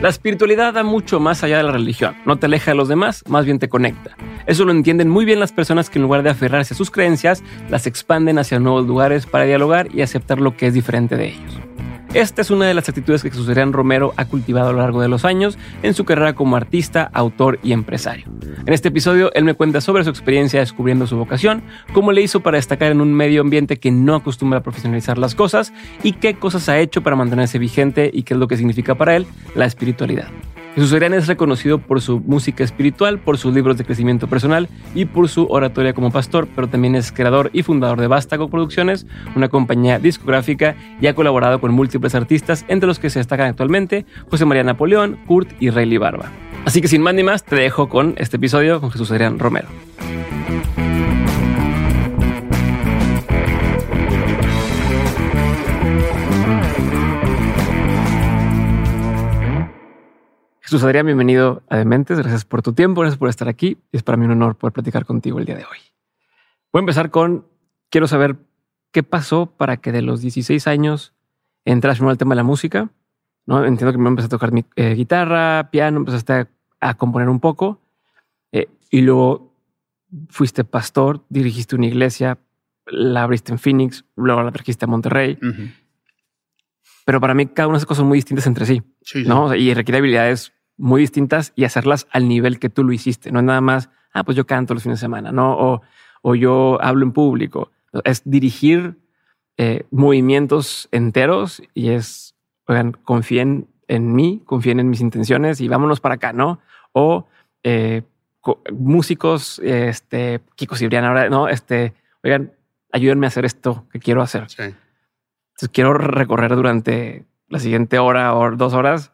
La espiritualidad da mucho más allá de la religión. No te aleja de los demás, más bien te conecta. Eso lo entienden muy bien las personas que en lugar de aferrarse a sus creencias, las expanden hacia nuevos lugares para dialogar y aceptar lo que es diferente de ellos. Esta es una de las actitudes que Jesús Adrián Romero ha cultivado a lo largo de los años en su carrera como artista, autor y empresario. En este episodio, él me cuenta sobre su experiencia descubriendo su vocación, cómo le hizo para destacar en un medio ambiente que no acostumbra a profesionalizar las cosas y qué cosas ha hecho para mantenerse vigente y qué es lo que significa para él la espiritualidad. Jesús Adrián es reconocido por su música espiritual, por sus libros de crecimiento personal y por su oratoria como pastor, pero también es creador y fundador de Vástago Producciones, una compañía discográfica y ha colaborado con múltiples artistas, entre los que se destacan actualmente José María Napoleón, Kurt y Rayleigh Barba. Así que sin más ni más, te dejo con este episodio con Jesús Adrián Romero. Jesús Adrián, bienvenido a Dementes. Gracias por tu tiempo, gracias por estar aquí. Es para mí un honor poder platicar contigo el día de hoy. Voy a empezar con, quiero saber qué pasó para que de los 16 años entras primero al tema de la música. ¿no? Entiendo que me empezaste a tocar mi, eh, guitarra, piano, empezaste a, a componer un poco eh, y luego fuiste pastor, dirigiste una iglesia, la abriste en Phoenix, luego la trajiste a Monterrey. Uh -huh. Pero para mí cada una de esas cosas son muy distintas entre sí, sí, sí. ¿no? Y requiere habilidades muy distintas y hacerlas al nivel que tú lo hiciste. No es nada más, ah, pues yo canto los fines de semana, ¿no? O, o yo hablo en público. Es dirigir eh, movimientos enteros y es, oigan, confíen en mí, confíen en mis intenciones y vámonos para acá, ¿no? O eh, músicos, este, Kiko Cibrián ahora, ¿no? Este, oigan, ayúdenme a hacer esto que quiero hacer. Sí. Entonces quiero recorrer durante la siguiente hora o dos horas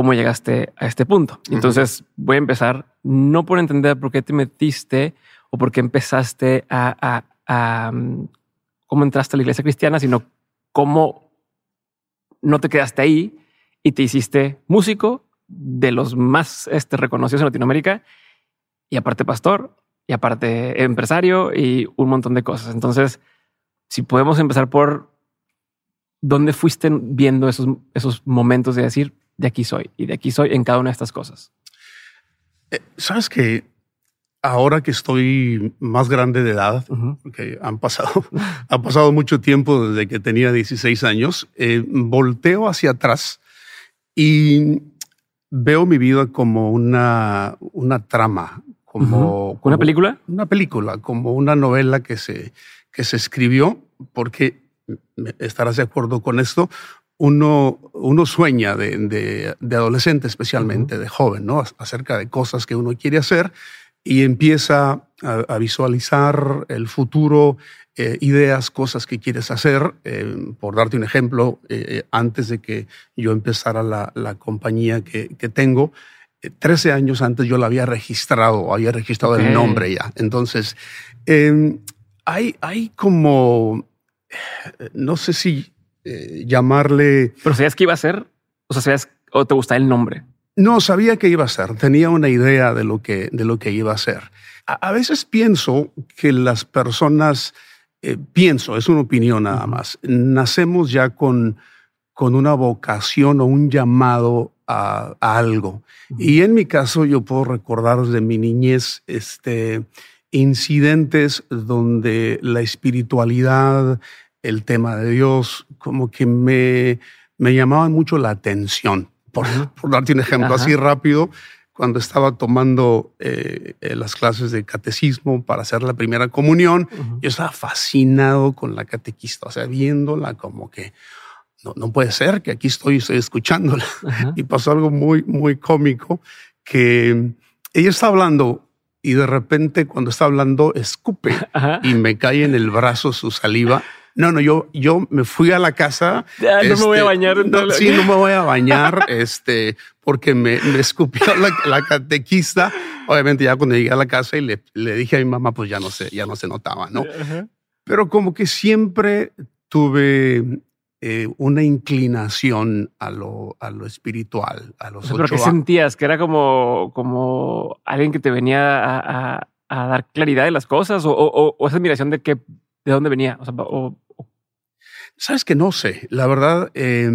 cómo llegaste a este punto. Uh -huh. Entonces voy a empezar no por entender por qué te metiste o por qué empezaste a, a, a um, cómo entraste a la iglesia cristiana, sino cómo no te quedaste ahí y te hiciste músico de los más este, reconocidos en Latinoamérica y aparte pastor y aparte empresario y un montón de cosas. Entonces, si podemos empezar por dónde fuiste viendo esos, esos momentos de decir, de aquí soy y de aquí soy en cada una de estas cosas. Eh, Sabes que ahora que estoy más grande de edad, uh -huh. porque han pasado, ha pasado mucho tiempo desde que tenía 16 años, eh, volteo hacia atrás y veo mi vida como una, una trama, como, uh -huh. ¿Una película? Una película, como una novela que se, que se escribió, porque estarás de acuerdo con esto, uno, uno sueña de, de, de adolescente especialmente, uh -huh. de joven, ¿no? acerca de cosas que uno quiere hacer y empieza a, a visualizar el futuro, eh, ideas, cosas que quieres hacer. Eh, por darte un ejemplo, eh, antes de que yo empezara la, la compañía que, que tengo, 13 años antes yo la había registrado, había registrado okay. el nombre ya. Entonces, hay, hay como, no sé si llamarle... ¿Pero sabías que iba a ser? O sea, ¿sabías o te gustaba el nombre? No sabía qué iba a ser, tenía una idea de lo que, de lo que iba a ser. A, a veces pienso que las personas, eh, pienso, es una opinión nada más, nacemos ya con, con una vocación o un llamado a, a algo. Y en mi caso yo puedo recordar desde mi niñez este, incidentes donde la espiritualidad, el tema de Dios, como que me, me llamaban mucho la atención por, por darte un ejemplo Ajá. así rápido, cuando estaba tomando eh, eh, las clases de catecismo para hacer la primera comunión, uh -huh. yo estaba fascinado con la catequista, o sea, viéndola como que no, no puede ser que aquí estoy, estoy escuchándola. Uh -huh. Y pasó algo muy, muy cómico que ella está hablando y de repente cuando está hablando escupe y me cae en el brazo su saliva no, no, yo, yo me fui a la casa. Ya, no este, me voy a bañar. No, sí, no me voy a bañar, este, porque me, me escupió la, la, catequista. Obviamente ya cuando llegué a la casa y le, le, dije a mi mamá, pues ya no sé, ya no se notaba, ¿no? Uh -huh. Pero como que siempre tuve eh, una inclinación a lo, a lo espiritual, a los ¿Pero qué sentías? ¿Que era como, como alguien que te venía a, a, a dar claridad de las cosas? ¿O, o, o esa admiración de que de dónde venía? O sea, o, Sabes que no sé. La verdad, eh,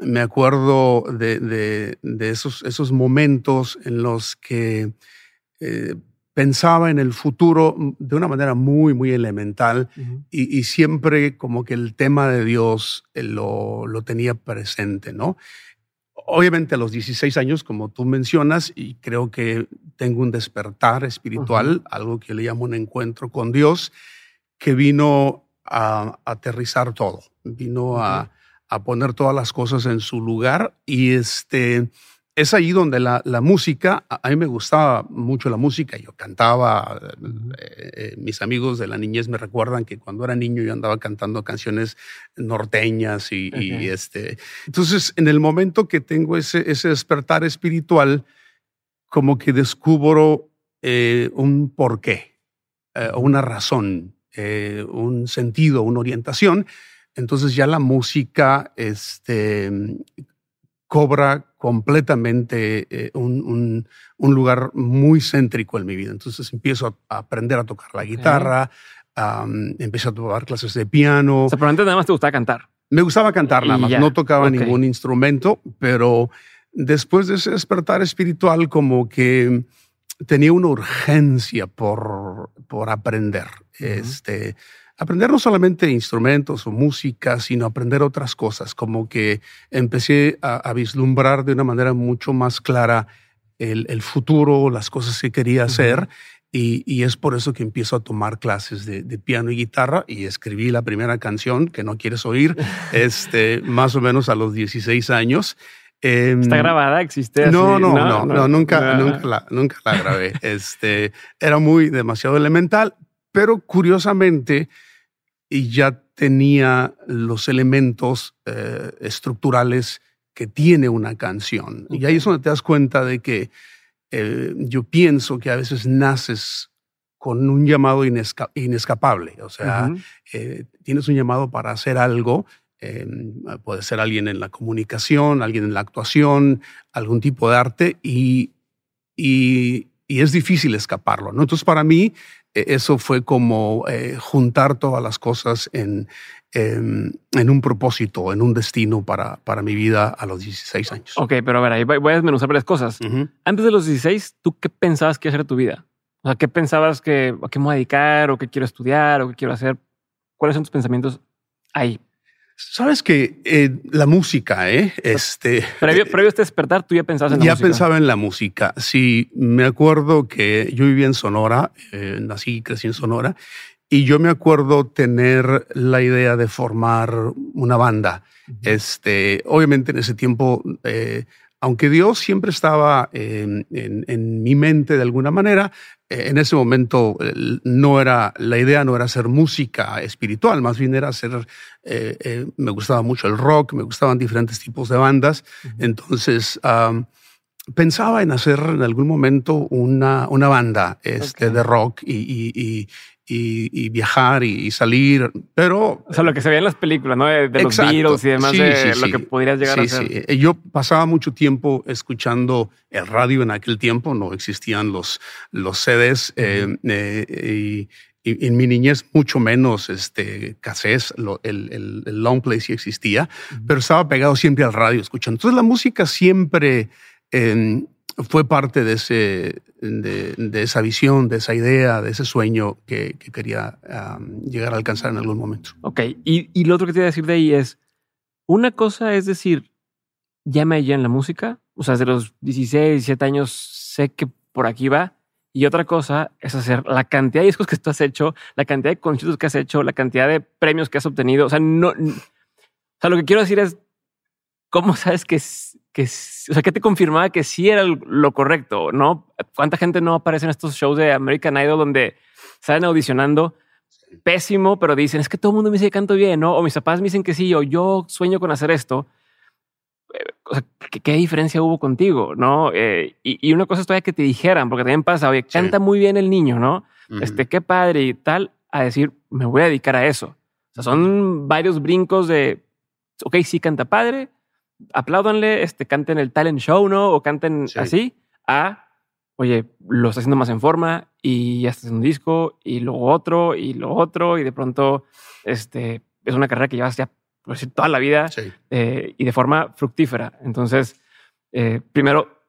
me acuerdo de, esos, esos momentos en los que eh, pensaba en el futuro de una manera muy, muy elemental y, siempre como que el tema de Dios eh, lo, lo, tenía presente, ¿no? Obviamente a los 16 años, como tú mencionas, y creo que tengo un despertar espiritual, algo que le llamo un encuentro con Dios, que vino a, aterrizar todo, vino a, a, poner todas las cosas en su lugar y este es ahí donde la, la, música, a mí me gustaba mucho la música, yo cantaba, eh, eh, mis amigos de la niñez me recuerdan que cuando era niño yo andaba cantando canciones norteñas y, este, entonces en el momento que tengo ese, ese despertar espiritual, como que descubro eh, un porqué, una razón, un sentido, una orientación. Entonces ya la música este, cobra completamente eh, un, lugar muy céntrico en mi vida. Entonces empiezo a, aprender a tocar la guitarra, empecé a tomar clases de piano. O sea, probablemente nada más te gustaba cantar. Me gustaba cantar nada más, no tocaba ningún instrumento, pero después de ese despertar espiritual como que tenía una urgencia por, por aprender. este, aprender no solamente instrumentos o música, sino aprender otras cosas, como que empecé a, vislumbrar de una manera mucho más clara el, futuro, las cosas que quería hacer. Y, es por eso que empiezo a tomar clases de, piano y guitarra y escribí la primera canción que no quieres oír, este, más o menos a los 16 años. Em, ¿Está grabada? ¿Existe? No, no, no, no, nunca, nunca, la, nunca la grabé. este, era muy demasiado elemental, pero curiosamente ya tenía los elementos eh, estructurales que tiene una canción. Y ahí es donde te das cuenta de que eh, yo pienso que a veces naces con un llamado inescapable, o sea, eh, tienes un llamado para hacer algo, puede ser alguien en la comunicación, alguien en la actuación, algún tipo de arte, y, y, y es difícil escaparlo. ¿no? Entonces, para mí, e-, eso fue como eh, juntar todas las cosas en, en, un propósito, en un destino para, para mi vida a los 16 años. Ok, pero a ver, ahí voy a desmenuzar varias cosas. Antes de los 16, ¿tú qué pensabas que hacer tu vida? O sea, ¿qué pensabas que a qué me voy a dedicar o qué quiero estudiar o qué quiero hacer? ¿Cuáles son tus pensamientos ahí? Sabes que eh, la música, ¿eh? Este, previo, previo, a este despertar, tú ya pensabas en la música. Ya pensaba en la música. Sí, me acuerdo que yo vivía en Sonora, eh, nací y crecí en Sonora, y yo me acuerdo tener la idea de formar una banda. Este, obviamente en ese tiempo eh, aunque Dios siempre estaba en, mi mente de alguna manera, eh, en ese momento no era, la idea no era hacer música espiritual, más bien era hacer, eh, eh, me gustaba mucho el rock, me gustaban diferentes tipos de bandas, entonces pensaba en hacer en algún momento una, una banda este, de rock y, y, viajar y, salir, pero... O sea, lo que se veía en las películas, ¿no? De, los Beatles y demás, de lo que podrías llegar a ser. Sí. Yo pasaba mucho tiempo escuchando el radio en aquel tiempo, no existían los, los CDs eh, eh, y, en mi niñez mucho menos este cassettes, el, el, long play sí existía, pero estaba pegado siempre al radio escuchando. Entonces la música siempre fue parte de, ese, de, esa visión, de esa idea, de ese sueño que, quería llegar a alcanzar en algún momento. Ok, y, y, lo otro que te voy a decir de ahí es, una cosa es decir, ya me hallé en la música, o sea, desde los 16, 17 años sé que por aquí va, y otra cosa es hacer la cantidad de discos que tú has hecho, la cantidad de conciertos que has hecho, la cantidad de premios que has obtenido, o sea, no... O sea, lo que quiero decir es, ¿cómo sabes que que, o sea, que te confirmaba que sí era lo correcto, ¿no? ¿Cuánta gente no aparece en estos shows de American Idol donde salen audicionando? Pésimo, pero dicen, es que todo el mundo me dice que canto bien, ¿no? O mis papás me dicen que sí, o yo sueño con hacer esto. Eh, o sea, ¿qué, diferencia hubo contigo, no? Eh, y, una cosa es todavía que te dijeran, porque también pasa, oye, canta muy bien el niño, ¿no? Este, qué padre y tal, a decir, me voy a dedicar a eso. O sea, son varios brincos de, ok, sí canta padre, apláudanle, este, canten el talent show, ¿no? O canten así, a, oye, lo está haciendo más en forma y ya está haciendo un disco y luego otro y lo otro y de pronto, este, es una carrera que llevas ya por decir, toda la vida eh, y de forma fructífera. Entonces, eh, primero,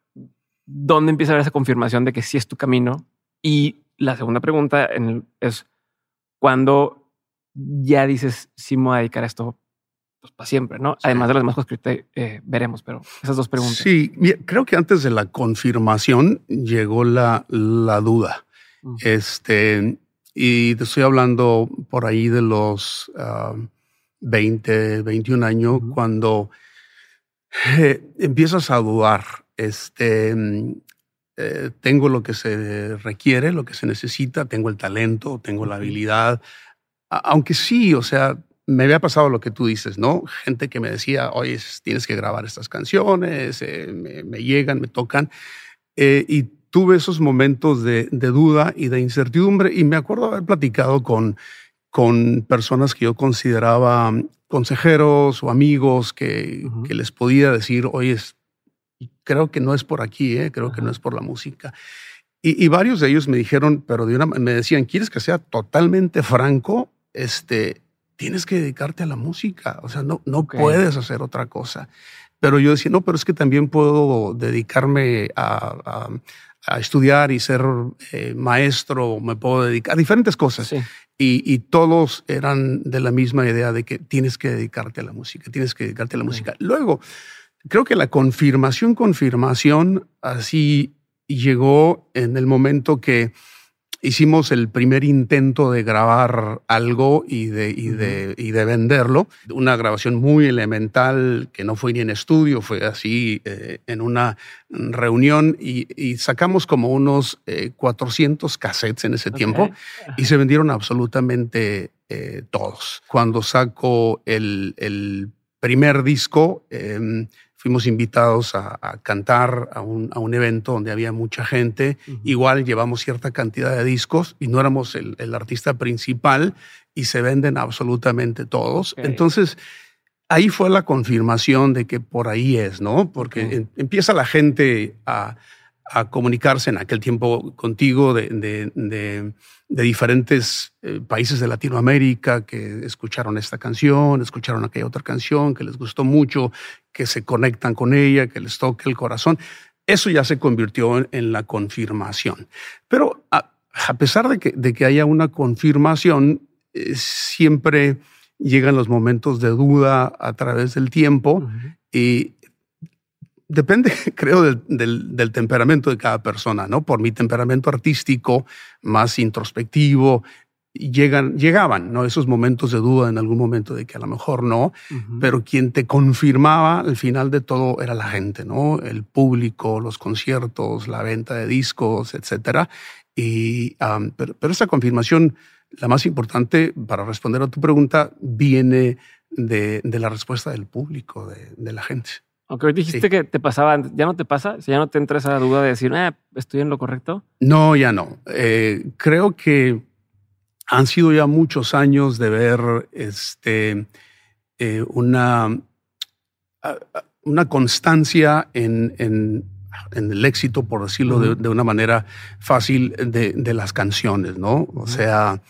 ¿dónde empieza a haber esa confirmación de que sí es tu camino? Y la segunda pregunta es, ¿cuándo ya dices, sí me voy a dedicar a esto pues, para siempre, ¿no? Además de las demás cosas que eh, veremos, pero esas dos preguntas. Sí, creo que antes de la confirmación llegó la, la duda. Este, y te estoy hablando por ahí de los 20, ah, 21 años, cuando eh, empiezas a dudar. Este, eh, tengo lo que se requiere, lo que se necesita, tengo el talento, tengo la habilidad. Aunque sí, o sea, me había pasado lo que tú dices, ¿no? Gente que me decía, oye, tienes que grabar estas canciones, eh, me, llegan, me tocan. y tuve esos momentos de, duda y de incertidumbre y me acuerdo haber platicado con, con personas que yo consideraba consejeros o amigos que, les podía decir, oye, creo que no es por aquí, ¿eh? creo que no es por la música. Y, varios de ellos me dijeron, pero de una, me decían, ¿quieres que sea totalmente franco? Este, tienes que dedicarte a la música, o sea, no, no puedes hacer otra cosa. Pero yo decía, no, pero es que también puedo dedicarme a, a estudiar y ser eh, maestro, me puedo dedicar a diferentes cosas. Y, todos eran de la misma idea de que tienes que dedicarte a la música, tienes que dedicarte a la música. Luego, creo que la confirmación, confirmación, así llegó en el momento que hicimos el primer intento de grabar algo y de, y de, y de venderlo. Una grabación muy elemental que no fue ni en estudio, fue así eh, en una reunión y, y sacamos como unos 400 eh, cassettes en ese tiempo y se vendieron absolutamente eh, todos. Cuando saco el, el primer disco, em, fuimos invitados a, cantar a un, a un, evento donde había mucha gente. Igual llevamos cierta cantidad de discos y no éramos el, el artista principal y se venden absolutamente todos. Entonces, ahí fue la confirmación de que por ahí es, ¿no? Porque empieza la gente a, a, comunicarse en aquel tiempo contigo de, de, de de diferentes eh, países de Latinoamérica que escucharon esta canción, escucharon aquella otra canción que les gustó mucho, que se conectan con ella, que les toque el corazón. Eso ya se convirtió en, la confirmación. Pero a, pesar de que, de que, haya una confirmación, eh, siempre llegan los momentos de duda a través del tiempo y depende, creo, del, temperamento de cada persona, ¿no? Por mi temperamento artístico más introspectivo, llegan, llegaban, ¿no? Esos momentos de duda en algún momento de que a lo mejor no, pero quien te confirmaba al final de todo era la gente, ¿no? El público, los conciertos, la venta de discos, etcétera. Y, pero, esa confirmación, la más importante para responder a tu pregunta, viene de, la respuesta del público, de la gente. Aunque hoy dijiste que te pasaba, ¿ya no te pasa? ¿Ya no te entra esa duda de decir, eh, estoy en lo correcto? No, ya no. Eh, creo que han sido ya muchos años de ver este, eh, una, una constancia en, en, el éxito, por decirlo de, una manera fácil, de, de, las canciones, ¿no? O sea,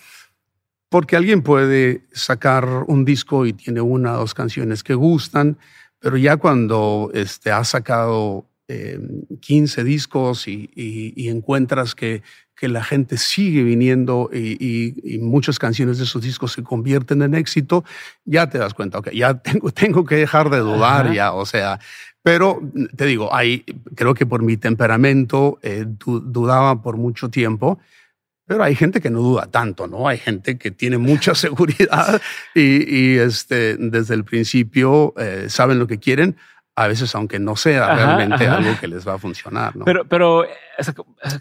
porque alguien puede sacar un disco y tiene una o dos canciones que gustan, pero ya cuando este, has sacado 15 eh, discos y, encuentras que, que, la gente sigue viniendo y, muchas canciones de esos discos se convierten en éxito, ya te das cuenta, ok, ya tengo, tengo que dejar de dudar ya, o sea, pero te digo, ahí creo que por mi temperamento eh, dudaba por mucho tiempo pero hay gente que no duda tanto, ¿no? Hay gente que tiene mucha seguridad y, este, desde el principio eh, saben lo que quieren, a veces aunque no sea realmente algo que les va a funcionar, ¿no? Pero, pero,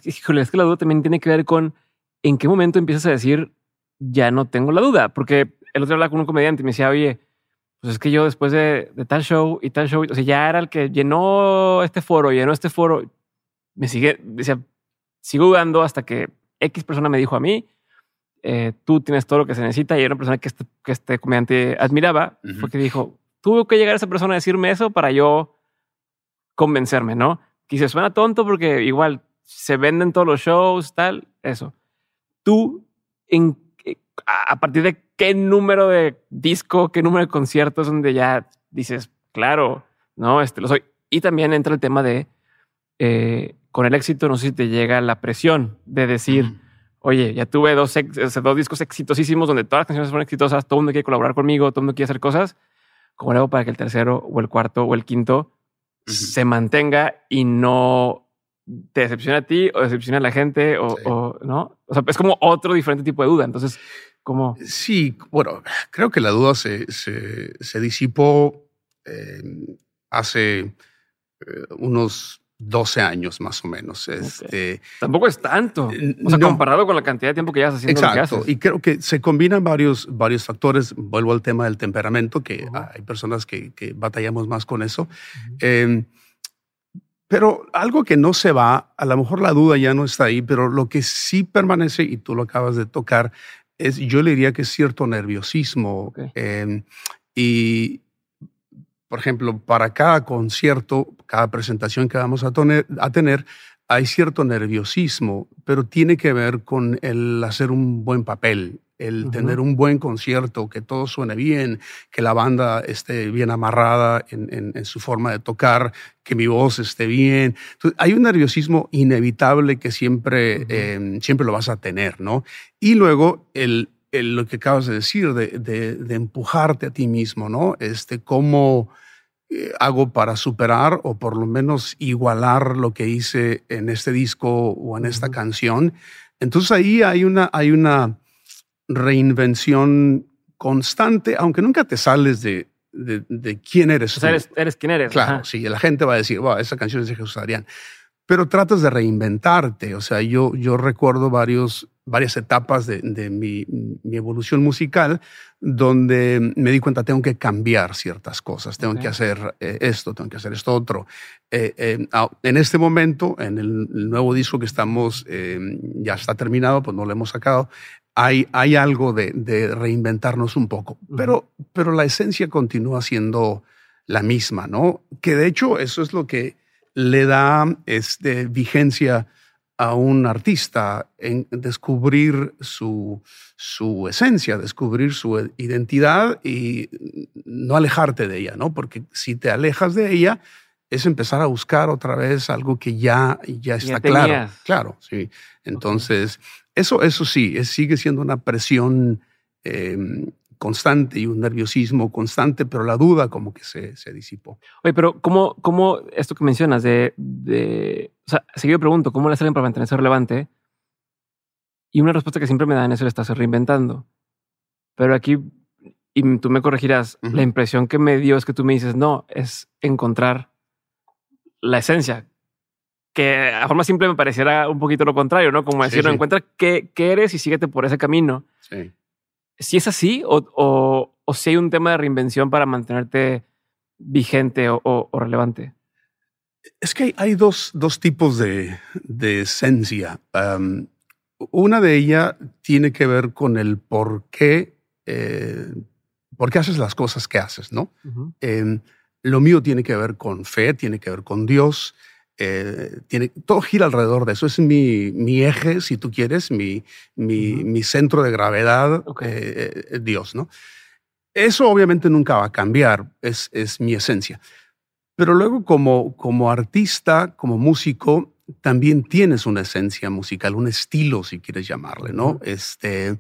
híjole, es que la duda también tiene que ver con en qué momento empiezas a decir, ya no tengo la duda, porque el otro día hablaba con un comediante y me decía, oye, pues es que yo después de, de tal show y tal show, o sea, ya era el que llenó este foro, llenó este foro, me sigue, decía, sigo dudando hasta que X persona me dijo a mí, eh, tú tienes todo lo que se necesita y era una persona que este, que este comediante admiraba, porque dijo, tuvo que llegar esa persona a decirme eso para yo convencerme, ¿no? Que suena tonto porque igual se venden todos los shows, tal, eso. Tú, en, a partir de qué número de disco, qué número de conciertos donde ya dices, claro, no, este lo soy. Y también entra el tema de eh, con el éxito, no sé si te llega la presión de decir, oye, ya tuve dos, dos discos exitosísimos donde todas las canciones fueron exitosas, todo el mundo quiere colaborar conmigo, todo el mundo quiere hacer cosas. ¿Cómo hago para que el tercero o el cuarto o el quinto se mantenga y no te decepcione a ti o decepcione a la gente o, no? O sea, es como otro diferente tipo de duda. Entonces, ¿cómo? Sí, bueno, creo que la duda se, se, disipó eh, hace eh, unos 12 años más o menos. Este, Tampoco es tanto. O sea, comparado con la cantidad de tiempo que llevas haciendo exacto. lo que Y creo que se combinan varios, varios factores. Vuelvo al tema del temperamento, que hay personas que, que, batallamos más con eso. Em, pero algo que no se va, a lo mejor la duda ya no está ahí, pero lo que sí permanece, y tú lo acabas de tocar, es, yo le diría que es cierto nerviosismo. Em, y, por ejemplo, para cada concierto, cada presentación que vamos a, tener, hay cierto nerviosismo, pero tiene que ver con el hacer un buen papel, el tener un buen concierto, que todo suene bien, que la banda esté bien amarrada en, su forma de tocar, que mi voz esté bien. hay un nerviosismo inevitable que siempre, em, siempre lo vas a tener, ¿no? Y luego el, lo que acabas de decir, de, de, empujarte a ti mismo, ¿no? Este, cómo eh, hago para superar o por lo menos igualar lo que hice en este disco o en esta canción. Entonces ahí hay una, hay una reinvención constante, aunque nunca te sales de, de, quién eres. O sea, eres, eres, quien eres. Claro, sí, la gente va a decir, wow, esa canción es de Jesús Adrián. Pero tratas de reinventarte. O sea, yo, yo recuerdo varios varias etapas de, mi, evolución musical donde me di cuenta tengo que cambiar ciertas cosas, tengo que hacer eh, esto, tengo que hacer esto otro. Eh, eh, en este momento, en el, nuevo disco que estamos, ya está terminado, pues no lo hemos sacado, hay, hay algo de, reinventarnos un poco, pero, pero la esencia continúa siendo la misma, ¿no? Que de hecho eso es lo que le da este, vigencia a un artista en descubrir su, su esencia, descubrir su identidad y no alejarte de ella, ¿no? Porque si te alejas de ella, es empezar a buscar otra vez algo que ya, ya está claro. Claro, sí. Entonces, eso, eso sí, sigue siendo una presión em, constante y un nerviosismo constante, pero la duda como que se, se disipó. Oye, pero ¿cómo, cómo esto que mencionas de, de, o sea, seguido pregunto, ¿cómo le salen para mantenerse relevante? Y una respuesta que siempre me dan es el estarse reinventando. Pero aquí, y tú me corregirás, la impresión que me dio es que tú me dices, no, es encontrar la esencia, que a forma simple me pareciera un poquito lo contrario, ¿no? Como decir, encuentra qué, qué, eres y síguete por ese camino. Sí si es así o, si hay un tema de reinvención para mantenerte vigente o, relevante. Es que hay, dos, tipos de, esencia. una de ellas tiene que ver con el por qué, eh, por qué haces las cosas que haces, ¿no? Em, lo mío tiene que ver con fe, tiene que ver con Dios, eh, tiene, todo gira alrededor de eso. Es mi, mi eje, si tú quieres, mi, mi, centro de gravedad, eh, eh, Dios, ¿no? Eso obviamente nunca va a cambiar, es, es mi esencia. Pero luego como, como artista, como músico, también tienes una esencia musical, un estilo, si quieres llamarle, ¿no? Este,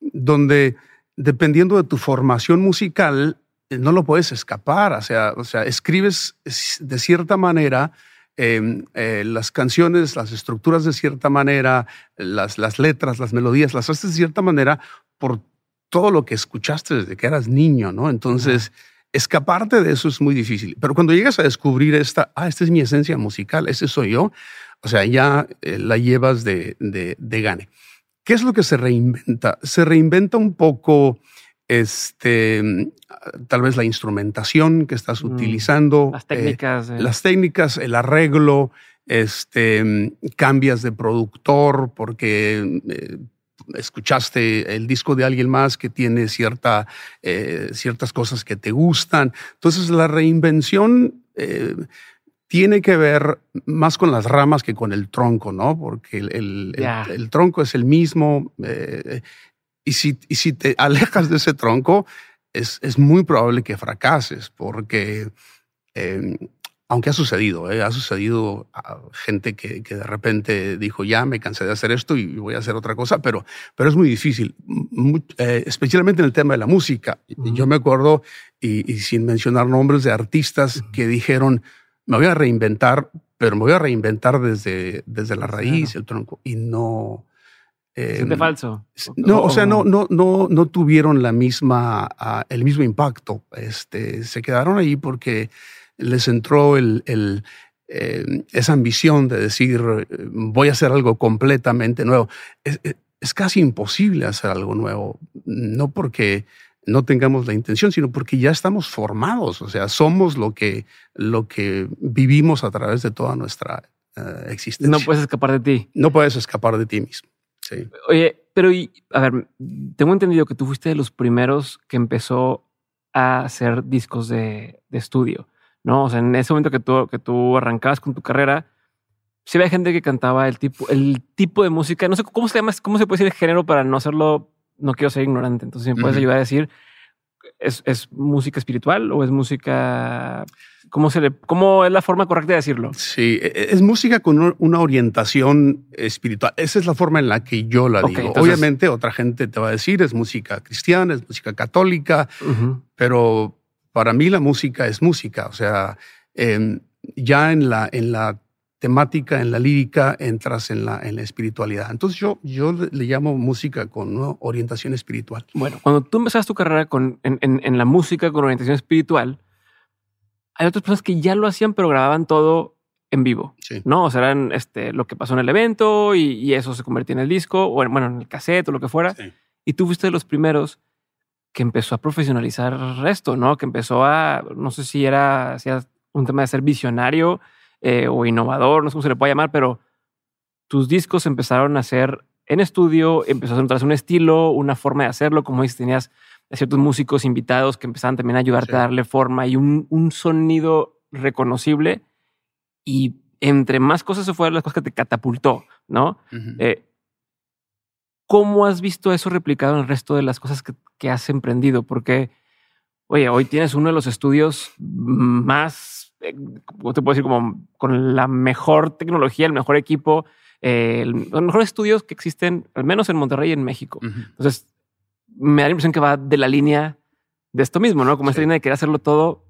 donde dependiendo de tu formación musical, no lo puedes escapar, o sea, o sea escribes de cierta manera, Em, eh, las canciones, las estructuras de cierta manera, las, las letras, las melodías, las haces de cierta manera por todo lo que escuchaste desde que eras niño, ¿no? Entonces, escaparte de eso es muy difícil. Pero cuando llegas a descubrir esta, ah, esta es mi esencia musical, ese soy yo, o sea, ya eh, la llevas de, de, de gane. ¿Qué es lo que se reinventa? Se reinventa un poco este, tal vez la instrumentación que estás mm, utilizando. Las técnicas. Eh, las técnicas, el arreglo, este, cambias de productor porque eh, escuchaste el disco de alguien más que tiene cierta, eh, ciertas cosas que te gustan. Entonces la reinvención tiene que ver más con las ramas que con el tronco, ¿no? Porque el, el, tronco es el mismo Y si, y si te alejas de ese tronco, es, es muy probable que fracases, porque eh, aunque ha sucedido, ¿eh? ha sucedido a gente que, que, de repente dijo, ya me cansé de hacer esto y voy a hacer otra cosa, pero, pero es muy difícil, eh, especialmente en el tema de la música. Yo me acuerdo, y, y, sin mencionar nombres de artistas que dijeron, me voy a reinventar, pero me voy a reinventar desde, desde la raíz, el tronco, y no... Eh, falso. No, o sea, no, no, no, no tuvieron la misma, uh, el mismo impacto. Este, se quedaron ahí porque les entró el, el, eh, esa ambición de decir, voy a hacer algo completamente nuevo. Es, es, casi imposible hacer algo nuevo, no porque no tengamos la intención, sino porque ya estamos formados, o sea, somos lo que, lo que vivimos a través de toda nuestra uh, existencia. No puedes escapar de ti. No puedes escapar de ti mismo. Sí. Oye, pero y, a ver, tengo entendido que tú fuiste de los primeros que empezó a hacer discos de, de estudio. ¿no? O sea, en ese momento que tú, que tú arrancabas con tu carrera, sí había gente que cantaba el tipo, el tipo de música, no sé cómo se llama, cómo se puede decir el género para no hacerlo, no quiero ser ignorante, entonces si me puedes uh -huh. ayudar a decir, ¿es, ¿es, música espiritual o es música, cómo se le, cómo es la forma correcta de decirlo? Sí, es música con una orientación espiritual, esa es la forma en la que yo la okay, digo. Entonces, Obviamente otra gente te va a decir, es música cristiana, es música católica, uh -huh. pero para mí la música es música, o sea, eh, ya en la, en la temática, en la lírica, entras en la, en la espiritualidad. Entonces yo, yo le llamo música con orientación espiritual. Bueno, cuando tú empezaste tu carrera con, en, en, en la música con orientación espiritual, hay otras personas que ya lo hacían, pero grababan todo en vivo, sí. ¿no? O sea, eran este, lo que pasó en el evento y, y, eso se convertía en el disco o en, bueno, en el cassette o lo que fuera. Sí. Y tú fuiste de los primeros que empezó a profesionalizar esto, ¿no? Que empezó a, no sé si era, si era un tema de ser visionario eh, o innovador, no sé cómo se le puede llamar, pero tus discos empezaron a ser en estudio, empezó a encontrarse un estilo, una forma de hacerlo, como dices, tenías ciertos músicos invitados que empezaban también a ayudarte sí. a darle forma y un, un, sonido reconocible y entre más cosas se fueron las cosas que te catapultó, ¿no? Uh -huh. eh, ¿Cómo has visto eso replicado en el resto de las cosas que, que, has emprendido? Porque, oye, hoy tienes uno de los estudios más, eh, ¿cómo te puedo decir? Como con la mejor tecnología, el mejor equipo, eh, el, los mejores estudios que existen, al menos en Monterrey y en México. Uh -huh. Entonces, me da la impresión que va de la línea de esto mismo, ¿no? Como sí. esta línea de querer hacerlo todo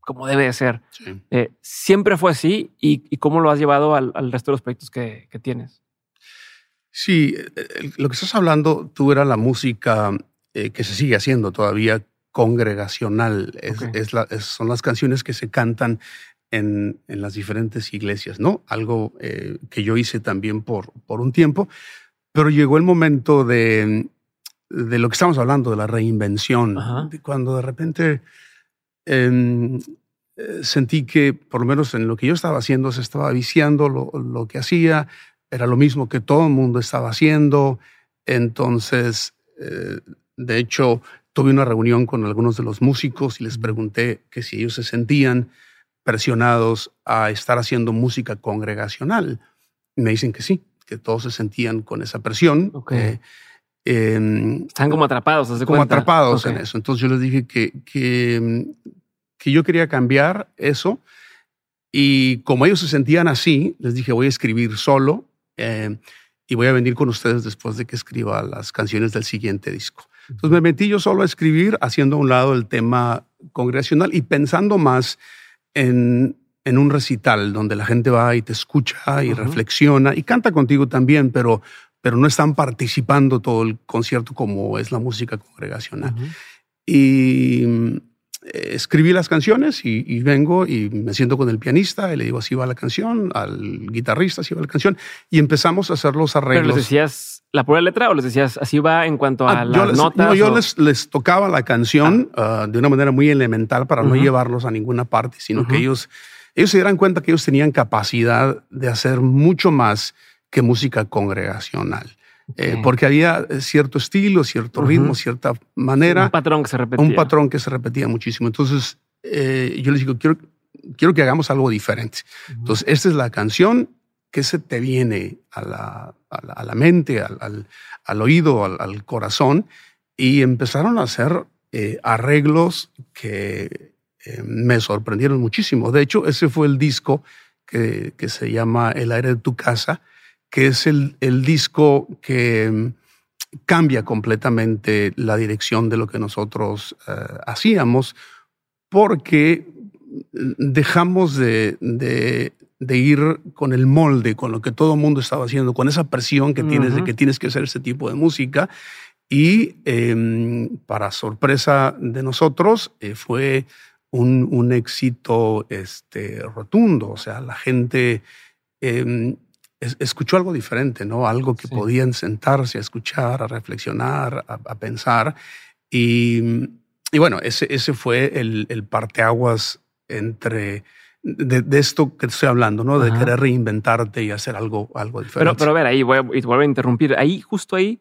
como debe de ser. Sí. Eh, ¿Siempre fue así? ¿Y, ¿Y, cómo lo has llevado al, al resto de los proyectos que, que tienes? Sí, lo que estás hablando tú era la música eh, que se sigue haciendo todavía congregacional. Es, okay. es la, es, son las canciones que se cantan en, en las diferentes iglesias, ¿no? Algo eh, que yo hice también por, por un tiempo, pero llegó el momento de, de lo que estamos hablando, de la reinvención, cuando de repente em, eh, sentí que, por lo menos en lo que yo estaba haciendo, se estaba viciando lo, lo que hacía, era lo mismo que todo el mundo estaba haciendo. Entonces, eh, de hecho, tuve una reunión con algunos de los músicos y les pregunté que si ellos se sentían presionados a estar haciendo música congregacional. Y me dicen que sí, que todos se sentían con esa presión. Okay. Eh, eh, Están como atrapados, ¿se Como cuenta? atrapados okay. en eso. Entonces yo les dije que, que, que yo quería cambiar eso. Y como ellos se sentían así, les dije, voy a escribir solo eh, y voy a venir con ustedes después de que escriba las canciones del siguiente disco. Entonces me metí yo solo a escribir, haciendo a un lado el tema congregacional y pensando más en, en un recital donde la gente va y te escucha y uh -huh. reflexiona y canta contigo también, pero, pero no están participando todo el concierto como es la música congregacional. Uh -huh. Y escribí las canciones y, y, vengo y me siento con el pianista y le digo así va la canción, al guitarrista así va la canción y empezamos a hacer los arreglos. ¿Pero les decías la pura letra o les decías así va en cuanto a ah, las les, notas? No, yo o... les, les, tocaba la canción ah. uh, de una manera muy elemental para uh -huh. no llevarlos a ninguna parte, sino uh -huh. que ellos, ellos se dieran cuenta que ellos tenían capacidad de hacer mucho más que música congregacional. Eh, porque había cierto estilo, cierto uh -huh. ritmo, cierta manera. Un patrón que se repetía. Un patrón que se repetía muchísimo. Entonces, eh, yo les digo, quiero, quiero que hagamos algo diferente. Uh -huh. Entonces, esta es la canción qué se te viene a la, a la, mente, al, al, oído, al, corazón, y empezaron a hacer eh, arreglos que eh, me sorprendieron muchísimo. De hecho, ese fue el disco que, que, se llama El aire de tu casa, que es el, el disco que mm, cambia completamente la dirección de lo que nosotros eh, hacíamos, porque dejamos de, de, ir con el molde, con lo que todo el mundo estaba haciendo, con esa presión que tienes de que tienes que hacer ese tipo de música. Y em, para sorpresa de nosotros, eh, fue un, un, éxito este, rotundo. O sea, la gente em, escuchó algo diferente, ¿no? Algo que podían sentarse a escuchar, a reflexionar, a, pensar. Y, y, bueno, ese, ese fue el, el parteaguas entre de, esto que estoy hablando, ¿no? De querer reinventarte y hacer algo, algo diferente. Pero, pero a ver, ahí voy a, vuelvo a interrumpir. Ahí, justo ahí,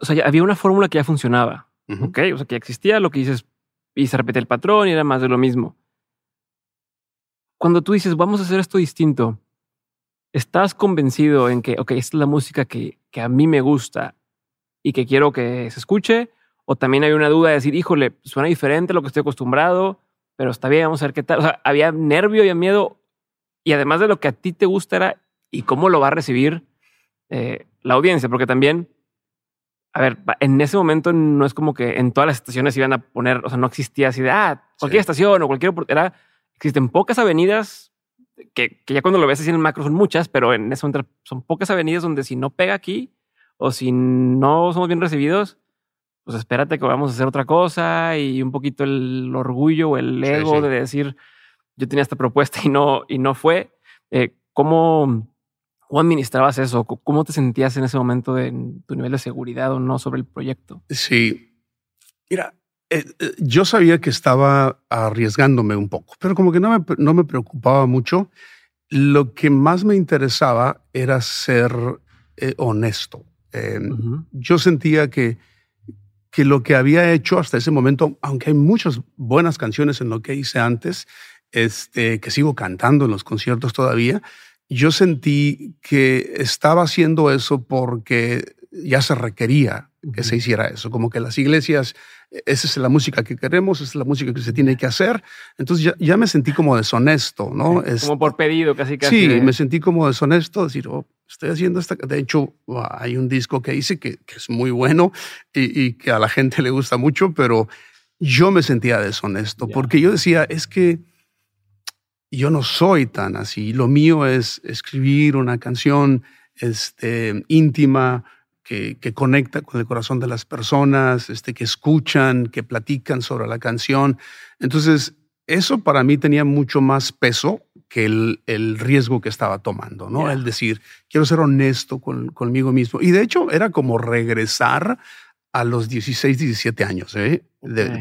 o sea, había una fórmula que ya funcionaba, ¿ok? O sea, que existía lo que dices y se repite el patrón y era más de lo mismo. Cuando tú dices, vamos a hacer esto distinto, ¿estás convencido en que, ok, esta es la música que, que a mí me gusta y que quiero que se escuche? ¿O también hay una duda de decir, híjole, suena diferente a lo que estoy acostumbrado? pero está bien, vamos a ver qué tal. O sea, había nervio, había miedo. Y además de lo que a ti te gusta era y cómo lo va a recibir eh, la audiencia, porque también, a ver, en ese momento no es como que en todas las estaciones iban a poner, o sea, no existía así de, ah, cualquier estación o cualquier, era, existen pocas avenidas que, que ya cuando lo ves así en el macro son muchas, pero en ese momento son pocas avenidas donde si no pega aquí o si no somos bien recibidos, pues espérate que vamos a hacer otra cosa y un poquito el orgullo o el ego de decir, yo tenía esta propuesta y no, y no fue. Eh, ¿cómo, ¿Cómo administrabas eso? ¿Cómo te sentías en ese momento de tu nivel de seguridad o no sobre el proyecto? Sí, mira, eh, eh, yo sabía que estaba arriesgándome un poco, pero como que no me, no me preocupaba mucho. Lo que más me interesaba era ser honesto. Yo sentía que que lo que había hecho hasta ese momento, aunque hay muchas buenas canciones en lo que hice antes, este, que sigo cantando en los conciertos todavía, yo sentí que estaba haciendo eso porque ya se requería que se hiciera eso, como que las iglesias, esa es la música que queremos, esa es la música que se tiene que hacer. Entonces ya, me sentí como deshonesto, ¿no? como por pedido, casi casi. Sí, me sentí como deshonesto, decir, oh, estoy haciendo esta. De hecho, hay un disco que hice que, es muy bueno y, que a la gente le gusta mucho, pero yo me sentía deshonesto porque yo decía, es que yo no soy tan así. Lo mío es escribir una canción este, íntima que, que, conecta con el corazón de las personas, este, que escuchan, que platican sobre la canción. Entonces, eso para mí tenía mucho más peso que el, el riesgo que estaba tomando, ¿no? El decir, quiero ser honesto con, conmigo mismo. Y de hecho era como regresar a los 16, 17 años, ¿eh?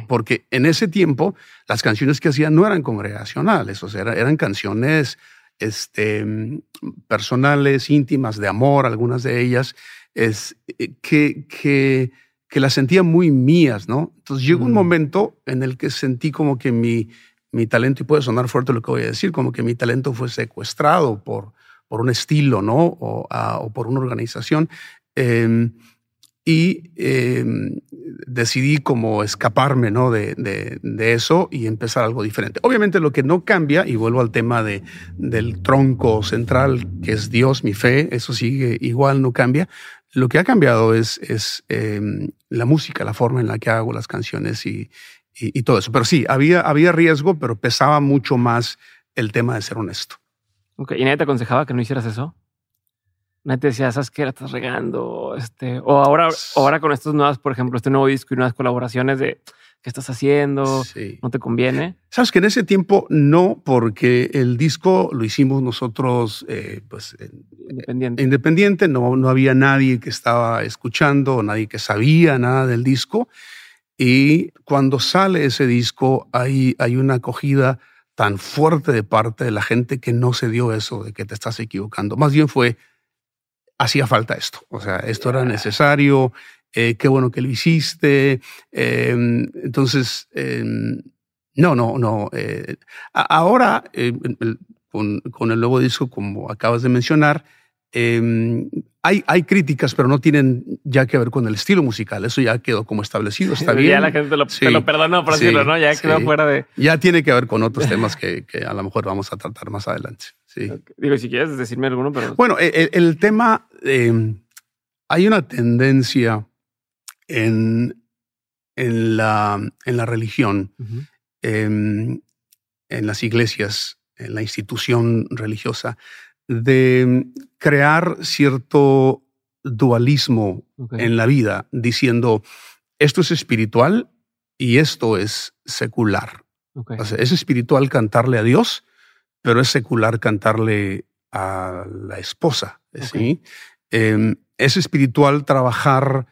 porque en ese tiempo las canciones que hacía no eran congregacionales, o sea, eran, canciones este, personales, íntimas, de amor, algunas de ellas, es, eh, que, que, que las sentía muy mías, ¿no? Entonces llegó un mm. momento en el que sentí como que mi, mi talento, y puede sonar fuerte lo que voy a decir, como que mi talento fue secuestrado por, por un estilo, ¿no? O, ah, por una organización. Em, y em, decidí como escaparme ¿no? De, de, eso y empezar algo diferente. Obviamente lo que no cambia, y vuelvo al tema de, del tronco central, que es Dios, mi fe, eso sigue igual, no cambia. Lo que ha cambiado es, es em, la música, la forma en la que hago las canciones y, y, todo eso. Pero sí, había, había riesgo, pero pesaba mucho más el tema de ser honesto. Okay. ¿Y nadie te aconsejaba que no hicieras eso? Nadie te decía, ¿sabes qué? La estás regando. Este, o ahora, ahora con estas nuevas, por ejemplo, este nuevo disco y nuevas colaboraciones de qué estás haciendo, no te conviene. Sabes que en ese tiempo no, porque el disco lo hicimos nosotros, eh, pues independiente. independiente, no, no había nadie que estaba escuchando, nadie que sabía nada del disco. Y cuando sale ese disco hay, hay una acogida tan fuerte de parte de la gente que no se dio eso de que te estás equivocando. Más bien fue, hacía falta esto. O sea, esto era necesario, eh, qué bueno que lo hiciste. Em, entonces, em, no, no, no. Eh, ahora, con, con el nuevo disco, como acabas de mencionar. Em, hay, hay críticas, pero no tienen ya que ver con el estilo musical. Eso ya quedó como establecido. Está bien. ya la gente lo, te lo perdonó, por decirlo, ¿no? Ya quedó fuera de. Ya tiene que ver con otros temas que, que, a lo mejor vamos a tratar más adelante. Sí. Digo, si quieres decirme alguno, pero. Bueno, el, el tema. Eh, hay una tendencia en, en, la, en la religión, en, en las iglesias, en la institución religiosa, de crear cierto dualismo en la vida, diciendo, esto es espiritual y esto es secular. es espiritual cantarle a Dios, pero es secular cantarle a la esposa. ¿sí? Em, es espiritual trabajar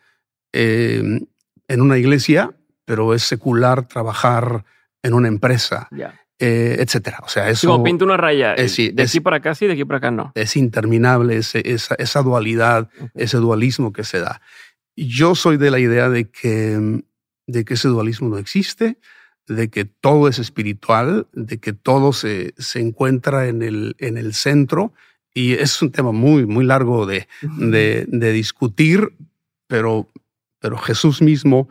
em, en una iglesia, pero es secular trabajar en una empresa. Eh, etcétera. O sea, eso. Como pinta una raya. Eh, de aquí para acá sí, de aquí para acá no. Es interminable esa, esa, dualidad, ese dualismo que se da. Yo soy de la idea de que, de que ese dualismo no existe, de que todo es espiritual, de que todo se, se encuentra en el, en el centro. Y es un tema muy, muy largo de, de, de discutir, pero, pero Jesús mismo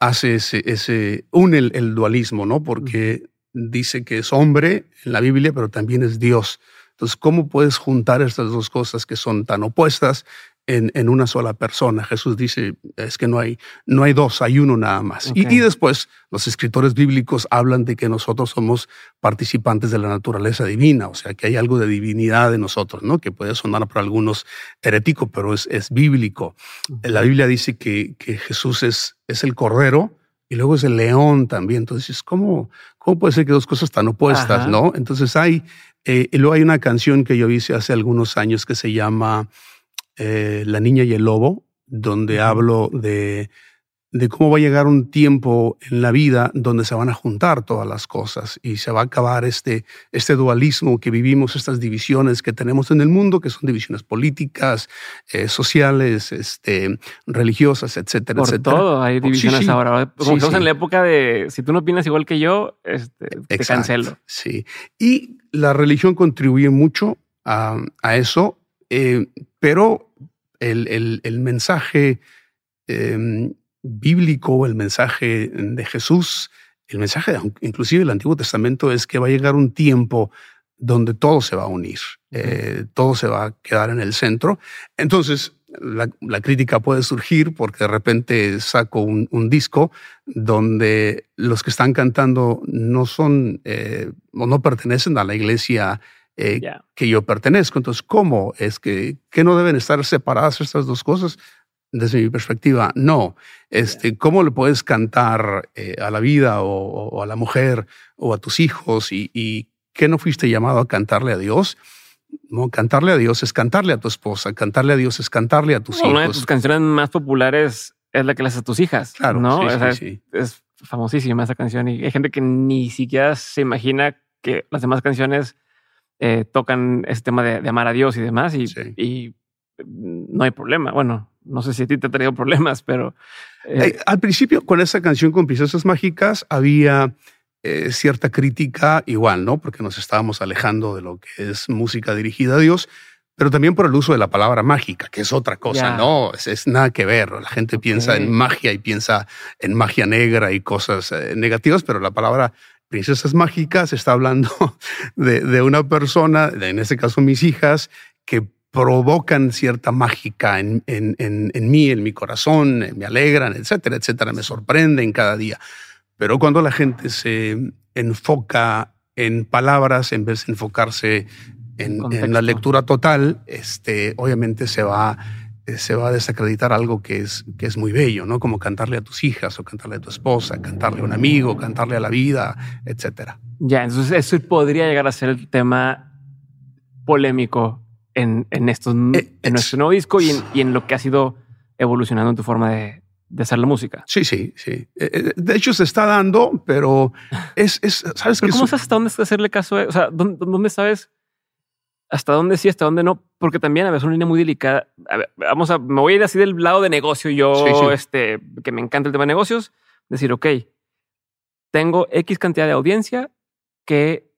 hace ese, une el, dualismo, ¿no? Porque dice que es hombre en la Biblia, pero también es Dios. Entonces, ¿cómo puedes juntar estas dos cosas que son tan opuestas en, en, una sola persona. Jesús dice, es que no hay, no hay dos, hay uno nada más. Y, y, después los escritores bíblicos hablan de que nosotros somos participantes de la naturaleza divina, o sea, que hay algo de divinidad en nosotros, ¿no? Que puede sonar para algunos herético, pero es, es bíblico. La Biblia dice que, que Jesús es, es el cordero, y luego es el león también. Entonces, ¿cómo, cómo puede ser que dos cosas tan opuestas, no? Entonces hay, eh, y luego hay una canción que yo hice hace algunos años que se llama eh, La niña y el lobo, donde hablo de, de cómo va a llegar un tiempo en la vida donde se van a juntar todas las cosas y se va a acabar este, este dualismo que vivimos, estas divisiones que tenemos en el mundo, que son divisiones políticas, eh, sociales, este, religiosas, etcétera, Por etcétera. todo hay divisiones ahora. Como estamos en la época de si tú no opinas igual que yo, este, te cancelo. Sí. Y la religión contribuye mucho a, a eso, eh, pero el, el, mensaje em, bíblico, el mensaje de Jesús, el mensaje inclusive del Antiguo Testamento es que va a llegar un tiempo donde todo se va a unir, eh, todo se va a quedar en el centro. Entonces, la, crítica puede surgir porque de repente saco un, disco donde los que están cantando no son eh, o no pertenecen a la iglesia eh, que yo pertenezco. Entonces, ¿cómo es que, que, no deben estar separadas estas dos cosas? Desde mi perspectiva, no. Este, ¿Cómo le puedes cantar eh, a la vida o, a la mujer o a tus hijos y, y que no fuiste llamado a cantarle a Dios? No, cantarle a Dios es cantarle a tu esposa, cantarle a Dios es cantarle a tus hijos. Una de tus canciones más populares es la que le haces a tus hijas. Claro, ¿no? sí, Es, famosísima esa canción y hay gente que ni siquiera se imagina que las demás canciones eh, tocan ese tema de, amar a Dios y demás y, no hay problema. Bueno, no sé si a ti te ha traído problemas, pero... Eh, al principio, con esa canción con Princesas Mágicas, había eh, cierta crítica igual, ¿no? Porque nos estábamos alejando de lo que es música dirigida a Dios, pero también por el uso de la palabra mágica, que es otra cosa, ¿no? Es, nada que ver. La gente piensa en magia y piensa en magia negra y cosas negativas, pero la palabra princesas mágicas, está hablando de, una persona, en este caso mis hijas, que provocan cierta mágica en, en, en, mí, en mi corazón, me alegran, etcétera, etcétera, me sorprenden cada día. Pero cuando la gente se enfoca en palabras en vez de enfocarse en, en la lectura total, este, obviamente se va eh, se va a desacreditar algo que es, que es muy bello, ¿no? Como cantarle a tus hijas o cantarle a tu esposa, cantarle a un amigo, cantarle a la vida, etcétera. Ya, entonces eso podría llegar a ser el tema polémico en, en, estos, eh, en nuestro nuevo disco y en, y en, lo que ha sido evolucionando en tu forma de, de hacer la música. Sí, sí, sí. Eh, de hecho, se está dando, pero es, es ¿sabes ¿Cómo sabes hasta dónde hacerle caso? O sea, ¿dónde, dónde sabes hasta dónde sí, hasta dónde no, porque también a veces es una línea muy delicada. vamos a, me voy a ir así del lado de negocio. Yo, este, que me encanta el tema de negocios, decir, ok, tengo X cantidad de audiencia que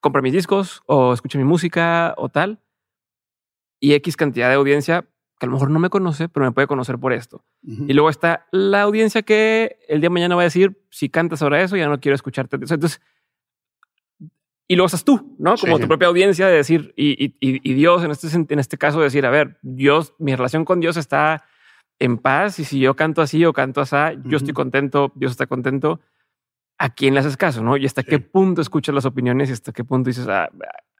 compra mis discos o escucha mi música o tal. Y X cantidad de audiencia que a lo mejor no me conoce, pero me puede conocer por esto. Y luego está la audiencia que el día de mañana va a decir, si cantas ahora eso, ya no quiero escucharte. Entonces, y luego estás tú, ¿no? Como tu propia audiencia de decir, y, y, Dios en este, en este caso decir, a ver, Dios, mi relación con Dios está en paz y si yo canto así o canto así, yo estoy contento, Dios está contento. ¿A quién le haces caso? ¿no? Y hasta qué punto escuchas las opiniones y hasta qué punto dices, ah,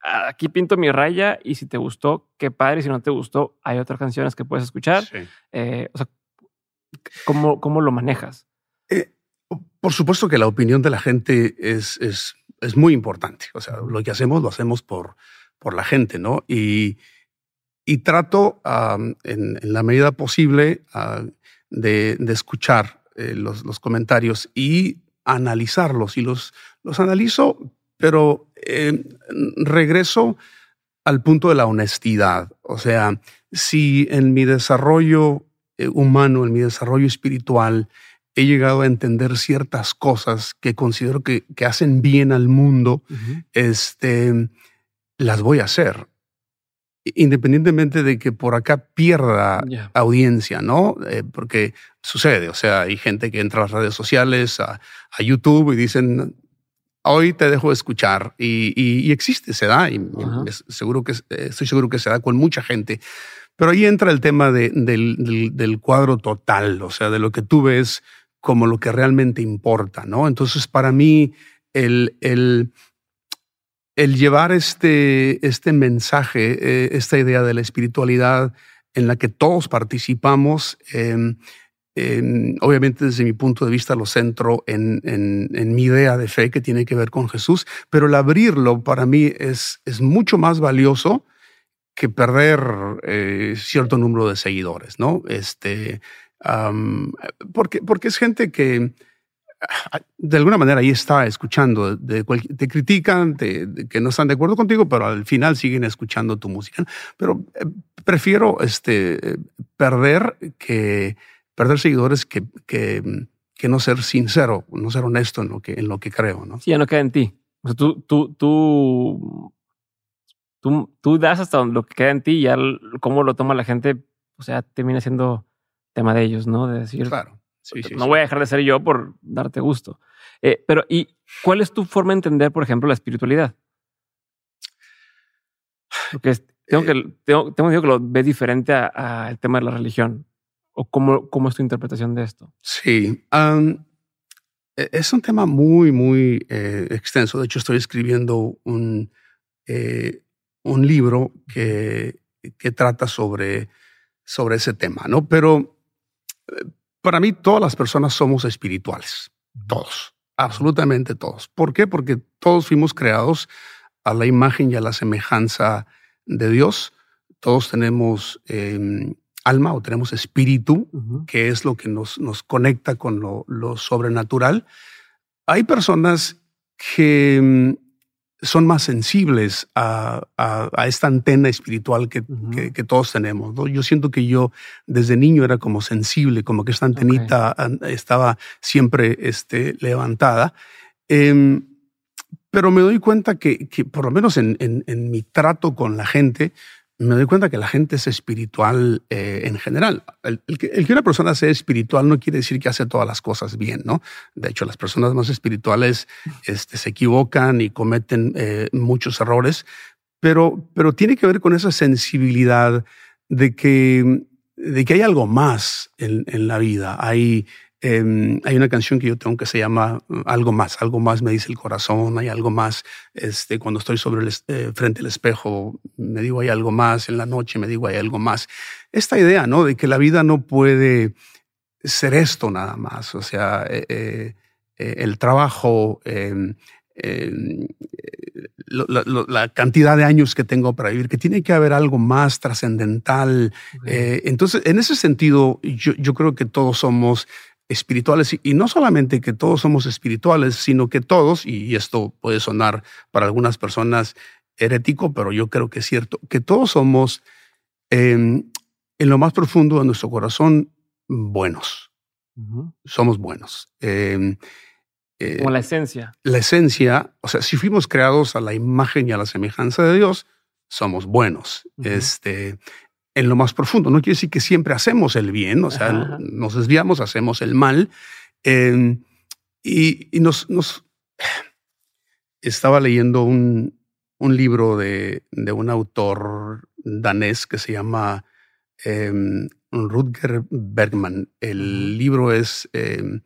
aquí pinto mi raya y si te gustó, qué padre. Si no te gustó, hay otras canciones que puedes escuchar. Eh, o sea, ¿cómo, ¿cómo, lo manejas? Eh, por supuesto que la opinión de la gente es, es, es, muy importante. O sea, lo que hacemos lo hacemos por, por la gente, ¿no? Y, y trato en, la medida posible de, de, escuchar eh, los, los, comentarios y analizarlos. Y los, los analizo pero eh, regreso al punto de la honestidad. O sea, si en mi desarrollo eh, humano, en mi desarrollo espiritual, he llegado a entender ciertas cosas que considero que, hacen bien al mundo, este, las voy a hacer. Independientemente de que por acá pierda audiencia, ¿no? Eh, porque sucede, o sea, hay gente que entra a las redes sociales, a, a YouTube y dicen, hoy te dejo escuchar y, existe, se da, y seguro que, estoy seguro que se da con mucha gente. Pero ahí entra el tema del, cuadro total, o sea, de lo que tú ves como lo que realmente importa, ¿no? Entonces, para mí, el, el, llevar este, este mensaje, eh, esta idea de la espiritualidad en la que todos participamos, em, obviamente desde mi punto de vista lo centro en, mi idea de fe que tiene que ver con Jesús, pero el abrirlo para mí es, es mucho más valioso que perder eh, cierto número de seguidores, ¿no? Este, porque, porque es gente que de alguna manera ahí está escuchando, te critican, que no están de acuerdo contigo, pero al final siguen escuchando tu música. Pero eh, prefiero este, perder que perder seguidores que, que, que, no ser sincero, no ser honesto en lo que, en lo que creo. ¿no? Sí, ya no queda en ti. O sea, tú, tú, tú, tú, tú das hasta lo que queda en ti y ya cómo lo toma la gente, o sea, termina siendo tema de ellos, ¿no? De decir, claro. no voy a dejar de ser yo por darte gusto. Eh, pero, ¿y cuál es tu forma de entender, por ejemplo, la espiritualidad? Porque tengo, que, eh, tengo, tengo que lo ves diferente al tema de la religión. ¿O cómo, cómo es tu interpretación de esto? Sí, e, es un tema muy, muy eh, extenso. De hecho, estoy escribiendo un, eh, un libro que, que trata sobre, sobre ese tema, ¿no? Pero eh, para mí todas las personas somos espirituales, todos, absolutamente todos. ¿Por qué? Porque todos fuimos creados a la imagen y a la semejanza de Dios. Todos tenemos em, alma o tenemos espíritu, que es lo que nos, nos conecta con lo, sobrenatural. Hay personas que mm, son más sensibles a, esta antena espiritual que, que, todos tenemos. Yo siento que yo desde niño era como sensible, como que esta antenita estaba siempre este, levantada. Em, pero me doy cuenta que, que por lo menos en, en, mi trato con la gente, me doy cuenta que la gente es espiritual eh, en general. El, que, una persona sea espiritual no quiere decir que hace todas las cosas bien, ¿no? De hecho, las personas más espirituales este, se equivocan y cometen eh, muchos errores, pero, pero tiene que ver con esa sensibilidad de que, de que hay algo más en, en la vida. Hay, Em, hay una canción que yo tengo que se llama mm, Algo más, algo más me dice el corazón, hay algo más. Este, cuando estoy sobre el, eh, frente al espejo, me digo hay algo más, en la noche me digo hay algo más. Esta idea, ¿no? De que la vida no puede ser esto nada más, o sea, eh, eh, el trabajo, em, em, la, cantidad de años que tengo para vivir, que tiene que haber algo más trascendental. entonces, en ese sentido, yo, yo creo que todos somos espirituales y no solamente que todos somos espirituales, sino que todos, y esto puede sonar para algunas personas herético, pero yo creo que es cierto, que todos somos em, en lo más profundo de nuestro corazón buenos. Somos buenos. Em, Eh, Como la esencia. La esencia, o sea, si fuimos creados a la imagen y a la semejanza de Dios, somos buenos. Este, en lo más profundo. No quiere decir que siempre hacemos el bien, o sea, nos desviamos, hacemos el mal. Em, y, nos, nos, estaba leyendo un, un libro de, de, un autor danés que se llama eh, Rutger Bergman. El libro es, em,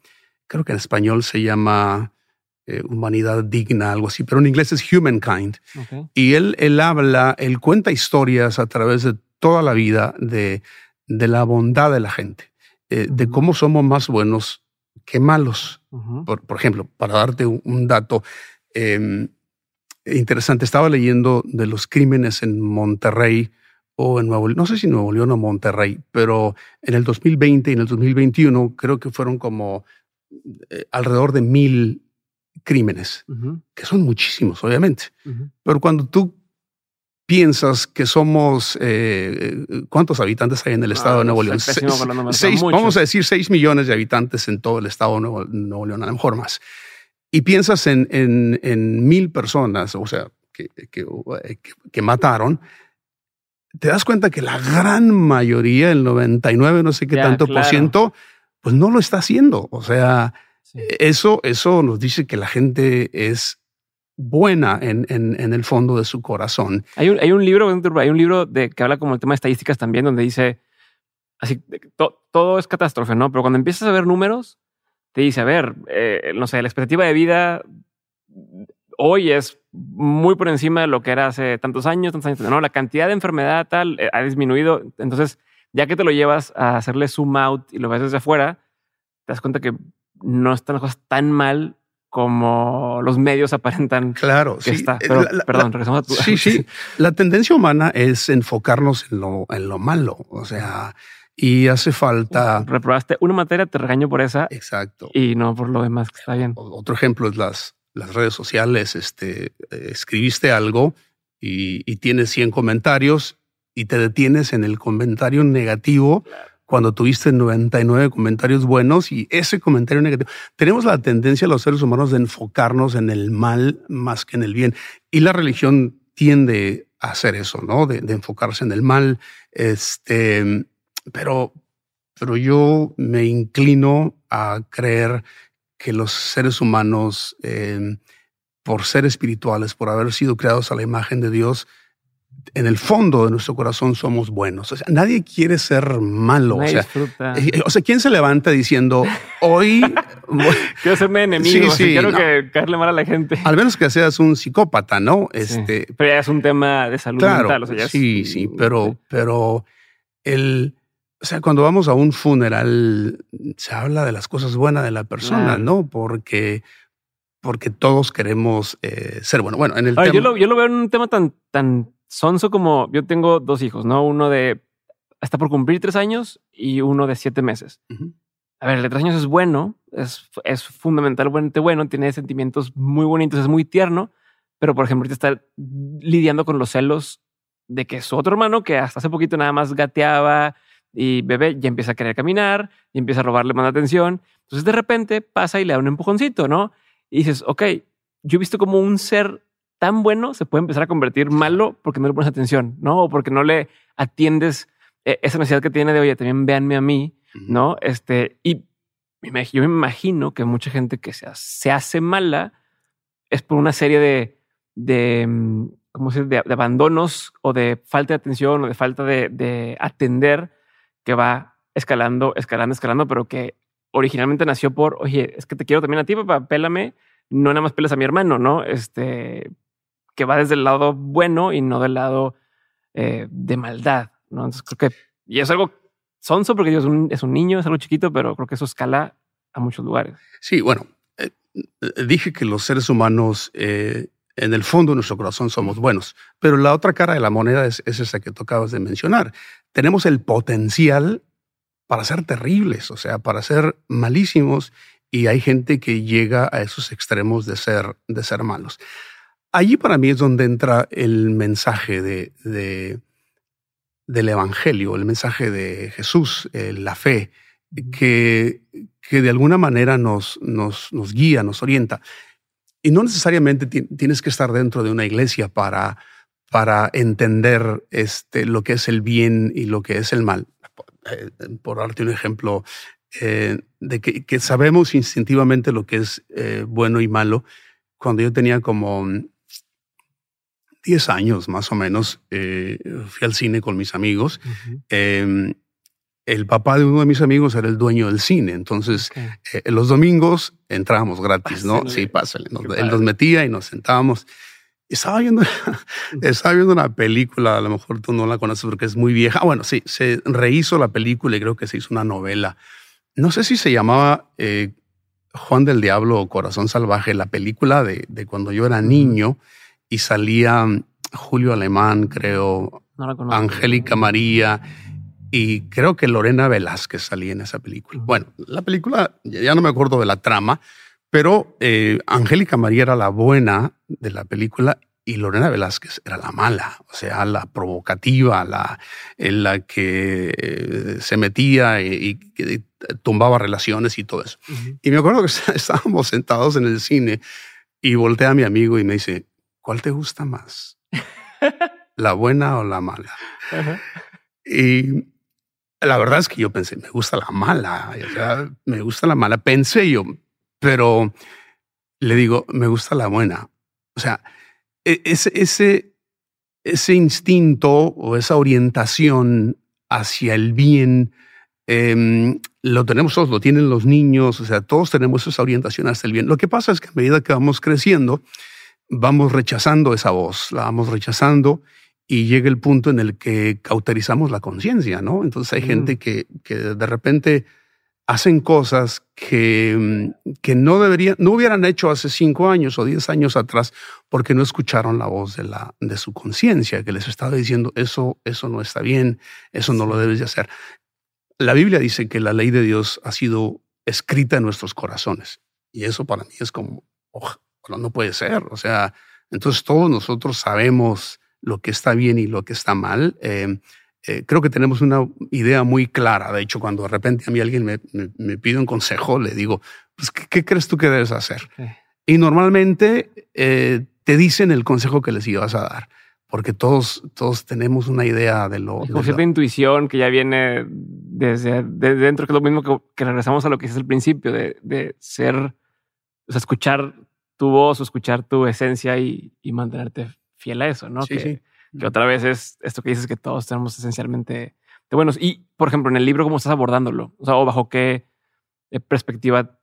creo que en español se llama eh, Humanidad Digna, algo así, pero en inglés es Humankind. Y él, él habla, él cuenta historias a través de toda la vida de, de la bondad de la gente, eh, de cómo somos más buenos que malos. por, por, ejemplo, para darte un, dato, em, interesante. Estaba leyendo de los crímenes en Monterrey o en Nuevo León, no sé si Nuevo León o Monterrey, pero en el 2020 y en el 2021 creo que fueron como eh, alrededor de mil crímenes, que son muchísimos, obviamente. Pero cuando tú piensas que somos, eh, ¿cuántos habitantes hay en el estado de Nuevo León? vamos a decir seis millones de habitantes en todo el estado de Nuevo León, a lo mejor más y piensas en, en, mil personas, o sea, que, que, mataron, te das cuenta que la gran mayoría, el 99, no sé qué tanto por ciento, pues no lo está haciendo. O sea, eso, eso nos dice que la gente es buena en, en, el fondo de su corazón. Hay un, hay un libro, hay un libro de, que habla como el tema de estadísticas también, donde dice, así, todo es catástrofe, ¿no? Pero cuando empiezas a ver números, te dice, a ver, eh, no sé, la expectativa de vida hoy es muy por encima de lo que era hace tantos años, tantos años, no, la cantidad de enfermedad tal eh, ha disminuido. Entonces, ya que te lo llevas a hacerle zoom out y lo ves desde afuera, te das cuenta que no están las cosas tan mal como los medios aparentan claro, que está. Pero, perdón, regresamos a tu. Sí, sí. La tendencia humana es enfocarnos en lo, en lo malo. O sea, y hace falta. Reprobaste una materia, te regaño por esa. Exacto. Y no por lo demás que está bien. Otro ejemplo es las, las redes sociales. Este, eh, escribiste algo y, y, tienes 100 comentarios y te detienes en el comentario negativo. Cuando tuviste 99 comentarios buenos y ese comentario negativo. Tenemos la tendencia los seres humanos de enfocarnos en el mal más que en el bien. Y la religión tiende a hacer eso, ¿no? De, enfocarse en el mal. Este, pero, pero yo me inclino a creer que los seres humanos, eh, por ser espirituales, por haber sido creados a la imagen de Dios, en el fondo de nuestro corazón somos buenos. O sea, nadie quiere ser malo. o, sea, eh, o sea, ¿quién se levanta diciendo hoy quiero serme enemigo? Sí, quiero que caerle mal a la gente. Al menos que seas un psicópata, ¿no? Este, pero ya es un tema de salud mental. O sea, sí, sí, pero, pero el o sea, cuando vamos a un funeral, se habla de las cosas buenas de la persona, ¿no? Porque, porque todos queremos eh, ser bueno. Bueno, en el yo, lo, veo en un tema tan, tan sonso como yo tengo dos hijos, ¿no? Uno de hasta por cumplir tres años y uno de siete meses. A ver, el de tres años es bueno, es, es fundamentalmente bueno, tiene sentimientos muy bonitos, es muy tierno, pero por ejemplo, ahorita está lidiando con los celos de que su otro hermano, que hasta hace poquito nada más gateaba, y bebé ya empieza a querer caminar y empieza a robarle más atención. Entonces de repente pasa y le da un empujoncito, ¿no? Y dices, ok, yo he visto como un ser tan bueno se puede empezar a convertir malo porque no le pones atención, ¿no? O porque no le atiendes eh, esa necesidad que tiene de, oye, también véanme a mí, ¿no? Este, y yo me imagino que mucha gente que se, se hace mala es por una serie de, de mm, ¿cómo se de, de, abandonos o de falta de atención o de falta de, de atender que va escalando, escalando, escalando, pero que originalmente nació por, oye, es que te quiero también a ti, papá, pélame, no nada más pelas a mi hermano, ¿no? Este, que va desde el lado bueno y no del lado eh, de maldad, ¿no? Entonces creo que, y es algo sonso porque es un, es un niño, es algo chiquito, pero creo que eso escala a muchos lugares. Sí, bueno, eh, eh, dije que los seres humanos en el fondo de nuestro corazón somos buenos, pero la otra cara de la moneda es, esa que tú acabas de mencionar. Tenemos el potencial para ser terribles, o sea, para ser malísimos, y hay gente que llega a esos extremos de ser, de ser malos. Allí para mí es donde entra el mensaje de, del Evangelio, el mensaje de Jesús, eh, la fe, que, que de alguna manera nos, nos, nos guía, nos orienta. Y no necesariamente tienes que estar dentro de una iglesia para, para entender este, lo que es el bien y lo que es el mal. Por darte un ejemplo, eh, de que, sabemos instintivamente lo que es eh, bueno y malo. Cuando yo tenía como 10 años más o menos, fui al cine con mis amigos el papá de uno de mis amigos era el dueño del cine. Entonces, eh, los domingos entrábamos gratis, ¿no? Sí, pásale. él nos metía y nos sentábamos. Estaba viendo, estaba viendo una película, a lo mejor tú no la conoces porque es muy vieja. Bueno, sí, se rehizo la película y creo que se hizo una novela. No sé si se llamaba eh, Juan del Diablo o Corazón Salvaje, la película de, de cuando yo era niño y salía Julio Alemán, creo, Angélica María y creo que Lorena Velázquez salía en esa película. Bueno, la película, ya no me acuerdo de la trama, pero eh, Angélica María era la buena de la película y Lorena Velázquez era la mala, o sea, la provocativa, la en la que eh, se metía y, tumbaba relaciones y todo eso. Y me acuerdo que estábamos sentados en el cine y voltea a mi amigo y me dice, ¿cuál te gusta más? ¿La buena o la mala? Y la verdad es que yo pensé, me gusta la mala, me gusta la mala, pensé yo, pero le digo, me gusta la buena. O sea, e, ese, ese, ese instinto o esa orientación hacia el bien, em, lo tenemos todos, lo tienen los niños, o sea, todos tenemos esa orientación hacia el bien. Lo que pasa es que a medida que vamos creciendo, vamos rechazando esa voz, la vamos rechazando y llega el punto en el que cauterizamos la conciencia, ¿no? Entonces hay gente que, que, de repente hacen cosas que, mm, que no deberían, no hubieran hecho hace cinco años o diez años atrás porque no escucharon la voz de, la, de su conciencia que les estaba diciendo eso, eso no está bien, eso no lo debes de hacer. La Biblia dice que la ley de Dios ha sido escrita en nuestros corazones y eso para mí es como, no puede ser. O sea, entonces todos nosotros sabemos lo que está bien y lo que está mal. Eh, eh, creo que tenemos una idea muy clara. De hecho, cuando de repente a mí alguien me, me, pide un consejo, le digo, pues, ¿qué, crees tú que debes hacer? Y normalmente eh, te dicen el consejo que les ibas a dar, porque todos, todos tenemos una idea de lo... Como cierta intuición que ya viene desde, dentro, que es lo mismo que, que, regresamos a lo que es el principio, de, de ser, o sea, escuchar tu voz o escuchar tu esencia y, y mantenerte fiel a eso, ¿no? Sí, que, que otra vez es esto que dices que todos tenemos esencialmente de buenos. Y, por ejemplo, en el libro, ¿cómo estás abordándolo? O sea, o bajo qué eh, perspectiva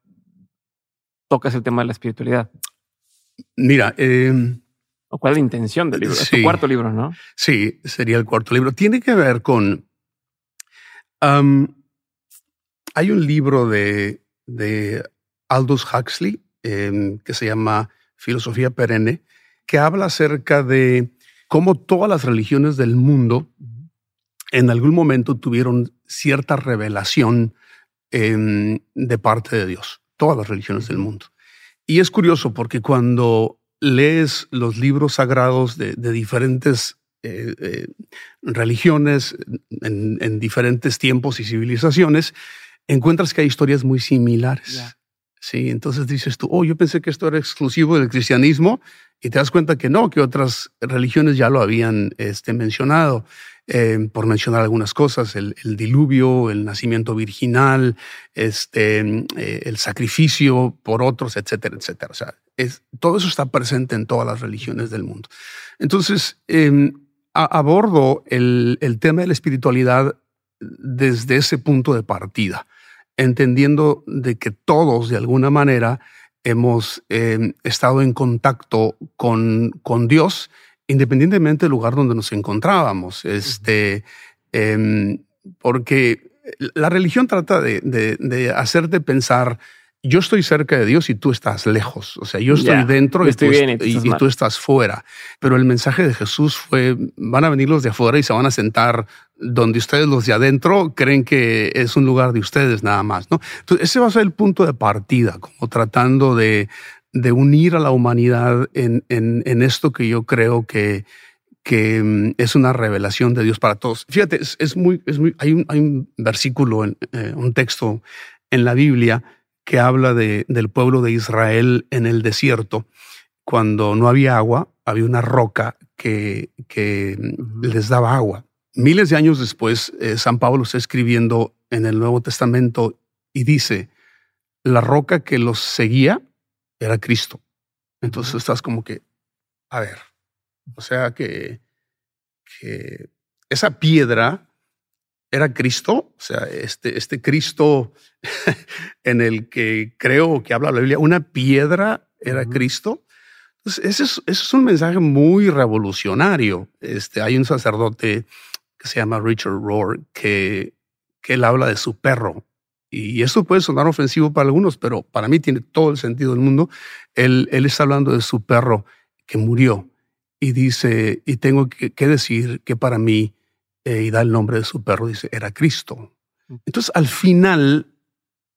tocas el tema de la espiritualidad. Mira, em, o cuál es la intención del libro. es tu cuarto libro, ¿no? Sí, sería el cuarto libro. Tiene que ver con. hay un libro de, de Aldous Huxley em, que se llama Filosofía Perenne, que habla acerca de cómo todas las religiones del mundo en algún momento tuvieron cierta revelación de parte de Dios, todas las religiones del mundo. Y es curioso porque cuando lees los libros sagrados de, diferentes eh, eh, religiones en, diferentes tiempos y civilizaciones, encuentras que hay historias muy similares. Sí, entonces dices tú, oh, yo pensé que esto era exclusivo del cristianismo y te das cuenta que no, que otras religiones ya lo habían este, mencionado. Eh, por mencionar algunas cosas, el, diluvio, el nacimiento virginal, este, eh, el sacrificio por otros, etcétera, etcétera. O sea, es, todo eso está presente en todas las religiones del mundo. Entonces, eh, abordo el tema de la espiritualidad desde ese punto de partida entendiendo de que todos de alguna manera hemos em, estado en contacto con, con, Dios, independientemente del lugar donde nos encontrábamos. Este, em, porque la religión trata de, de, de hacerte pensar yo estoy cerca de Dios y tú estás lejos. O sea, yo estoy dentro y, tú, estás fuera. Pero el mensaje de Jesús fue, van a venir los de afuera y se van a sentar donde ustedes los de adentro creen que es un lugar de ustedes nada más. ¿no? Entonces, ese va a ser el punto de partida, como tratando de, de unir a la humanidad en, en, en, esto que yo creo que, que mm, es una revelación de Dios para todos. Fíjate, es, muy, es muy, hay, un, hay un versículo, en, eh, un texto en la Biblia que habla de, del pueblo de Israel en el desierto. Cuando no había agua, había una roca que, que les daba agua. Miles de años después, eh, San Pablo está escribiendo en el Nuevo Testamento y dice, la roca que los seguía era Cristo. Entonces estás como que, a ver, o sea que, que esa piedra era Cristo, o sea, este, este Cristo en el que creo que habla la Biblia, una piedra era Cristo. Entonces, ese es, ese es, un mensaje muy revolucionario. Este, hay un sacerdote que se llama Richard Rohr que, que él habla de su perro. Y esto puede sonar ofensivo para algunos, pero para mí tiene todo el sentido del mundo. Él, él está hablando de su perro que murió y dice, y tengo que, decir que para mí, eh, y da el nombre de su perro, dice, era Cristo. Entonces, al final,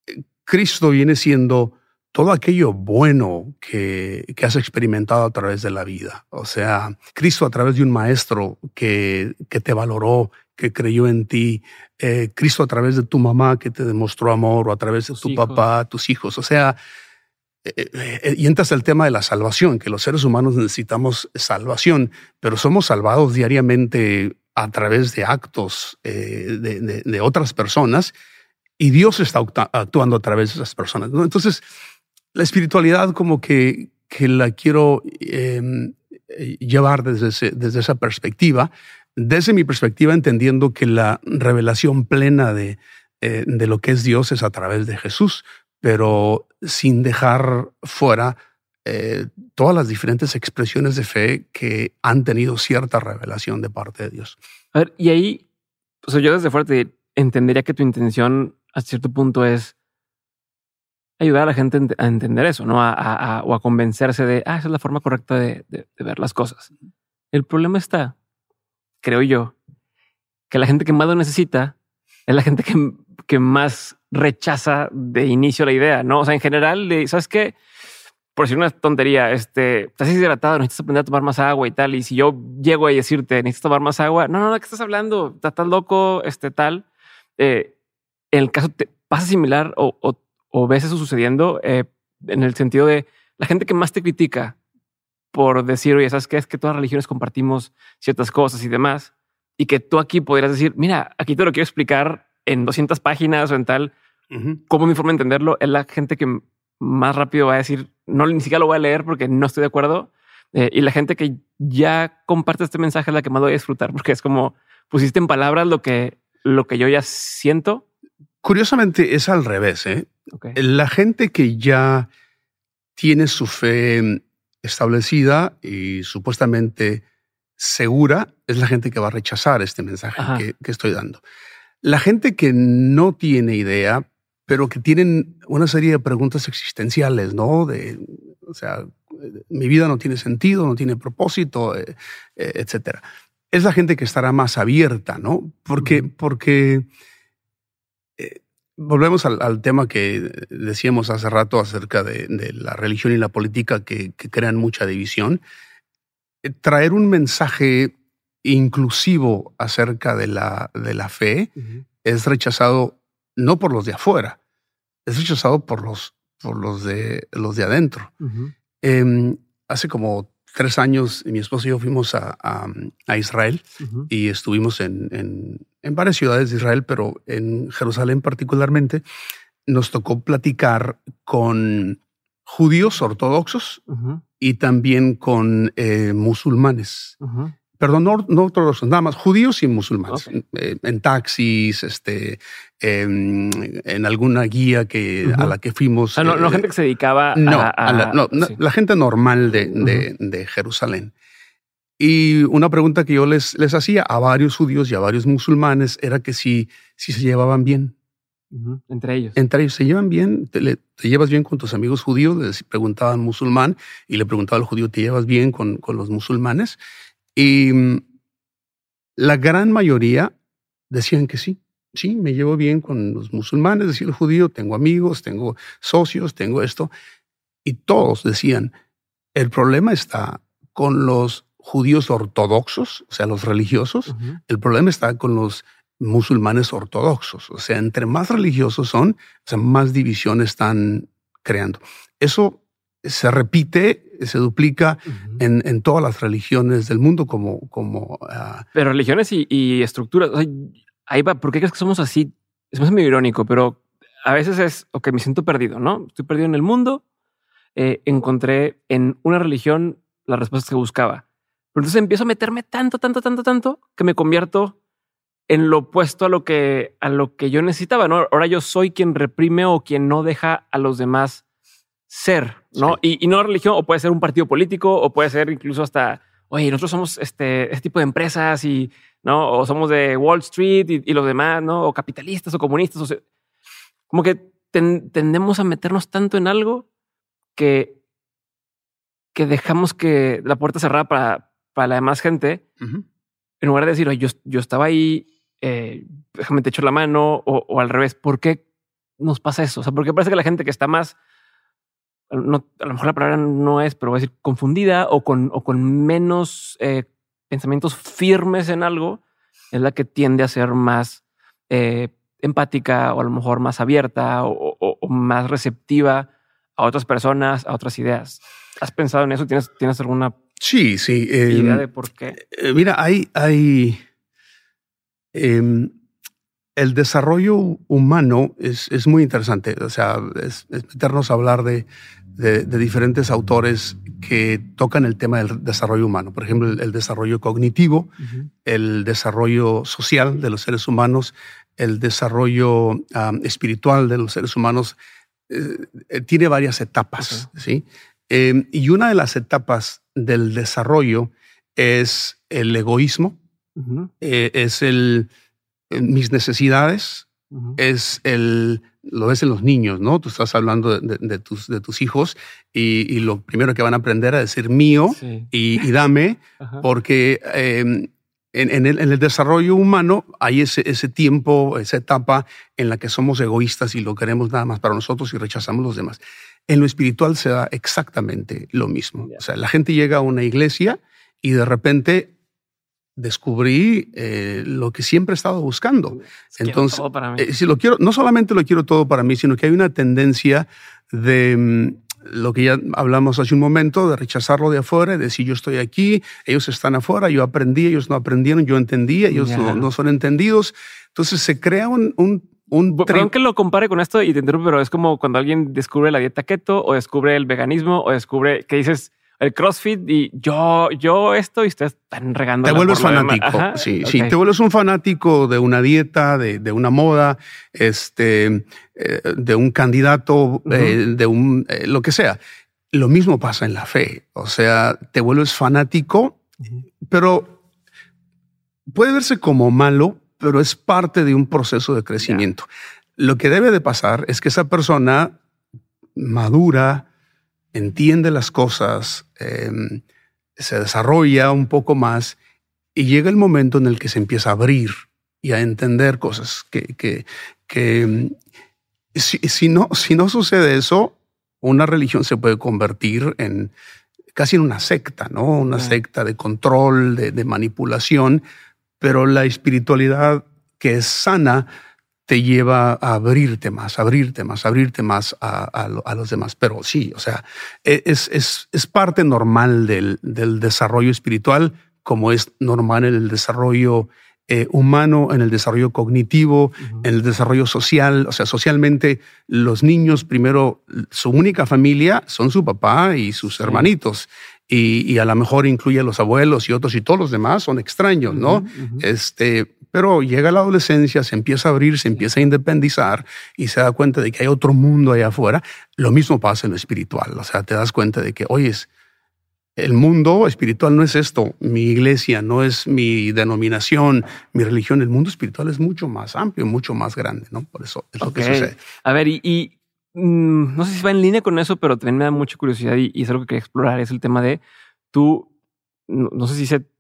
eh, Cristo viene siendo todo aquello bueno que, que, has experimentado a través de la vida. O sea, Cristo a través de un maestro que, que te valoró, que creyó en ti, eh, Cristo a través de tu mamá que te demostró amor, o a través de tu papá, tus hijos. O sea, eh, eh, y entras al tema de la salvación, que los seres humanos necesitamos salvación, pero somos salvados diariamente a través de actos de, de, otras personas y Dios está actuando a través de esas personas. Entonces, la espiritualidad como que, que la quiero em, llevar desde, desde esa perspectiva, desde mi perspectiva entendiendo que la revelación plena de, eh, de lo que es Dios es a través de Jesús, pero sin dejar fuera eh, todas las diferentes expresiones de fe que han tenido cierta revelación de parte de Dios. A ver, y ahí, o yo desde fuera entendería que tu intención a cierto punto es ayudar a la gente a entender eso, ¿no? A, o a convencerse de, ah, esa es la forma correcta de, ver las cosas. El problema está, creo yo, que la gente que más lo necesita es la gente que, que más rechaza de inicio la idea, ¿no? O sea, en general, ¿sabes qué? Por decir una tontería, este, estás deshidratado, necesitas aprender a tomar más agua y tal. Y si yo llego a decirte, necesitas tomar más agua, no, no, no, ¿qué estás hablando? Estás loco, este tal. Eh, en el caso te pasa similar o, o o ves eso sucediendo eh, en el sentido de la gente que más te critica por decir, oye, ¿sabes qué? Es que todas las religiones compartimos ciertas cosas y demás. Y que tú aquí podrías decir, mira, aquí te lo quiero explicar en 200 páginas o en tal. ¿Cómo mi forma de entenderlo? Es la gente que más rápido va a decir, no, ni siquiera lo voy a leer porque no estoy de acuerdo. Eh, y la gente que ya comparte este mensaje es la que más voy a disfrutar porque es como pusiste en palabras lo que, lo que yo ya siento. Curiosamente es al revés. ¿eh? La gente que ya tiene su fe establecida y supuestamente segura es la gente que va a rechazar este mensaje que, estoy dando. La gente que no tiene idea, pero que tienen una serie de preguntas existenciales, ¿no? De, o sea, mi vida no tiene sentido, no tiene propósito, eh, eh, etcétera. Es la gente que estará más abierta, ¿no? Porque, porque volvemos al, tema que decíamos hace rato acerca de, la religión y la política que, crean mucha división. Eh, traer un mensaje inclusivo acerca de la, de la fe es rechazado no por los de afuera, es rechazado por los, por los, de, los de adentro. Em, hace como tres años mi esposo y yo fuimos a, a, Israel y estuvimos en, en, varias ciudades de Israel, pero en Jerusalén particularmente, nos tocó platicar con judíos ortodoxos y también con eh, musulmanes perdón, no, no ortodoxos, nada más judíos y musulmanes, eh, en, taxis, este, en, alguna guía que, a la que fuimos. no, no, eh, gente que se dedicaba no, a, la, no, la, gente normal de, de, de, Jerusalén. Y una pregunta que yo les, les hacía a varios judíos y a varios musulmanes era que si, si se llevaban bien. Entre ellos. Entre ellos se llevan bien, te, te, llevas bien con tus amigos judíos, les preguntaban musulmán y le preguntaba al judío, ¿te llevas bien con, con los musulmanes? Y mm, la gran mayoría decían que sí. Sí, me llevo bien con los musulmanes, decía el judío, tengo amigos, tengo socios, tengo esto. Y todos decían, el problema está con los judíos ortodoxos, o sea, los religiosos, el problema está con los musulmanes ortodoxos. O sea, entre más religiosos son, más divisiones están creando. Eso se repite, se duplica en, todas las religiones del mundo como... como ah, pero religiones y, estructuras, ahí va, ¿por qué crees que somos así? Es muy irónico, pero a veces es, ok, me siento perdido, ¿no? Estoy perdido en el mundo, eh, encontré en una religión las respuestas que buscaba. Pero entonces empiezo a meterme tanto, tanto, tanto, tanto que me convierto en lo opuesto a lo que, a lo que yo necesitaba, ¿no? Ahora yo soy quien reprime o quien no deja a los demás ser, ¿no? Y, no religión, o puede ser un partido político, o puede ser incluso hasta, oye, nosotros somos este, este tipo de empresas y, ¿no? O somos de Wall Street y, los demás, ¿no? O capitalistas o comunistas, o sea, como que tendemos a meternos tanto en algo que, que dejamos que la puerta cerrada para, para la demás gente, en lugar de decir, oye, yo, yo estaba ahí, eh, déjame te echo la mano, o, o, al revés, ¿por qué nos pasa eso? O sea, porque parece que la gente que está más no, a lo mejor la palabra no es, pero voy a decir confundida o con, o con menos eh, pensamientos firmes en algo, es la que tiende a ser más eh, empática o a lo mejor más abierta o, más receptiva a otras personas, a otras ideas. ¿Has pensado en eso? ¿Tienes, tienes alguna sí, sí, idea de por qué? Eh, mira, hay, hay em, el desarrollo humano es, es, muy interesante. O sea, es, meternos a hablar de, de, diferentes autores que tocan el tema del desarrollo humano. Por ejemplo, el, desarrollo cognitivo, el desarrollo social de los seres humanos, el desarrollo espiritual de los seres humanos. Eh, eh, tiene varias etapas, ¿sí? Em, y una de las etapas del desarrollo es el egoísmo, eh, es el mis necesidades, es el, lo ves en los niños, ¿no? Tú estás hablando de, tus, de tus hijos y, lo primero que van a aprender a decir mío y, dame, porque em, en, el, desarrollo humano hay ese, ese tiempo, esa etapa en la que somos egoístas y lo queremos nada más para nosotros y rechazamos los demás. En lo espiritual se da exactamente lo mismo. O sea, la gente llega a una iglesia y de repente descubrí eh, lo que siempre he estado buscando. Entonces, eh, si lo quiero, no solamente lo quiero todo para mí, sino que hay una tendencia de mm, lo que ya hablamos hace un momento, de rechazarlo de afuera, de decir yo estoy aquí, ellos están afuera, yo aprendí, ellos no aprendieron, yo entendí, ellos no, son entendidos. Entonces se crea un, un un Perdón que lo compare con esto y te interrumpo, pero es como cuando alguien descubre la dieta keto o descubre el veganismo o descubre que dices, el CrossFit y yo, yo esto y ustedes están regando. Te vuelves fanático. sí, sí, te vuelves un fanático de una dieta, de, una moda, este, eh, de un candidato, eh, de un, eh, lo que sea. Lo mismo pasa en la fe. O sea, te vuelves fanático, pero puede verse como malo, pero es parte de un proceso de crecimiento. Lo que debe de pasar es que esa persona madura, entiende las cosas, em, se desarrolla un poco más y llega el momento en el que se empieza a abrir y a entender cosas que, que, que em, si, no, si no sucede eso, una religión se puede convertir en casi en una secta, ¿no? Una secta de control, de, de manipulación, pero la espiritualidad que es sana te lleva a abrirte más, abrirte más, abrirte más a, los demás. Pero sí, o sea, e, es, es, es parte normal del, del, desarrollo espiritual, como es normal en el desarrollo eh, humano, en el desarrollo cognitivo, en el desarrollo social. O sea, socialmente los niños, primero, su única familia son su papá y sus hermanitos. Y, y, a lo mejor incluye a los abuelos y otros y todos los demás son extraños, ¿no? Este, pero llega la adolescencia, se empieza a abrir, se empieza a independizar y se da cuenta de que hay otro mundo allá afuera. Lo mismo pasa en lo espiritual. O sea, te das cuenta de que, oye, el mundo espiritual no es esto, mi iglesia no es mi denominación, mi religión. El mundo espiritual es mucho más amplio, mucho más grande, ¿no? Por eso es lo que sucede. A ver, y, mm, no sé si va en línea con eso, pero también me da mucha curiosidad y, es algo que quería explorar, es el tema de tú, no sé si se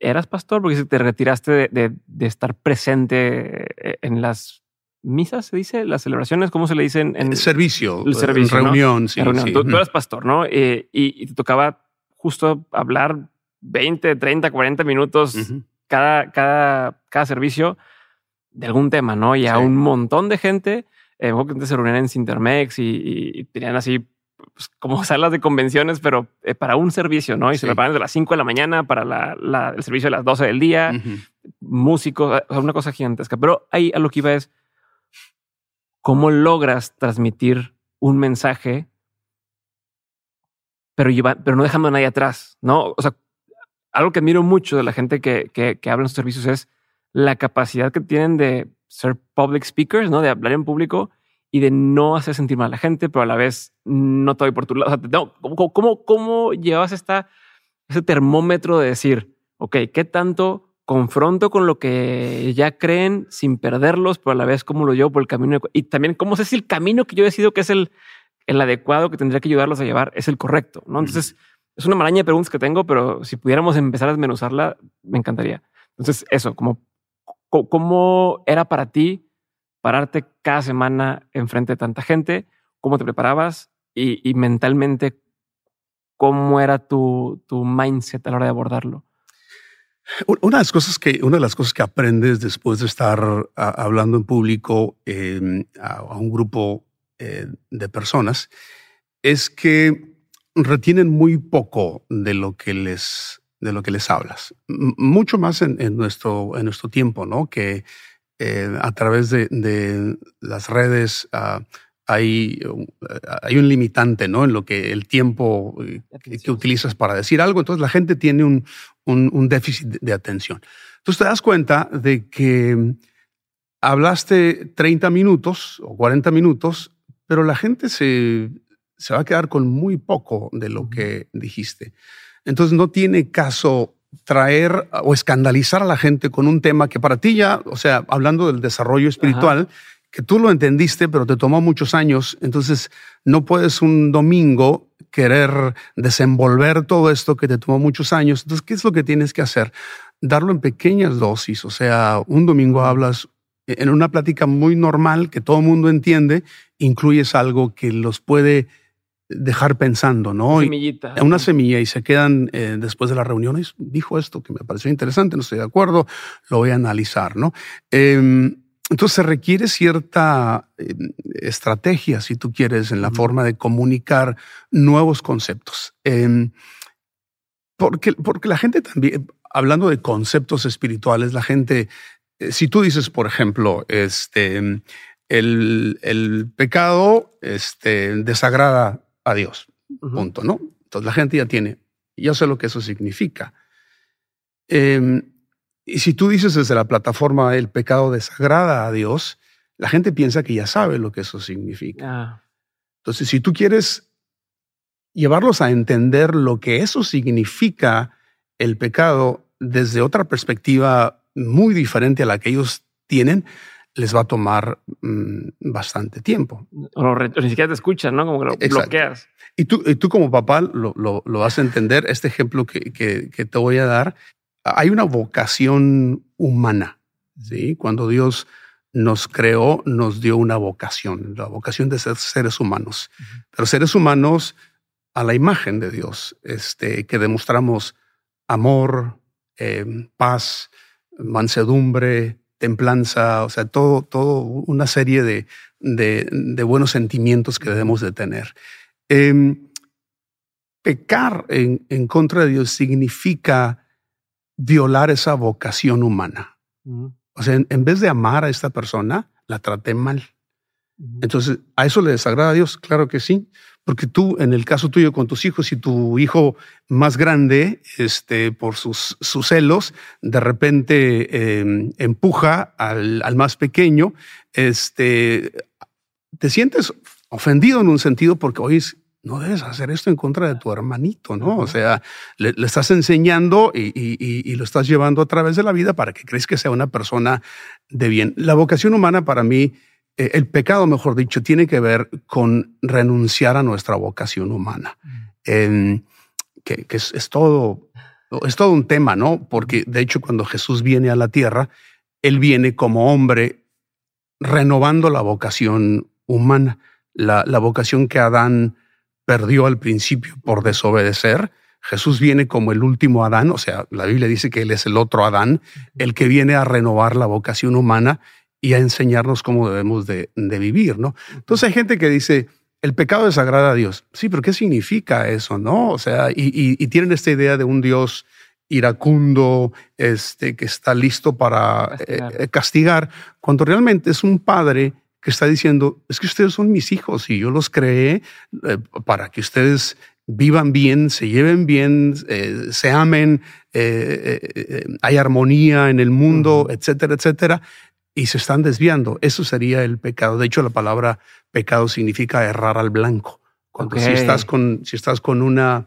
eras pastor porque te retiraste de, estar presente eh, en las misas, se dice, las celebraciones, ¿cómo se le dicen? En el servicio, el servicio, reunión, sí, Tú, eras pastor, ¿no? Eh, y, te tocaba justo hablar 20, 30, 40 minutos cada, cada, cada servicio. de algún tema, ¿no? Y a un montón de gente, eh, se reunían en Sintermex y, tenían así pues, como salas de convenciones, pero eh, para un servicio, ¿no? Y se preparan de las 5 de la mañana para la, el servicio de las 12 del día, músicos, una cosa gigantesca. Pero ahí a lo que iba es, ¿cómo logras transmitir un mensaje, pero, pero no dejando a nadie atrás, ¿no? O sea, algo que admiro mucho de la gente que, que, que habla en sus servicios es la capacidad que tienen de ser public speakers, ¿no? De hablar en público y de no hacer sentir mal a la gente, pero a la vez no te voy por tu lado. O sea, no, ¿cómo, cómo, cómo llevas esta, ese termómetro de decir, ok, ¿qué tanto confronto con lo que ya creen sin perderlos, pero a la vez cómo lo llevo por el camino? Y también cómo sé si el camino que yo decido que es el, el adecuado que tendría que ayudarlos a llevar es el correcto, ¿no? Entonces, es una maraña de preguntas que tengo, pero si pudiéramos empezar a desmenuzarla, me encantaría. Entonces, eso, como cómo era para ti pararte cada semana enfrente de tanta gente, cómo te preparabas y, mentalmente cómo era tu, tu mindset a la hora de abordarlo. Una de las cosas que, una de las cosas que aprendes después de estar hablando en público em, a, un grupo eh, de personas es que retienen muy poco de lo que les, de lo que les hablas. mucho más en, nuestro, en nuestro tiempo, ¿no? Que eh, a través de, las redes ah, hay, hay un limitante, ¿no? En lo que el tiempo eh, que, utilizas para decir algo. Entonces la gente tiene un, un, déficit de atención. Entonces te das cuenta de que hablaste 30 minutos o 40 minutos, pero la gente se, se va a quedar con muy poco de lo que dijiste. Entonces no tiene caso traer o escandalizar a la gente con un tema que para ti ya, o sea, hablando del desarrollo espiritual, que tú lo entendiste, pero te tomó muchos años, entonces no puedes un domingo querer desenvolver todo esto que te tomó muchos años. Entonces, ¿qué es lo que tienes que hacer? Darlo en pequeñas dosis, o sea, un domingo hablas en una plática muy normal que todo el mundo entiende, incluyes algo que los puede dejar pensando, ¿no? Una semillita. una semilla y se quedan eh, después de las reuniones. Dijo esto que me pareció interesante, no estoy de acuerdo, lo voy a analizar, ¿no? Em, entonces se requiere cierta em, estrategia, si tú quieres, en la forma de comunicar nuevos conceptos. Em, porque, porque la gente también, hablando de conceptos espirituales, la gente, eh, si tú dices, por ejemplo, este, el, el pecado este, desagrada a Dios. Punto, ¿no? Entonces la gente ya tiene, ya sé lo que eso significa. Em, y si tú dices desde la plataforma el pecado desagrada a Dios, la gente piensa que ya sabe lo que eso significa. Ah. Entonces, si tú quieres llevarlos a entender lo que eso significa el pecado desde otra perspectiva muy diferente a la que ellos tienen, les va a tomar mm, bastante tiempo. O, ni siquiera te escuchan, ¿no? Como que lo bloqueas. Y tú, y tú como papá lo, lo, vas a entender. Este ejemplo que, que, que, te voy a dar, hay una vocación humana. ¿sí? Cuando Dios nos creó, nos dio una vocación, la vocación de ser seres humanos. Pero seres humanos a la imagen de Dios, este, que demostramos amor, eh, paz, mansedumbre, templanza, o sea, todo, todo una serie de, de, buenos sentimientos que debemos de tener. Em, pecar en, en, contra de Dios significa violar esa vocación humana. O sea, en, vez de amar a esta persona, la traté mal. Entonces, ¿a eso le desagrada a Dios? Claro que sí, porque tú, en el caso tuyo con tus hijos, si tu hijo más grande, este, por sus, sus celos, de repente em, empuja al, al, más pequeño, este, te sientes ofendido en un sentido porque hoy no debes hacer esto en contra de tu hermanito, ¿no? O sea, le, estás enseñando y, y, y, lo estás llevando a través de la vida para que crees que sea una persona de bien. La vocación humana para mí el pecado, mejor dicho, tiene que ver con renunciar a nuestra vocación humana, que, es, todo, es todo un tema, ¿no? Porque de hecho cuando Jesús viene a la tierra, Él viene como hombre renovando la vocación humana, la, la vocación que Adán perdió al principio por desobedecer. Jesús viene como el último Adán, o sea, la Biblia dice que Él es el otro Adán, el que viene a renovar la vocación humana y a enseñarnos cómo debemos de, vivir, ¿no? Entonces hay gente que dice, el pecado desagrada a Dios. Sí, pero ¿qué significa eso, no? O sea, y, tienen esta idea de un Dios iracundo, este, que está listo para eh, castigar, cuando realmente es un padre que está diciendo, es que ustedes son mis hijos y yo los creé eh, para que ustedes vivan bien, se lleven bien, eh, se amen, eh, hay armonía en el mundo, etcétera, etcétera, y se están desviando. Eso sería el pecado. De hecho, la palabra pecado significa errar al blanco. Cuando si estás con, si estás con una,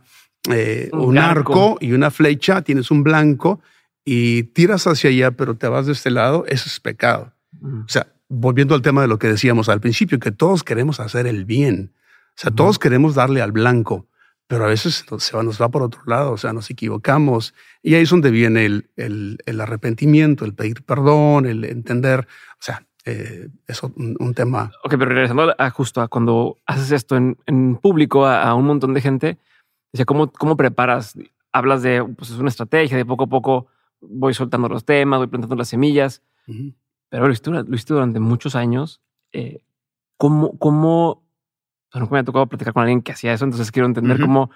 un, arco y una flecha, tienes un blanco y tiras hacia allá, pero te vas de este lado, eso es pecado. O sea, volviendo al tema de lo que decíamos al principio, que todos queremos hacer el bien. O sea, todos queremos darle al blanco, pero a veces se va, nos va por otro lado, o sea, nos equivocamos. Y ahí es donde viene el, el, arrepentimiento, el pedir perdón, el entender, o sea, eh, es un, tema. Ok, pero regresando a justo a cuando haces esto en, en público a, un montón de gente, decía, ¿cómo, cómo preparas? Hablas de, pues es una estrategia, de poco a poco voy soltando los temas, voy plantando las semillas pero lo hiciste, lo durante muchos años. Eh, ¿Cómo, cómo, me ha tocado platicar con alguien que hacía eso, entonces quiero entender cómo,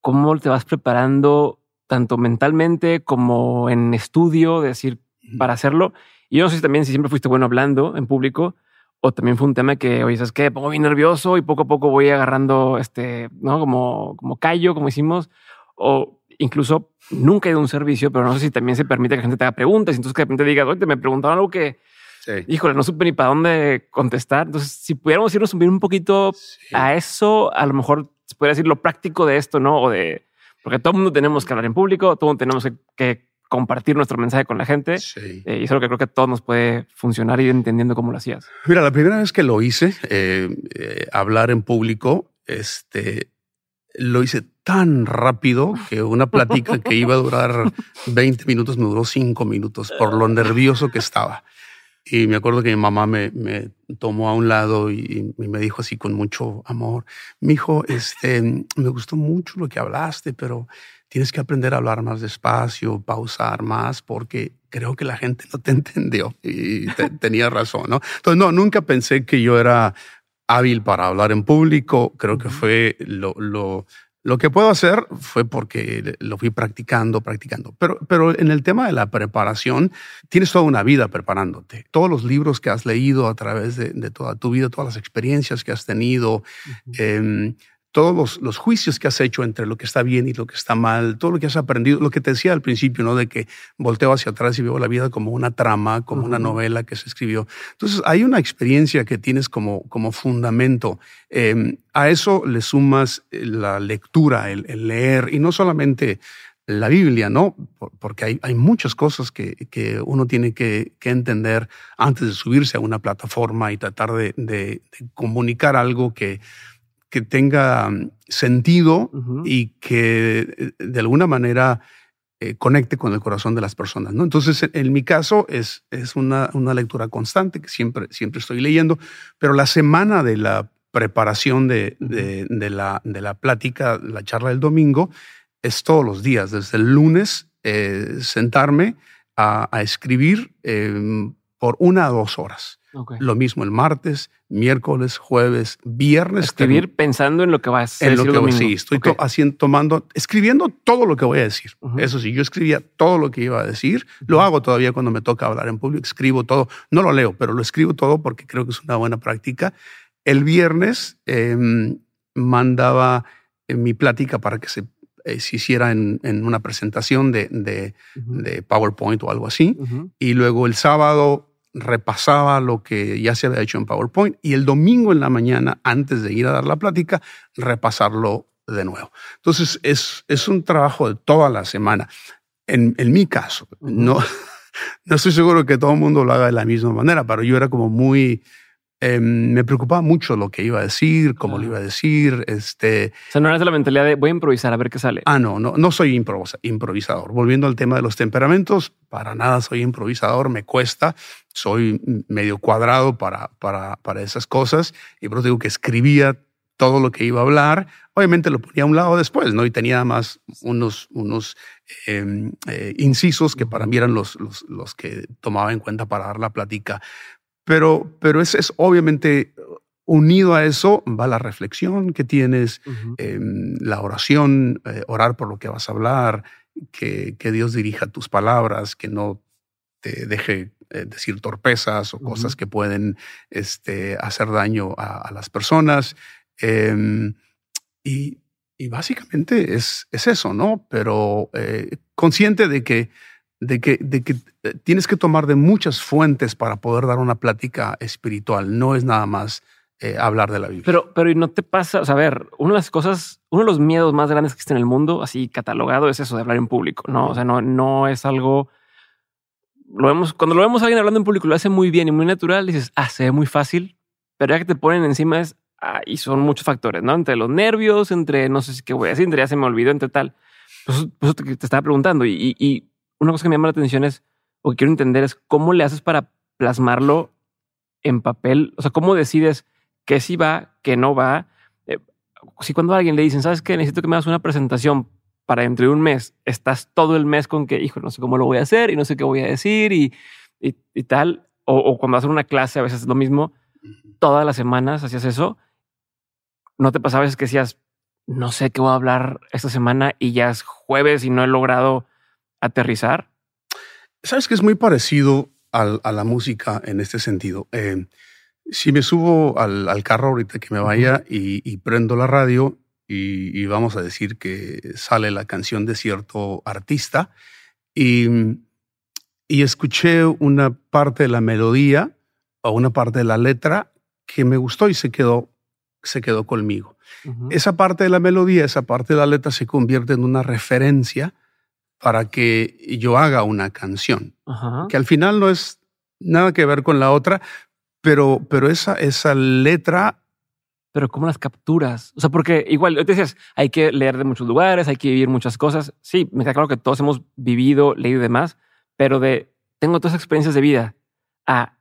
cómo te vas preparando tanto mentalmente como en estudio, decir, para hacerlo. Y yo no sé si también si siempre fuiste bueno hablando en público o también fue un tema que, oye, ¿sabes qué? Pongo bien nervioso y poco a poco voy agarrando, este, ¿no? Como, como callo, como hicimos. O incluso nunca he ido a un servicio, pero no sé si también se permite que la gente te haga preguntas. Entonces que de repente digas, oye, me preguntaron algo que, híjole, no supe ni para dónde contestar. Entonces, si pudiéramos irnos un poquito a eso, a lo mejor se podría decir lo práctico de esto, ¿no? O de, porque todo el mundo tenemos que hablar en público, todo mundo tenemos que, compartir nuestro mensaje con la gente. Eh, y eso es lo que creo que a todos nos puede funcionar y entendiendo cómo lo hacías. Mira, la primera vez que lo hice, eh, eh, hablar en público, este, lo hice tan rápido que una plática que iba a durar 20 minutos me duró 5 minutos por lo nervioso que estaba. Y me acuerdo que mi mamá me, me tomó a un lado y, me dijo así con mucho amor, mi hijo, este, me gustó mucho lo que hablaste, pero tienes que aprender a hablar más despacio, pausar más, porque creo que la gente no te entendió. Y tenía razón, ¿no? Entonces, no, nunca pensé que yo era hábil para hablar en público. Creo que fue lo, lo, lo que puedo hacer fue porque lo fui practicando, practicando. Pero, pero en el tema de la preparación, tienes toda una vida preparándote. Todos los libros que has leído a través de, toda tu vida, todas las experiencias que has tenido, todos los, juicios que has hecho entre lo que está bien y lo que está mal, todo lo que has aprendido, lo que te decía al principio, ¿no? De que volteo hacia atrás y veo la vida como una trama, como una novela que se escribió. Entonces, hay una experiencia que tienes como, como fundamento. Em, a eso le sumas eh, la lectura, el, leer, y no solamente la Biblia, ¿no? Porque hay, hay muchas cosas que, que uno tiene que, que, entender antes de subirse a una plataforma y tratar de, de comunicar algo que que tenga mm, sentido y que eh, de alguna manera eh, conecte con el corazón de las personas. ¿no? Entonces, en mi caso es, es una, una, lectura constante que siempre, siempre estoy leyendo, pero la semana de la preparación de, de, la, de la plática, la charla del domingo, es todos los días, desde el lunes, eh, sentarme a, a escribir em, por una o dos horas. Lo mismo el martes, miércoles, jueves, viernes. Escribir pensando en lo que va a. En lo que sí, estoy haciendo, tomando, escribiendo todo lo que voy a decir. Eso sí, yo escribía todo lo que iba a decir. Lo hago todavía cuando me toca hablar en público. Escribo todo. No lo leo, pero lo escribo todo porque creo que es una buena práctica. El viernes em, mandaba eh, mi plática para que se, eh, hiciera en, una presentación de, de, PowerPoint o algo así. Y luego el sábado repasaba lo que ya se había hecho en PowerPoint y el domingo en la mañana, antes de ir a dar la plática, repasarlo de nuevo. Entonces, es, es un trabajo de toda la semana. En, en mi caso, no, no estoy seguro que todo el mundo lo haga de la misma manera, pero yo era como muy Em, me preocupaba mucho lo que iba a decir, cómo lo iba a decir. Este, o sea, no eres de la mentalidad de voy a improvisar a ver qué sale. Ah, no, no, no soy improvisador. Volviendo al tema de los temperamentos, para nada soy improvisador, me cuesta, soy medio cuadrado para, para, para esas cosas. Y por eso digo que escribía todo lo que iba a hablar. Obviamente lo ponía a un lado después, ¿no? Y tenía más unos, unos em, eh, incisos que para mí eran los, los, que tomaba en cuenta para dar la plática. Pero, pero ese es obviamente unido a eso va la reflexión que tienes, em, la oración, eh, orar por lo que vas a hablar, que, que Dios dirija tus palabras, que no te deje eh, decir torpezas o cosas que pueden este, hacer daño a, las personas. Em, y, básicamente es, es, eso, ¿no? Pero eh, consciente de que, de, que, de que eh, tienes que tomar de muchas fuentes para poder dar una plática espiritual. No es nada más hablar de la Biblia. Pero, pero ¿y no te pasa? O sea, a ver, una de las cosas, uno de los miedos más grandes que existe en el mundo, así catalogado, es eso de hablar en público. No, o sea, no, no es algo lo vemos, cuando lo vemos a alguien hablando en público, lo hace muy bien y muy natural, dices, ah, se ve muy fácil, pero ya que te ponen encima es, ah, y son muchos factores, ¿no? Entre los nervios, entre, no sé si qué voy a decir, entre ya se me olvidó, entre tal. Pues, pues te, estaba preguntando y, y, una cosa que me llama la atención es, o que quiero entender es, ¿cómo le haces para plasmarlo en papel? O sea, ¿cómo decides qué sí va, qué no va? Eh, si cuando a alguien le dicen, ¿sabes qué? Necesito que me hagas una presentación para dentro de un mes estás todo el mes con que, hijo, no sé cómo lo voy a hacer y no sé qué voy a decir y, y, tal. O, cuando vas a una clase, a veces es lo mismo. Todas las semanas hacías eso. ¿No te pasaba a veces que decías, no sé qué voy a hablar esta semana y ya es jueves y no he logrado aterrizar? Sabes que es muy parecido a la música en este sentido. Eh, si me subo al, carro ahorita que me vaya y prendo la radio, y, vamos a decir que sale la canción de cierto artista y, y escuché una parte de la melodía o una parte de la letra que me gustó y se quedó, se quedó conmigo. Esa parte de la melodía, esa parte de la letra se convierte en una referencia para que yo haga una canción, que al final no es nada que ver con la otra, pero, pero esa, esa letra pero ¿cómo las capturas? O sea, porque igual, te decías, hay que leer de muchos lugares, hay que vivir muchas cosas. Sí, me queda claro que todos hemos vivido, leído y demás, pero de, tengo todas experiencias de vida, a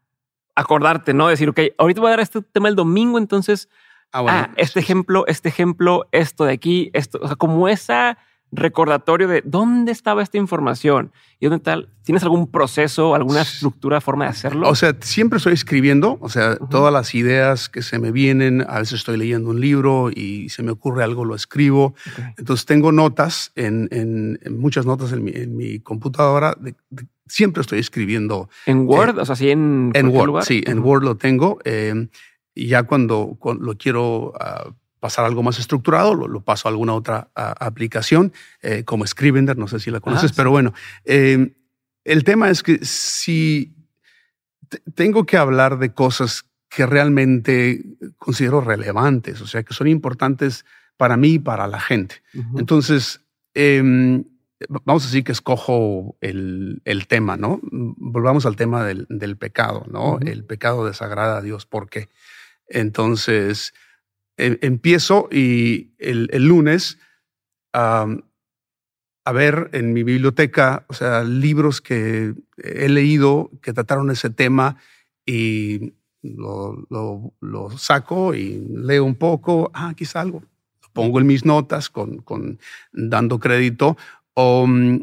acordarte, ¿no? Decir, ok, ahorita voy a dar este tema el domingo, entonces, ah, bueno, ah, este ejemplo, este ejemplo, esto de aquí, esto, o sea, como esa recordatorio de dónde estaba esta información y dónde tal. ¿Tienes algún proceso, alguna estructura, forma de hacerlo? O sea, siempre estoy escribiendo, o sea, todas las ideas que se me vienen, a veces estoy leyendo un libro y se me ocurre algo, lo escribo. Entonces tengo notas, en, muchas notas en mi, computadora, siempre estoy escribiendo. ¿En Word? o sea, sí, en, en Word, sí, en Word lo tengo. Eh, y ya cuando, lo quiero... Uh, pasar algo más estructurado, lo, paso a alguna otra aplicación, eh, como Scrivener, no sé si la conoces, ah, pero bueno, em, el tema es que si tengo que hablar de cosas que realmente considero relevantes, o sea, que son importantes para mí y para la gente. Entonces, em, vamos a decir que escojo el, tema, ¿no? Volvamos al tema del, pecado, ¿no? El pecado desagrada a Dios. ¿Por qué? Entonces, Em, empiezo y el, lunes a ver en mi biblioteca, o sea, libros que he leído que trataron ese tema y lo, saco y leo un poco, ah, aquí salgo. Lo pongo en mis notas con dando crédito mm,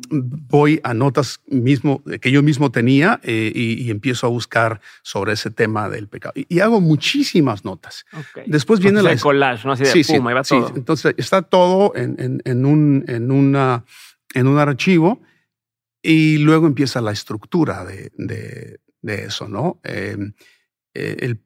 voy a notas mismo, que yo mismo tenía eh, y, empiezo a buscar sobre ese tema del pecado. Y, hago muchísimas notas. Después viene la... collage, ¿no? Así de sí, sí, va todo. Entonces está todo en, en, un, en, una, en un archivo y luego empieza la estructura de, de, de eso, ¿no? Em, eh, el,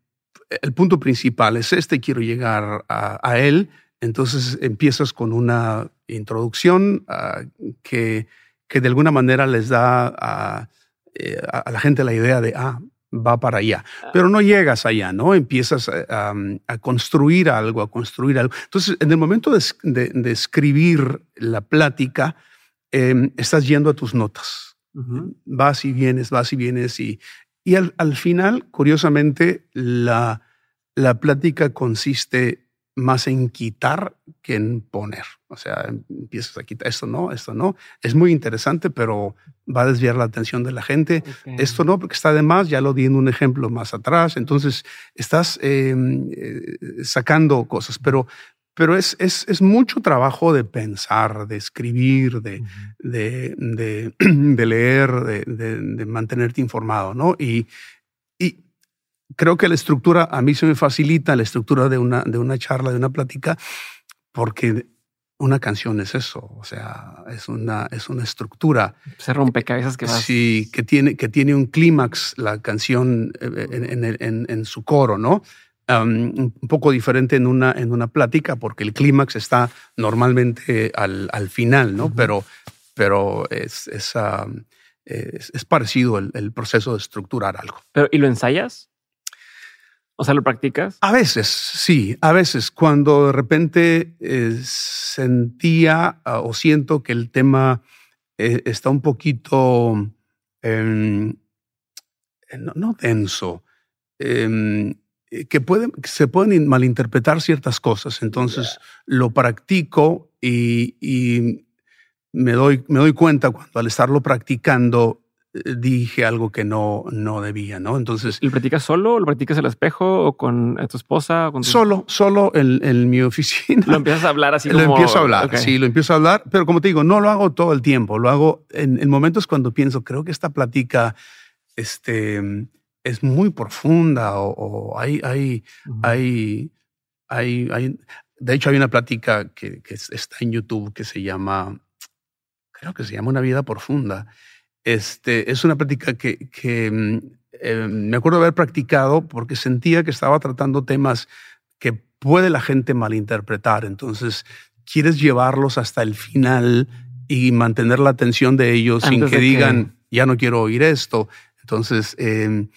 el, punto principal es este, quiero llegar a, a él, entonces empiezas con una introducción ah, que, que, de alguna manera les da eh, a, la gente la idea de, ah, va para allá. Ah. Pero no llegas allá, ¿no? Empiezas a, construir algo, a construir algo. Entonces, en el momento de, escribir la plática, em, estás yendo a tus notas. Vas y vienes, vas y vienes y, y al, al final, curiosamente, la, la plática consiste más en quitar que en poner. O sea, empiezas a quitar esto no, esto no. Es muy interesante, pero va a desviar la atención de la gente. Esto no, porque está de más, ya lo di en un ejemplo más atrás. Entonces, estás em, eh, sacando cosas, pero, pero es, es, es, mucho trabajo de pensar, de escribir, de, de, de, de, leer, de, mantenerte informado, ¿no? Y, y creo que la estructura a mí se me facilita, la estructura de una, de una charla, de una plática, porque una canción es eso, o sea, es una, es una estructura. Se rompecabezas que vas. Sí, que tiene, que tiene un clímax la canción eh, en, en, en, su coro, ¿no? un poco diferente en una, en una plática, porque el clímax está normalmente al, al final, ¿no? Pero, pero es, es, es, parecido el, el, proceso de estructurar algo. Pero, ¿Y lo ensayas? O sea, ¿lo practicas? A veces, sí, a veces cuando de repente eh, sentía ah, o siento que el tema eh, está un poquito, em, no, denso, em, que, se pueden malinterpretar ciertas cosas. Entonces lo practico y, y me, doy, me doy cuenta cuando al estarlo practicando dije algo que no, no debía, ¿no? Entonces... ¿Lo practicas solo? ¿Lo practicas el espejo o con tu esposa? con Solo, solo en, mi oficina. Lo empiezas a hablar así como... Lo empiezo a hablar, sí, lo empiezo a hablar, pero como te digo, no lo hago todo el tiempo, lo hago en, momentos cuando pienso, creo que esta plática este, es muy profunda o, hay, hay, hay, hay, hay, De hecho, hay una plática que, que está en YouTube que se llama, creo que se llama Una vida profunda este, es una práctica que, mm, eh, me acuerdo haber practicado porque sentía que estaba tratando temas que puede la gente malinterpretar. Entonces, quieres llevarlos hasta el final y mantener la atención de ellos sin que digan, ya no quiero oír esto. Entonces, em,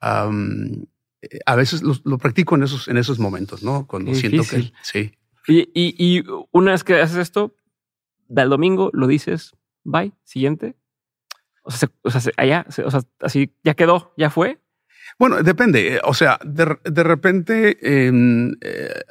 eh, a veces lo, practico en esos, en esos momentos, ¿no? Cuando siento que sí. Y, y, una vez que haces esto, del domingo lo dices, bye, siguiente. O sea, o sea, allá, o sea, así ya quedó, ya fue. Bueno, depende. Eh, o sea, de, de repente em, eh,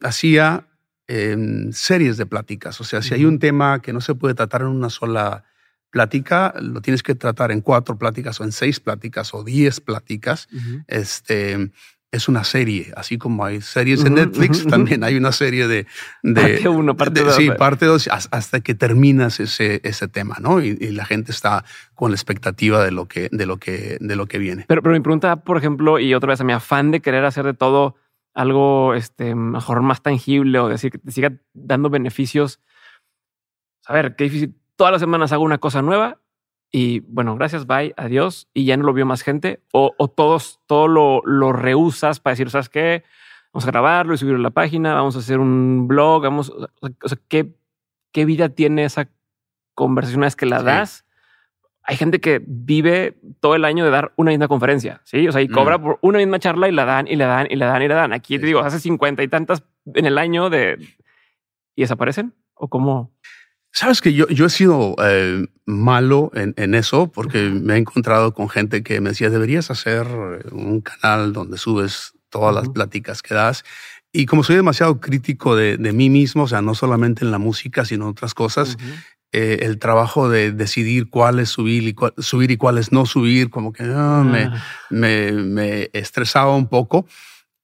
hacía em, series de pláticas. O sea, si hay un tema que no se puede tratar en una sola plática, lo tienes que tratar en cuatro pláticas o en seis pláticas o diez pláticas. Este, es una serie, así como hay series en Netflix, también hay una serie de... de parte uno, parte dos. Sí, parte dos, hasta que terminas ese, ese tema, ¿no? Y, la gente está con la expectativa de lo que, de lo que, de lo que viene. Pero, pero mi pregunta, por ejemplo, y otra vez a mi afán de querer hacer de todo algo este, mejor, más tangible o decir que te siga dando beneficios. A ver, qué difícil. Todas las semanas hago una cosa nueva y bueno, gracias, bye, adiós, y ya no lo vio más gente, o, o todos, todo lo, lo rehusas para decir, ¿sabes qué? Vamos a grabarlo y subirlo a la página, vamos a hacer un blog, vamos, o sea, ¿qué, qué vida tiene esa conversación una vez que la das? Hay gente que vive todo el año de dar una misma conferencia, ¿sí? O sea, y cobra mm. por una misma charla y la dan, y la dan, y la dan, y la dan. Aquí te digo, hace cincuenta y tantas en el año de... ¿Y desaparecen? ¿O cómo? Sabes que yo, yo he sido eh, malo en, en, eso porque me he encontrado con gente que me decía, deberías hacer un canal donde subes todas las pláticas que das. Y como soy demasiado crítico de, de, mí mismo, o sea, no solamente en la música, sino en otras cosas, eh, el trabajo de decidir cuáles subir y, subir y cuáles no subir, como que ah, me, ah. me, me, estresaba un poco.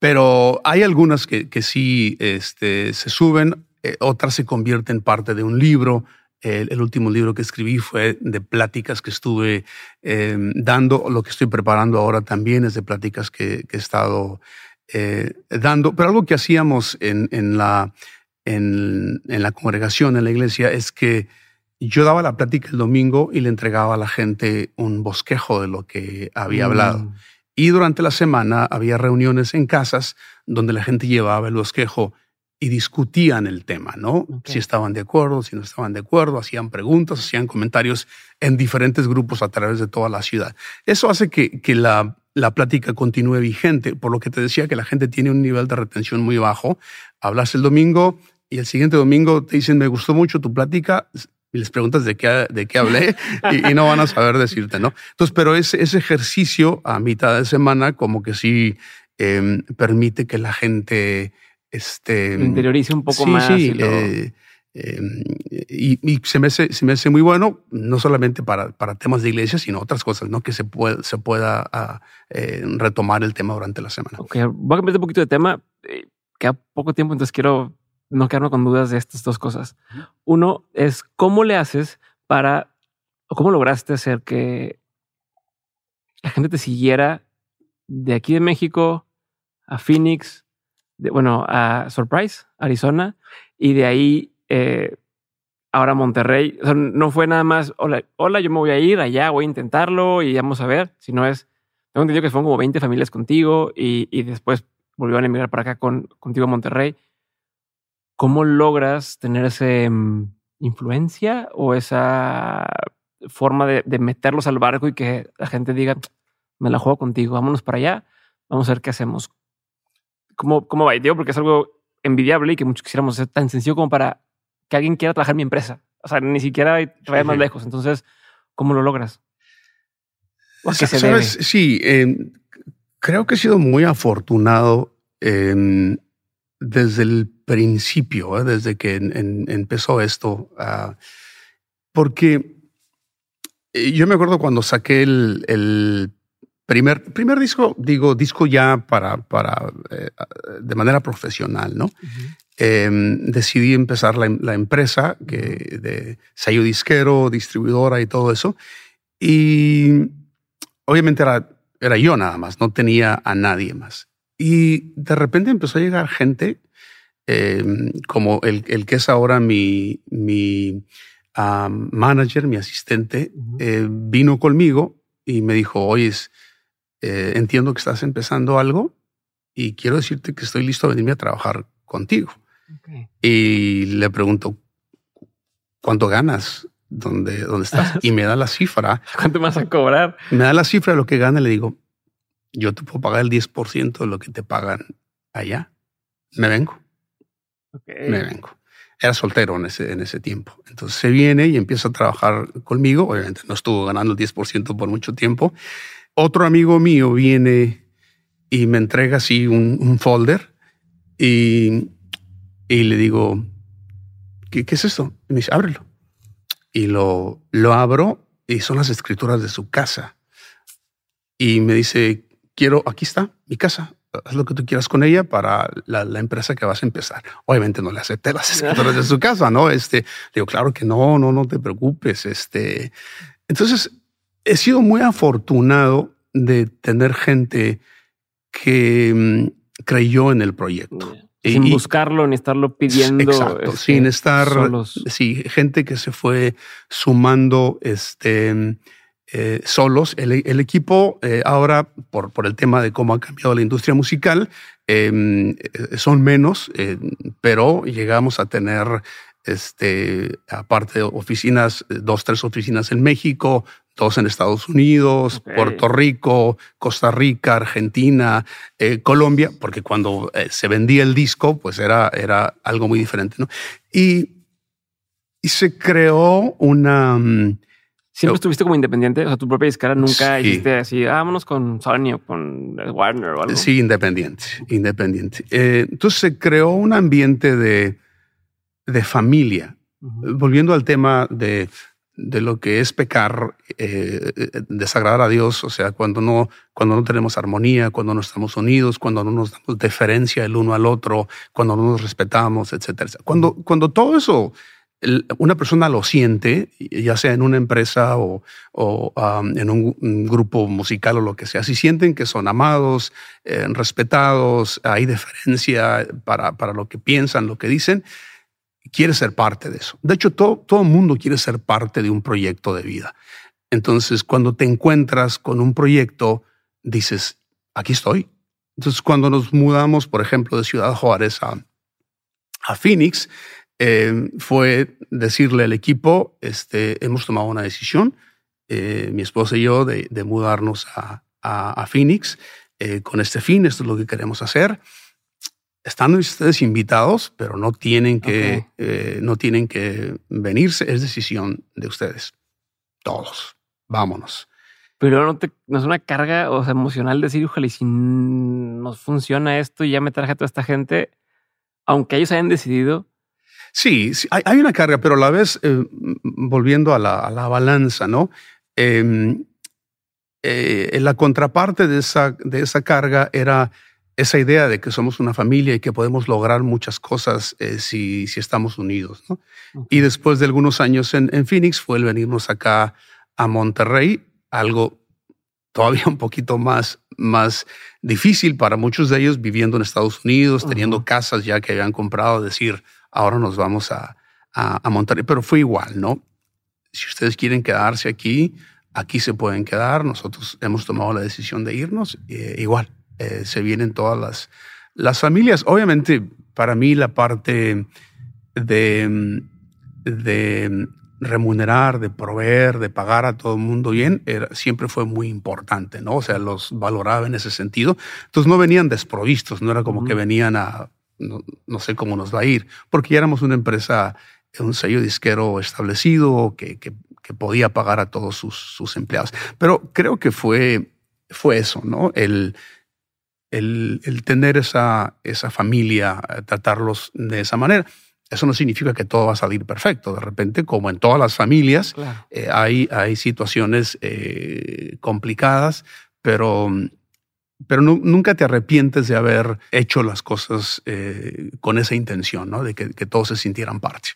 Pero hay algunas que, que sí este, se suben eh, otras se convierten en parte de un libro. El, último libro que escribí fue de pláticas que estuve em, dando. Lo que estoy preparando ahora también es de pláticas que, he estado eh, dando. Pero algo que hacíamos en, en la, en, en, la congregación, en la iglesia, es que yo daba la plática el domingo y le entregaba a la gente un bosquejo de lo que había hablado. Mm. Y durante la semana había reuniones en casas donde la gente llevaba el bosquejo y discutían el tema, ¿no? Si estaban de acuerdo, si no estaban de acuerdo, hacían preguntas, hacían comentarios en diferentes grupos a través de toda la ciudad. Eso hace que, que la, la plática continúe vigente, por lo que te decía que la gente tiene un nivel de retención muy bajo. Hablas el domingo y el siguiente domingo te dicen, me gustó mucho tu plática, y les preguntas de qué, de qué hablé y, no van a saber decirte, ¿no? Entonces, pero ese, ese ejercicio a mitad de semana como que sí em, permite que la gente Este, interiorice un poco más. Sí, eh, em, y, se, me hace, se me hace muy bueno, no solamente para, para temas de iglesia, sino otras cosas, ¿no? Que se, puede, se pueda ah, eh, retomar el tema durante la semana. Ok, voy a cambiar un poquito de tema. Eh, queda poco tiempo, entonces quiero no quedarme con dudas de estas dos cosas. Uno es cómo le haces para, o cómo lograste hacer que la gente te siguiera de aquí de México a Phoenix, bueno, a Surprise, Arizona, y de ahí eh, ahora Monterrey. no fue nada más, hola, hola, yo me voy a ir allá, voy a intentarlo y vamos a ver, sino es, tengo entendido que fueron como 20 familias contigo y, y después volvieron a emigrar para acá con, contigo a Monterrey. ¿Cómo logras tener esa mm, influencia o esa forma de, de meterlos al barco y que la gente diga, me la juego contigo, vámonos para allá, vamos a ver qué hacemos? Cómo, cómo va. Digo, porque es algo envidiable y que muchos quisiéramos ser tan sencillo como para que alguien quiera trabajar en mi empresa. O sea, ni siquiera vaya más lejos. Entonces, ¿cómo lo logras? ¿O qué se debe? Sí, em, creo que he sido muy afortunado em, desde el principio, ¿eh? desde que empezó esto, uh, porque eh, yo me acuerdo cuando saqué el, el primer, primer disco, digo, disco ya para, para eh, de manera profesional, ¿no? Em, decidí empezar la, la, empresa que, de sello disquero, distribuidora y todo eso. Y obviamente era, era yo nada más, no tenía a nadie más. Y de repente empezó a llegar gente em, como el, el, que es ahora mi, mi manager, mi asistente, eh, vino conmigo y me dijo, oye, eh, entiendo que estás empezando algo y quiero decirte que estoy listo a venirme a trabajar contigo. Y le pregunto, ¿cuánto ganas? ¿Dónde, dónde estás? Y me da la cifra. ¿Cuánto vas a cobrar? Me da la cifra de lo que gana y le digo, yo te puedo pagar el 10% de lo que te pagan allá. Me vengo. Me vengo. Era soltero en ese, en ese tiempo. Entonces se viene y empieza a trabajar conmigo. Obviamente no estuvo ganando el 10% por mucho tiempo otro amigo mío viene y me entrega así un, folder y, y, le digo, ¿qué, es esto? Y me dice, ábrelo. Y lo, lo abro y son las escrituras de su casa. Y me dice, quiero, aquí está mi casa, haz lo que tú quieras con ella para la, la, empresa que vas a empezar. Obviamente no le acepté las escrituras de su casa, ¿no? Este, digo, claro que no, no, no te preocupes. Este, entonces he sido muy afortunado de tener gente que mm, creyó en el proyecto. Sin buscarlo ni estarlo pidiendo. Exacto, este, sin estar. Solos. Sí, gente que se fue sumando este, eh, solos. El, equipo, eh, ahora, por, por el tema de cómo ha cambiado la industria musical, em, eh, son menos, pero llegamos a tener este, aparte oficinas, dos, tres oficinas en México, dos en Estados Unidos, Puerto Rico, Costa Rica, Argentina, eh, Colombia, porque cuando eh, se vendía el disco, pues era, era algo muy diferente, ¿no? Y, y se creó una... Mm, ¿Siempre estuviste como independiente? O sea, tu propia discara nunca hiciste así, ah, vámonos con Sony o con Warner o algo. Sí, independiente, independiente. Eh, entonces se creó un ambiente de de familia. Volviendo al tema de, de, lo que es pecar, eh, desagradar a Dios, o sea, cuando no, cuando no tenemos armonía, cuando no estamos unidos, cuando no nos damos deferencia el uno al otro, cuando no nos respetamos, etcétera. Cuando, cuando todo eso una persona lo siente, ya sea en una empresa o, o um, en un, grupo musical o lo que sea, si sienten que son amados, eh, respetados, hay deferencia para, para lo que piensan, lo que dicen, quiere ser parte de eso. De hecho, todo, todo mundo quiere ser parte de un proyecto de vida. Entonces, cuando te encuentras con un proyecto, dices, aquí estoy. Entonces, cuando nos mudamos, por ejemplo, de Ciudad Juárez a, a Phoenix, eh, fue decirle al equipo, este, hemos tomado una decisión, eh, mi esposa y yo, de, mudarnos a, a, Phoenix eh, con este fin, esto es lo que queremos hacer están ustedes invitados, pero no tienen que, eh, no tienen que venirse. Es decisión de ustedes. Todos. Vámonos. Pero no, te, no es una carga o sea, emocional decir, ojalá, y si nos funciona esto y ya me traje a toda esta gente, aunque ellos hayan decidido. Sí, hay, una carga, pero a la vez, eh, volviendo a la, balanza, ¿no? Em, eh, la contraparte de esa, de esa carga era esa idea de que somos una familia y que podemos lograr muchas cosas eh, si, si, estamos unidos. ¿no? Y después de algunos años en, en, Phoenix fue el venirnos acá a Monterrey, algo todavía un poquito más, más difícil para muchos de ellos viviendo en Estados Unidos, teniendo casas ya que habían comprado, decir, ahora nos vamos a, a, Monterrey, pero fue igual, ¿no? Si ustedes quieren quedarse aquí, aquí se pueden quedar, nosotros hemos tomado la decisión de irnos, eh, igual, eh, se vienen todas las, las familias. Obviamente, para mí la parte de, de remunerar, de proveer, de pagar a todo el mundo bien, era, siempre fue muy importante, ¿no? O sea, los valoraba en ese sentido. Entonces no venían desprovistos, no era como que venían a, no, sé cómo nos va a ir, porque ya éramos una empresa, un sello disquero establecido que, que, podía pagar a todos sus, sus, empleados. Pero creo que fue, fue eso, ¿no? El, el, el tener esa, esa familia, tratarlos de esa manera. Eso no significa que todo va a salir perfecto. De repente, como en todas las familias, eh, hay, hay situaciones eh, complicadas, pero, pero nunca te arrepientes de haber hecho las cosas eh, con esa intención, ¿no? de que, que, todos se sintieran parte.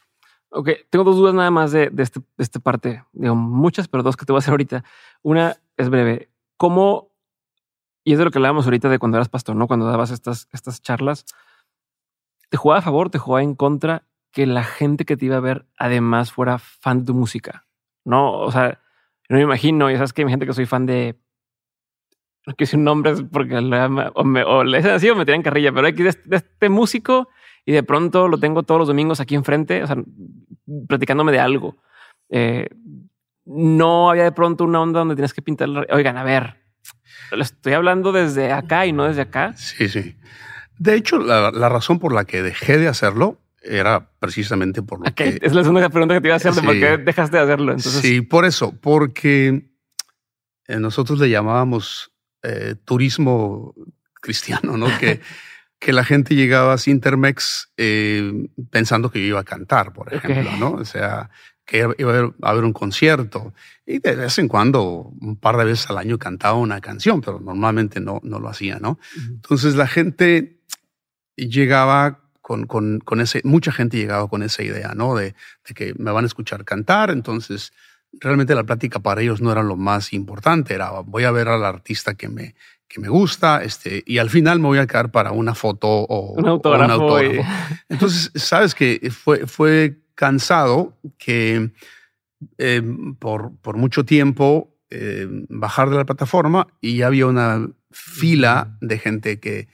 Ok, tengo dos dudas nada más de, de, este, esta parte. Digo, muchas, pero dos que te voy a hacer ahorita. Una es breve. ¿Cómo, y es de lo que hablábamos ahorita de cuando eras pastor, ¿no? Cuando dabas estas, estas charlas, te jugaba a favor, te jugaba en contra que la gente que te iba a ver además fuera fan de tu música. No, o sea, no me imagino, ya sabes que hay gente que soy fan de no quiero decir nombre porque o, me, o les así o me tiran carrilla, pero que de, este músico y de pronto lo tengo todos los domingos aquí enfrente, o sea, platicándome de algo. Eh, no había de pronto una onda donde tienes que pintar. Oigan, a ver, lo estoy hablando desde acá y no desde acá. Sí, sí. De hecho, la, razón por la que dejé de hacerlo era precisamente por lo que... Es la segunda pregunta que te iba a hacer, de por qué dejaste de hacerlo. Sí, por eso, porque eh, nosotros le llamábamos eh, turismo cristiano, ¿no? que, que la gente llegaba a Intermex eh, pensando que yo iba a cantar, por ejemplo, ¿no? O sea, que iba a haber, un concierto y de vez en cuando, un par de veces al año cantaba una canción, pero normalmente no, no lo hacía, ¿no? Entonces la gente llegaba con, con, con, ese, mucha gente llegaba con esa idea, ¿no? De, de, que me van a escuchar cantar, entonces realmente la plática para ellos no era lo más importante, era voy a ver al artista que me, que me gusta, este, y al final me voy a quedar para una foto o un autógrafo. Entonces, sabes que fue, fue cansado que eh, por, por mucho tiempo eh, bajar de la plataforma y ya había una fila de gente que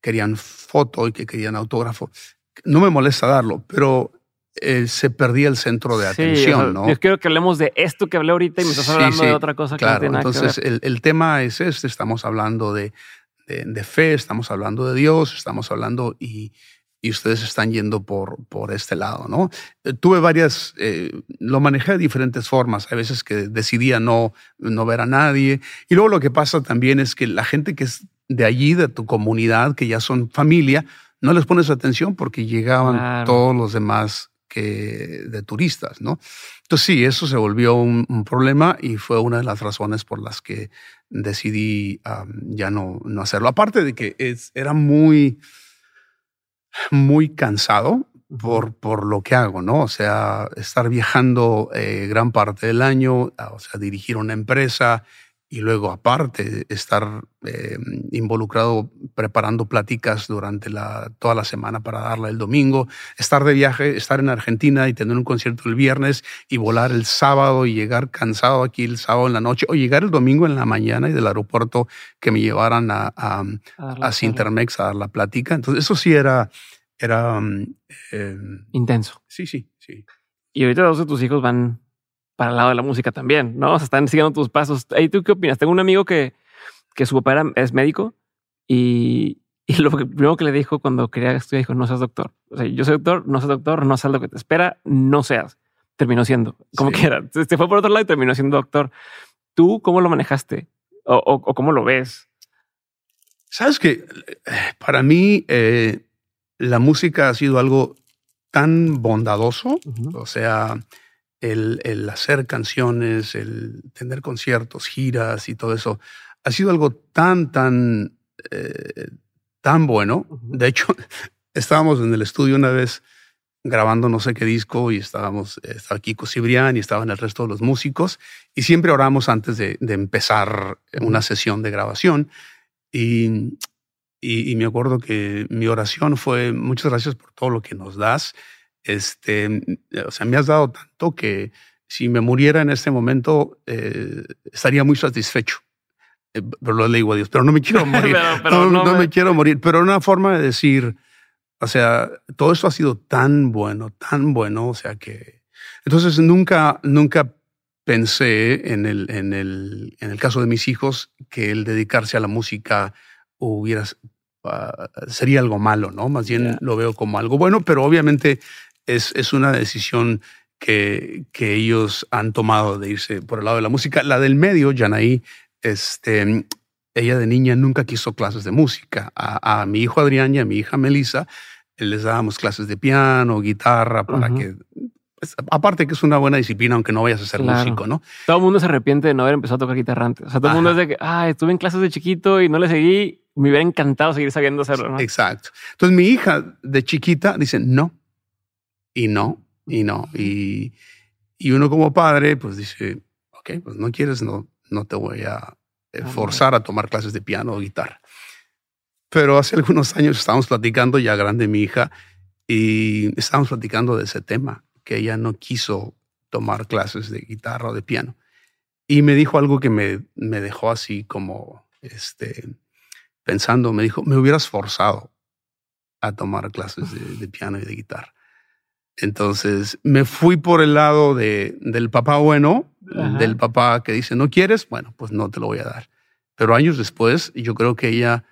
querían foto y que querían autógrafo. No me molesta darlo, pero eh, se perdía el centro de atención, ¿no? Yo quiero que hablemos de esto que hablé ahorita y me estás hablando de otra cosa que no tiene entonces El, el, tema es este, estamos hablando de, de, fe, estamos hablando de Dios, estamos hablando y, y ustedes están yendo por, por este lado, ¿no? Eh, tuve varias, eh, lo manejé de diferentes formas. Hay veces que decidía no, no ver a nadie. Y luego lo que pasa también es que la gente que es de allí, de tu comunidad, que ya son familia, no les pones atención porque llegaban todos los demás que de turistas, ¿no? Entonces sí, eso se volvió un, problema y fue una de las razones por las que decidí ya no, no hacerlo. Aparte de que es, era muy, muy cansado por, por lo que hago, ¿no? O sea, estar viajando eh, gran parte del año, o sea, dirigir una empresa y luego aparte estar eh, involucrado preparando pláticas durante la, toda la semana para darla el domingo, estar de viaje, estar en Argentina y tener un concierto el viernes y volar el sábado y llegar cansado aquí el sábado en la noche o llegar el domingo en la mañana y del aeropuerto que me llevaran a, a, a, Sintermex a dar la plática. Entonces eso sí era... era eh, Intenso. Sí, sí, sí. Y ahorita dos de tus hijos van para el lado de la música también, ¿no? O sea, están siguiendo tus pasos. ¿Y tú qué opinas? Tengo un amigo que, que su papá es médico y, y lo primero que le dijo cuando quería estudiar dijo, no seas doctor. O sea, yo soy doctor, no soy doctor, no seas lo que te espera, no seas. Terminó siendo, como quiera. Se fue por otro lado y terminó siendo doctor. ¿Tú cómo lo manejaste? ¿O, o, cómo lo ves? Sabes que para mí, eh, la música ha sido algo tan bondadoso, o sea, el, el, hacer canciones, el tener conciertos, giras y todo eso, ha sido algo tan, tan, eh, tan bueno. De hecho, estábamos en el estudio una vez grabando no sé qué disco y estábamos, estaba Kiko Cibrián y estaban el resto de los músicos y siempre oramos antes de, de empezar una sesión de grabación y, y, me acuerdo que mi oración fue muchas gracias por todo lo que nos das. Este, o sea, me has dado tanto que si me muriera en este momento eh, estaría muy satisfecho. Eh, pero lo le digo a Dios, pero no me quiero morir. no, no, me... me... quiero morir, pero una forma de decir, o sea, todo esto ha sido tan bueno, tan bueno, o sea que... Entonces nunca, nunca pensé en el, en, el, en el caso de mis hijos que el dedicarse a la música hubiera, ah, sería algo malo, ¿no? Más bien lo veo como algo bueno, pero obviamente es, es una decisión que, que ellos han tomado de irse por el lado de la música. La del medio, Yanaí, este, ella de niña nunca quiso clases de música. A, mi hijo Adrián y a mi hija Melissa les dábamos clases de piano, guitarra, para que... Pues, aparte que es una buena disciplina, aunque no vayas a ser músico, ¿no? Todo el mundo se arrepiente de no haber empezado a tocar guitarra antes. O sea, todo el mundo es de que, ah, estuve en clases de chiquito y no le seguí. Me hubiera encantado seguir sabiendo hacerlo, ¿no? Exacto. Entonces mi hija de chiquita dice no, y no, y no. Y, y uno como padre, pues dice, ok, pues no quieres, no, no te voy a eh, forzar a tomar clases de piano o guitarra. Pero hace algunos años estábamos platicando, ya grande mi hija, y estábamos platicando de ese tema, que ella no quiso tomar clases de guitarra o de piano. Y me dijo algo que me, me dejó así como este, pensando, me dijo, me hubieras forzado a tomar clases de, piano y de guitarra. Entonces me fui por el lado de, del papá bueno, del papá que dice, no quieres, bueno, pues no te lo voy a dar. Pero años después, yo creo que ella,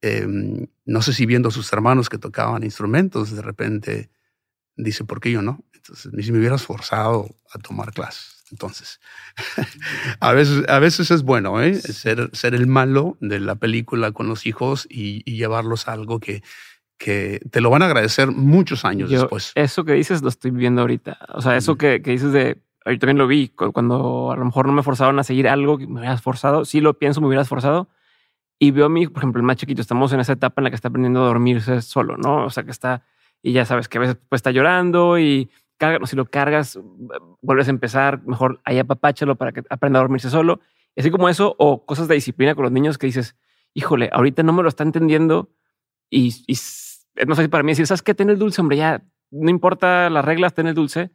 em, no sé si viendo a sus hermanos que tocaban instrumentos, de repente dice, ¿por qué yo no? Entonces, ni si me hubieras forzado a tomar clases. Entonces, a, veces, a veces es bueno ¿eh? ser, ser el malo de la película con los hijos y, llevarlos a algo que, que te lo van a agradecer muchos años después. Eso que dices lo estoy viendo ahorita. O sea, eso que, que dices de yo también lo vi cuando a lo mejor no me forzaron a seguir algo que me hubieras forzado. Sí lo pienso, me hubieras forzado. Y veo a mí, por ejemplo, el más chiquito, estamos en esa etapa en la que está aprendiendo a dormirse solo, ¿no? O sea, que está, y ya sabes que a veces pues, está llorando y carga, si lo cargas, vuelves a empezar, mejor ahí apapáchalo para que aprenda a dormirse solo. así como eso, o cosas de disciplina con los niños que dices, híjole, ahorita no me lo está entendiendo y, y no sé si para mí decir, ¿sabes qué? Ten el dulce, hombre, ya no importa las reglas, ten el dulce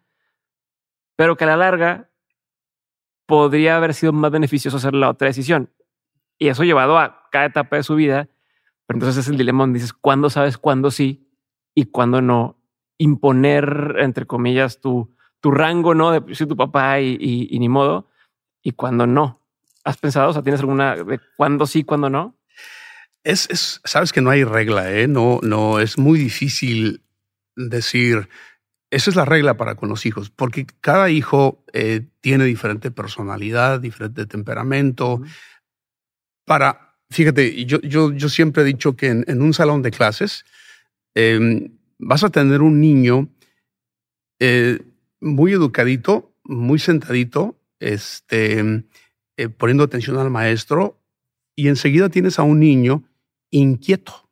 pero que a la larga podría haber sido más beneficioso hacer la otra decisión. Y eso llevado a cada etapa de su vida. Pero entonces es el dilema donde dices, ¿cuándo sabes cuándo sí y cuándo no? Imponer, entre comillas, tu, tu rango, ¿no? De tu papá y, y, ni modo. Y cuándo no. ¿Has pensado? O sea, ¿tienes alguna de cuándo sí, cuándo no? Es, es, sabes que no hay regla, ¿eh? No, no, es muy difícil decir, esa es la regla para con los hijos, porque cada hijo eh, tiene diferente personalidad, diferente temperamento. Para, fíjate, yo, yo, yo siempre he dicho que en, un salón de clases em, vas a tener un niño eh, muy educadito, muy sentadito, este, eh, poniendo atención al maestro, y enseguida tienes a un niño inquieto,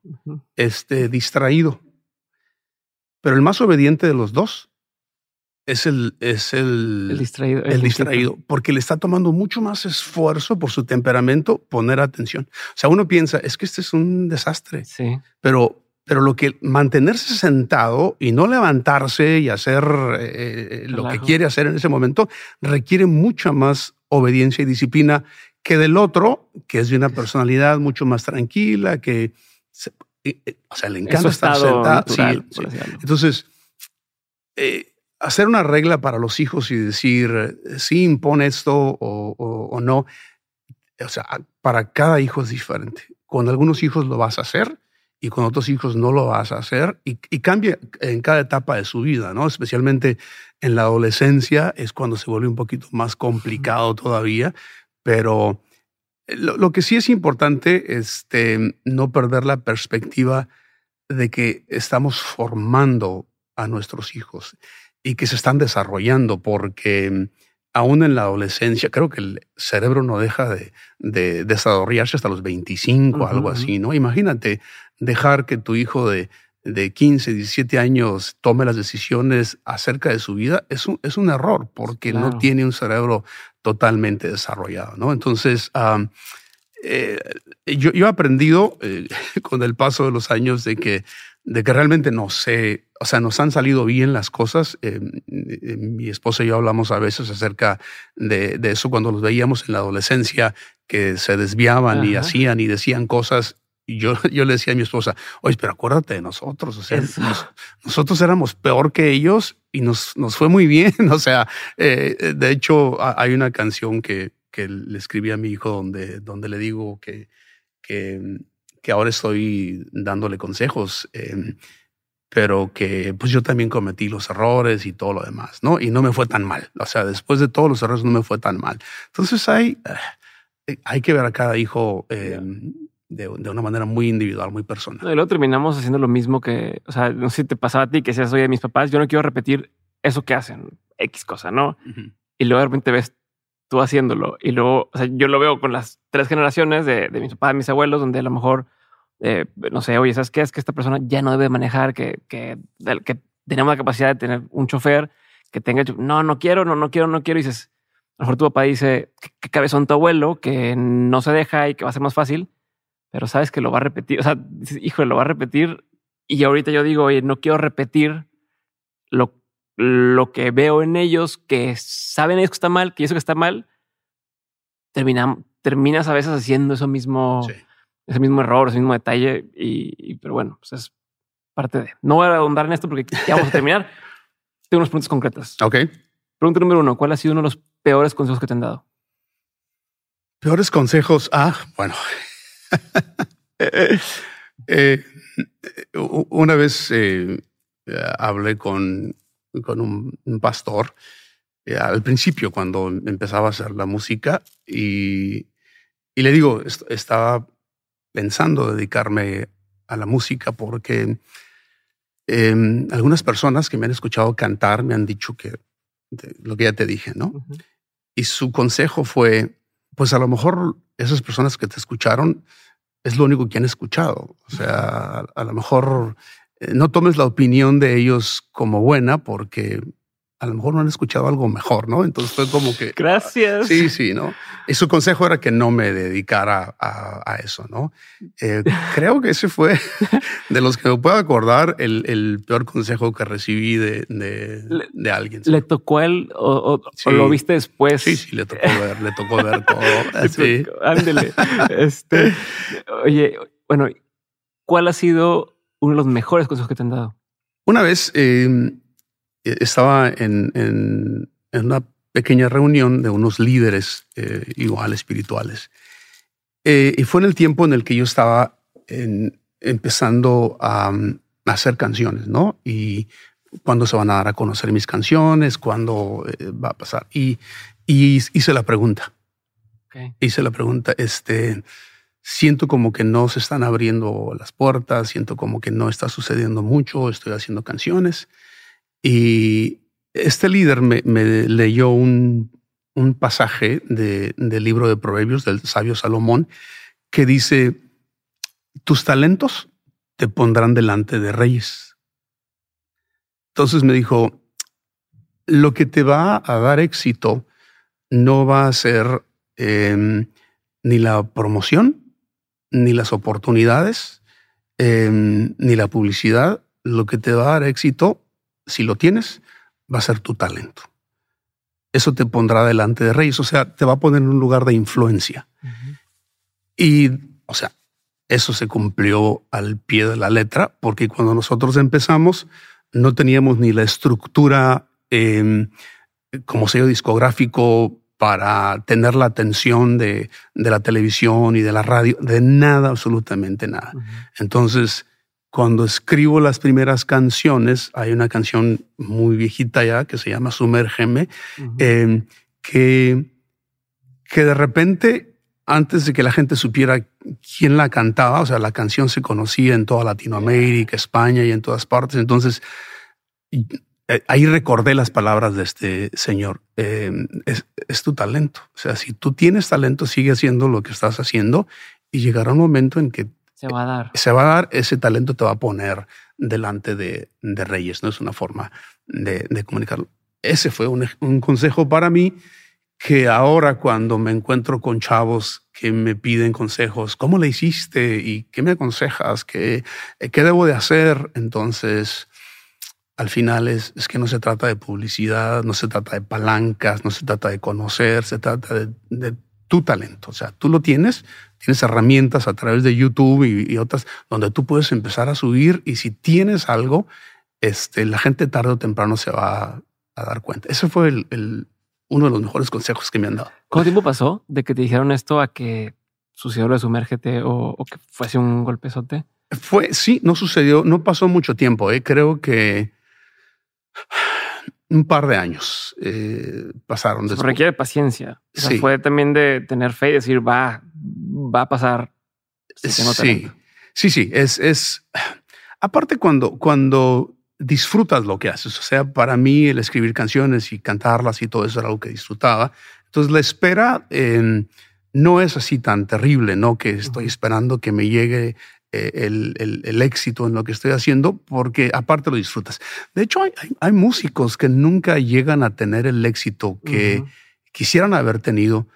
este, distraído. Pero el más obediente de los dos es el, es el, distraído. El, distraído, porque le está tomando mucho más esfuerzo por su temperamento poner atención. O sea, uno piensa, es que este es un desastre. Sí. Pero, pero lo que mantenerse sentado y no levantarse y hacer eh, eh, lo que quiere hacer en ese momento requiere mucha más obediencia y disciplina que del otro, que es de una personalidad mucho más tranquila, que o sea, le encanta estar sentado. Entonces, eh, hacer una regla para los hijos y decir si impone esto o, no, o sea, para cada hijo es diferente. Con algunos hijos lo vas a hacer y con otros hijos no lo vas a hacer y, cambia en cada etapa de su vida, ¿no? Especialmente en la adolescencia es cuando se vuelve un poquito más complicado todavía, pero lo, que sí es importante es este, no perder la perspectiva de que estamos formando a nuestros hijos y que se están desarrollando porque aún en la adolescencia, creo que el cerebro no deja de, desarrollarse hasta los 25, algo así, ¿no? Imagínate dejar que tu hijo de, de 15, 17 años tome las decisiones acerca de su vida, es un, es un error porque no tiene un cerebro totalmente desarrollado, ¿no? Entonces, eh, yo, yo, he aprendido eh, con el paso de los años de que de que realmente no sé, o sea, nos han salido bien las cosas. Eh, eh, mi esposa y yo hablamos a veces acerca de, eso cuando los veíamos en la adolescencia, que se desviaban y hacían y decían cosas. Y yo, yo le decía a mi esposa, oye, pero acuérdate de nosotros, o sea, nosotros éramos peor que ellos y nos, nos fue muy bien. O sea, eh, de hecho, hay una canción que, que le escribí a mi hijo donde, donde le digo que, que que ahora estoy dándole consejos, em, pero que pues yo también cometí los errores y todo lo demás, ¿no? Y no me fue tan mal. O sea, después de todos los errores no me fue tan mal. Entonces hay, eh, hay que ver a cada hijo de, una manera muy individual, muy personal. y luego terminamos haciendo lo mismo que, o sea, no sé si te pasaba a ti que seas oye, mis papás, yo no quiero repetir eso que hacen, X cosa, ¿no? Y luego de repente ves tú haciéndolo. Y luego, o sea, yo lo veo con las tres generaciones de, de mis papás, mis abuelos, donde a lo mejor eh, no sé, oye, ¿sabes qué? Es que esta persona ya no debe manejar, que, que, que tenemos la capacidad de tener un chofer que tenga, no, no quiero, no, no quiero, no quiero. Y dices, a lo mejor tu papá dice que cabezón tu abuelo, que no se deja y que va a ser más fácil, pero sabes que lo va a repetir. O sea, híjole, lo va a repetir. Y ahorita yo digo, oye, no quiero repetir lo, lo que veo en ellos, que saben ellos que está mal, que eso que está mal. Termina, terminas a veces haciendo eso mismo. Sí ese mismo error, ese mismo detalle. Y, pero bueno, pues es parte de. No voy a ahondar en esto porque ya vamos a terminar. Tengo unas preguntas concretas. Ok. Pregunta número uno: ¿Cuál ha sido uno de los peores consejos que te han dado? Peores consejos. Ah, bueno. Eh, una vez eh, hablé con, con un, pastor eh, al principio, cuando empezaba a hacer la música, y, y le digo, estaba pensando dedicarme a la música porque em, algunas personas que me han escuchado cantar me han dicho que lo que ya te dije, ¿no? Y su consejo fue, pues a lo mejor esas personas que te escucharon es lo único que han escuchado. O sea, a lo mejor eh, no tomes la opinión de ellos como buena porque a lo mejor no han escuchado algo mejor, ¿no? Entonces fue como que... Gracias. Sí, sí, ¿no? Y su consejo era que no me dedicara a, eso, ¿no? Eh, creo que ese fue, de los que me puedo acordar, el, peor consejo que recibí de, de, alguien. ¿Le tocó él o, lo viste después? Sí, sí, le tocó ver, le tocó ver todo. sí. Ándele. Este, oye, bueno, ¿cuál ha sido uno de los mejores consejos que te han dado? Una vez... Eh, estaba en, en, una pequeña reunión de unos líderes eh, igual espirituales. Eh, y fue en el tiempo en el que yo estaba empezando a, hacer canciones, ¿no? Y cuándo se van a dar a conocer mis canciones, cuándo va a pasar. Y, y hice la pregunta. Hice la pregunta, este, siento como que no se están abriendo las puertas, siento como que no está sucediendo mucho, estoy haciendo canciones. Y este líder me, leyó un, pasaje del libro de Proverbios del sabio Salomón que dice, tus talentos te pondrán delante de reyes. Entonces me dijo, lo que te va a dar éxito no va a ser em, ni la promoción, ni las oportunidades, em, ni la publicidad. Lo que te va a dar éxito si lo tienes, va a ser tu talento. Eso te pondrá delante de reyes, o sea, te va a poner en un lugar de influencia. Y, o sea, eso se cumplió al pie de la letra, porque cuando nosotros empezamos, no teníamos ni la estructura em, como sello discográfico para tener la atención de, la televisión y de la radio, de nada, absolutamente nada. Entonces, cuando escribo las primeras canciones, hay una canción muy viejita ya que se llama Sumérgeme, em, que, que de repente antes de que la gente supiera quién la cantaba, o sea, la canción se conocía en toda Latinoamérica, España y en todas partes. Entonces, eh, ahí recordé las palabras de este señor. Eh, es, tu talento. O sea, si tú tienes talento, sigue haciendo lo que estás haciendo y llegará un momento en que se va a dar. Ese talento te va a poner delante de, reyes. No es una forma de, comunicarlo. Ese fue un, consejo para mí que ahora cuando me encuentro con chavos que me piden consejos, ¿cómo le hiciste? ¿Y qué me aconsejas? ¿Qué, qué debo de hacer? Entonces, al final es, es, que no se trata de publicidad, no se trata de palancas, no se trata de conocer, se trata de, tu talento. O sea, tú lo tienes, tienes herramientas a través de YouTube y, otras donde tú puedes empezar a subir y si tienes algo, este, la gente tarde o temprano se va a, dar cuenta. Ese fue el, uno de los mejores consejos que me han dado. ¿Cuánto tiempo pasó de que te dijeron esto a que sucedió lo de sumérgete o, o que fuese un golpezote? Fue, sí, no sucedió, no pasó mucho tiempo. ¿eh? Creo que un par de años eh, pasaron. Después. Requiere paciencia. sí. Fue también de tener fe y decir, va, va a pasar. sí, sí, sí. Es, es aparte cuando, cuando disfrutas lo que haces. O sea, para mí el escribir canciones y cantarlas y todo eso era algo que disfrutaba. Entonces la espera em, no es así tan terrible, ¿no? Que estoy esperando que me llegue eh, el, éxito en lo que estoy haciendo, porque aparte lo disfrutas. De hecho, hay, músicos que nunca llegan a tener el éxito que quisieran haber tenido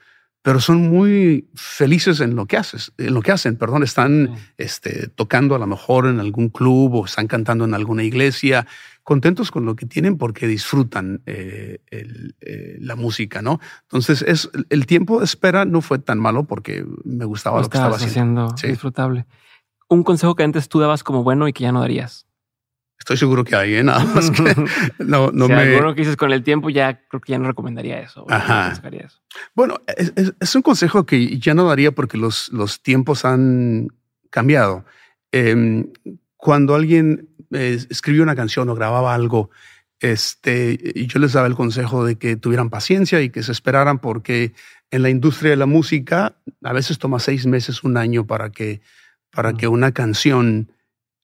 pero son muy felices en lo que haces, en lo que hacen, perdón, están este, tocando a lo mejor en algún club o están cantando en alguna iglesia, contentos con lo que tienen porque disfrutan eh, eh, la música, ¿no? Entonces, es, el tiempo de espera no fue tan malo porque me gustaba lo, que estaba haciendo. disfrutable. Un consejo que antes tú dabas como bueno y que ya no darías. Estoy seguro que hay, ¿eh? nada más que no, me. Alguno que dices con el tiempo, ya creo que ya no recomendaría eso. Ajá. Bueno, es, un consejo que ya no daría porque los, los tiempos han cambiado. Em, cuando alguien eh, escribió una canción o grababa algo, este, yo les daba el consejo de que tuvieran paciencia y que se esperaran porque en la industria de la música a veces toma seis meses, un año para que, para que una canción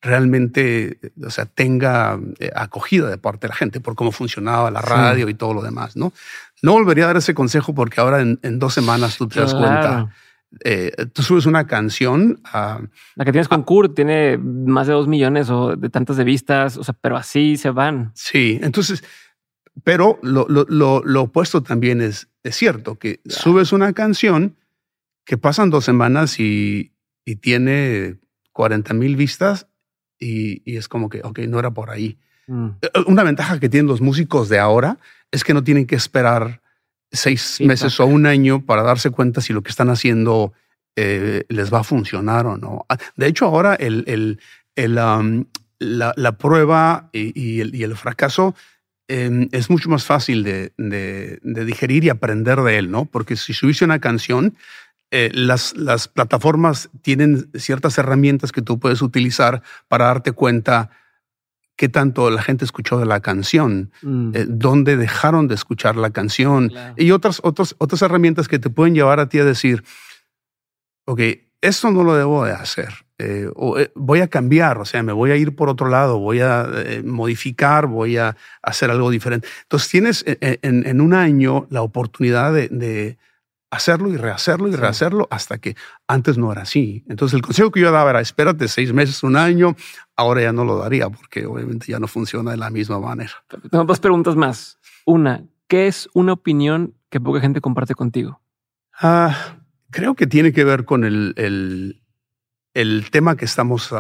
realmente, o sea, tenga eh, acogida de parte de la gente por cómo funcionaba la radio y todo lo demás, ¿no? No volvería a dar ese consejo porque ahora en, dos semanas tú te das cuenta. Eh, tú subes una canción. a la que tienes con Kurt tiene más de dos millones o de tantas de vistas, o sea, pero así se van. Sí, entonces, pero lo, lo, lo, opuesto también es, es cierto, que subes una canción que pasan dos semanas y, y tiene 40 mil vistas y, es como que, ok, no era por ahí. Mm. Eh, eh, una ventaja que tienen los músicos de ahora es que no tienen que esperar seis meses o un año para darse cuenta si lo que están haciendo eh, les va a funcionar o no. Ah, de hecho, ahora el, el, el la, la, prueba y, el, y, el, fracaso em, es mucho más fácil de, de, de, digerir y aprender de él, ¿no? Porque si subiste una canción, eh, las, las plataformas tienen ciertas herramientas que tú puedes utilizar para darte cuenta qué tanto la gente escuchó de la canción, mm. eh, dónde dejaron de escuchar la canción y otras, otras, otras herramientas que te pueden llevar a ti a decir, ok, esto no lo debo de hacer. Eh, o, voy a cambiar, o sea, me voy a ir por otro lado, voy a modificar, voy a hacer algo diferente. Entonces tienes en, en un año la oportunidad de, hacerlo y rehacerlo y rehacerlo hasta que antes no era así. Entonces el consejo que yo daba era espérate seis meses, un año, ahora ya no lo daría porque obviamente ya no funciona de la misma manera. Tengo dos preguntas más. Una, ¿qué es una opinión que poca gente comparte contigo? Ah, creo que tiene que ver con el, el, el tema que estamos,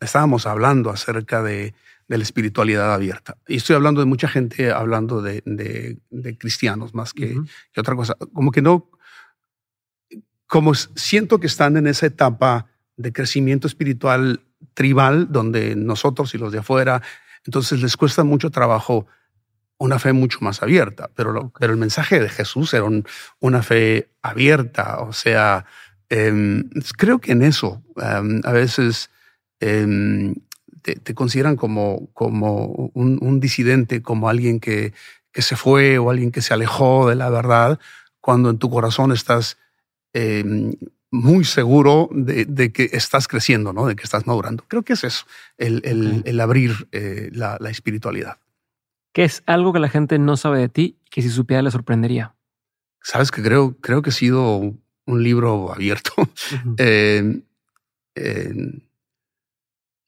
estábamos hablando acerca de de la espiritualidad abierta. Y estoy hablando de mucha gente hablando de, de, cristianos más que, que, otra cosa. Como que no, como siento que están en esa etapa de crecimiento espiritual tribal, donde nosotros y los de afuera, entonces les cuesta mucho trabajo una fe mucho más abierta. Pero, pero el mensaje de Jesús era una fe abierta. O sea, em, creo que en eso em, a veces em, te, consideran como, como un, disidente, como alguien que, que, se fue o alguien que se alejó de la verdad, cuando en tu corazón estás em, muy seguro de, que estás creciendo, ¿no? de que estás madurando. Creo que es eso, el, abrir eh, la, espiritualidad. ¿Qué es algo que la gente no sabe de ti que si supiera le sorprendería? Sabes que creo, creo que he sido un libro abierto.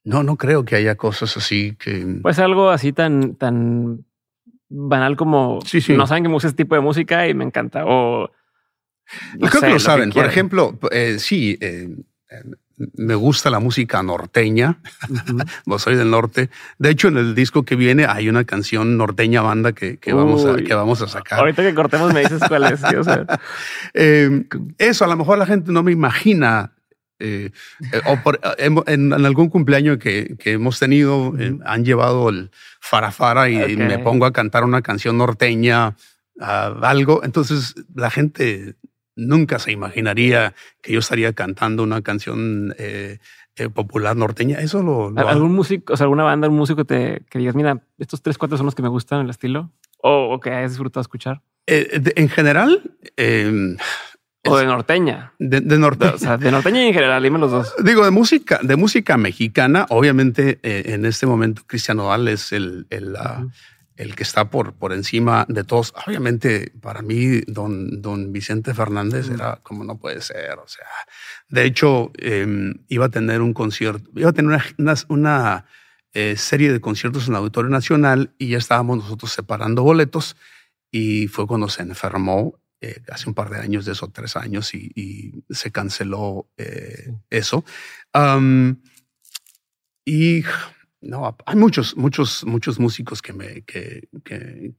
no, no creo que haya cosas así que. Pues algo así tan, tan banal como no saben que me gusta este tipo de música y me encanta. O creo que lo saben. Por ejemplo, eh, sí, eh, me gusta la música norteña. soy del norte. De hecho, en el disco que viene hay una canción norteña banda que, vamos, a, que vamos a sacar. Ahorita que cortemos me dices cuál es. Eh, eso, a lo mejor la gente no me imagina eh, eh, o en, algún cumpleaños que, hemos tenido, eh, han llevado el farafara y me pongo a cantar una canción norteña, algo. Entonces la gente nunca se imaginaría que yo estaría cantando una canción popular norteña. Eso lo. ¿Algún músico, o sea, alguna banda, un músico te, que digas, mira, estos tres, cuatro son los que me gustan el estilo? ¿O, que hayas disfrutado escuchar? en general, o de norteña. De, norteña. O sea, de norteña en general, dime los dos. Digo, de música, de música mexicana, obviamente eh, en este momento Cristiano Dal es el, el, el, que está por, por encima de todos. Obviamente, para mí, don, don Vicente Fernández era como no puede ser. O sea, de hecho, em, iba a tener un concierto, iba a tener una, una, eh, serie de conciertos en el Auditorio Nacional y ya estábamos nosotros separando boletos y fue cuando se enfermó eh, hace un par de años, de esos tres años, y, se canceló eh, eso. y no, hay muchos, muchos, muchos músicos que me, que, que,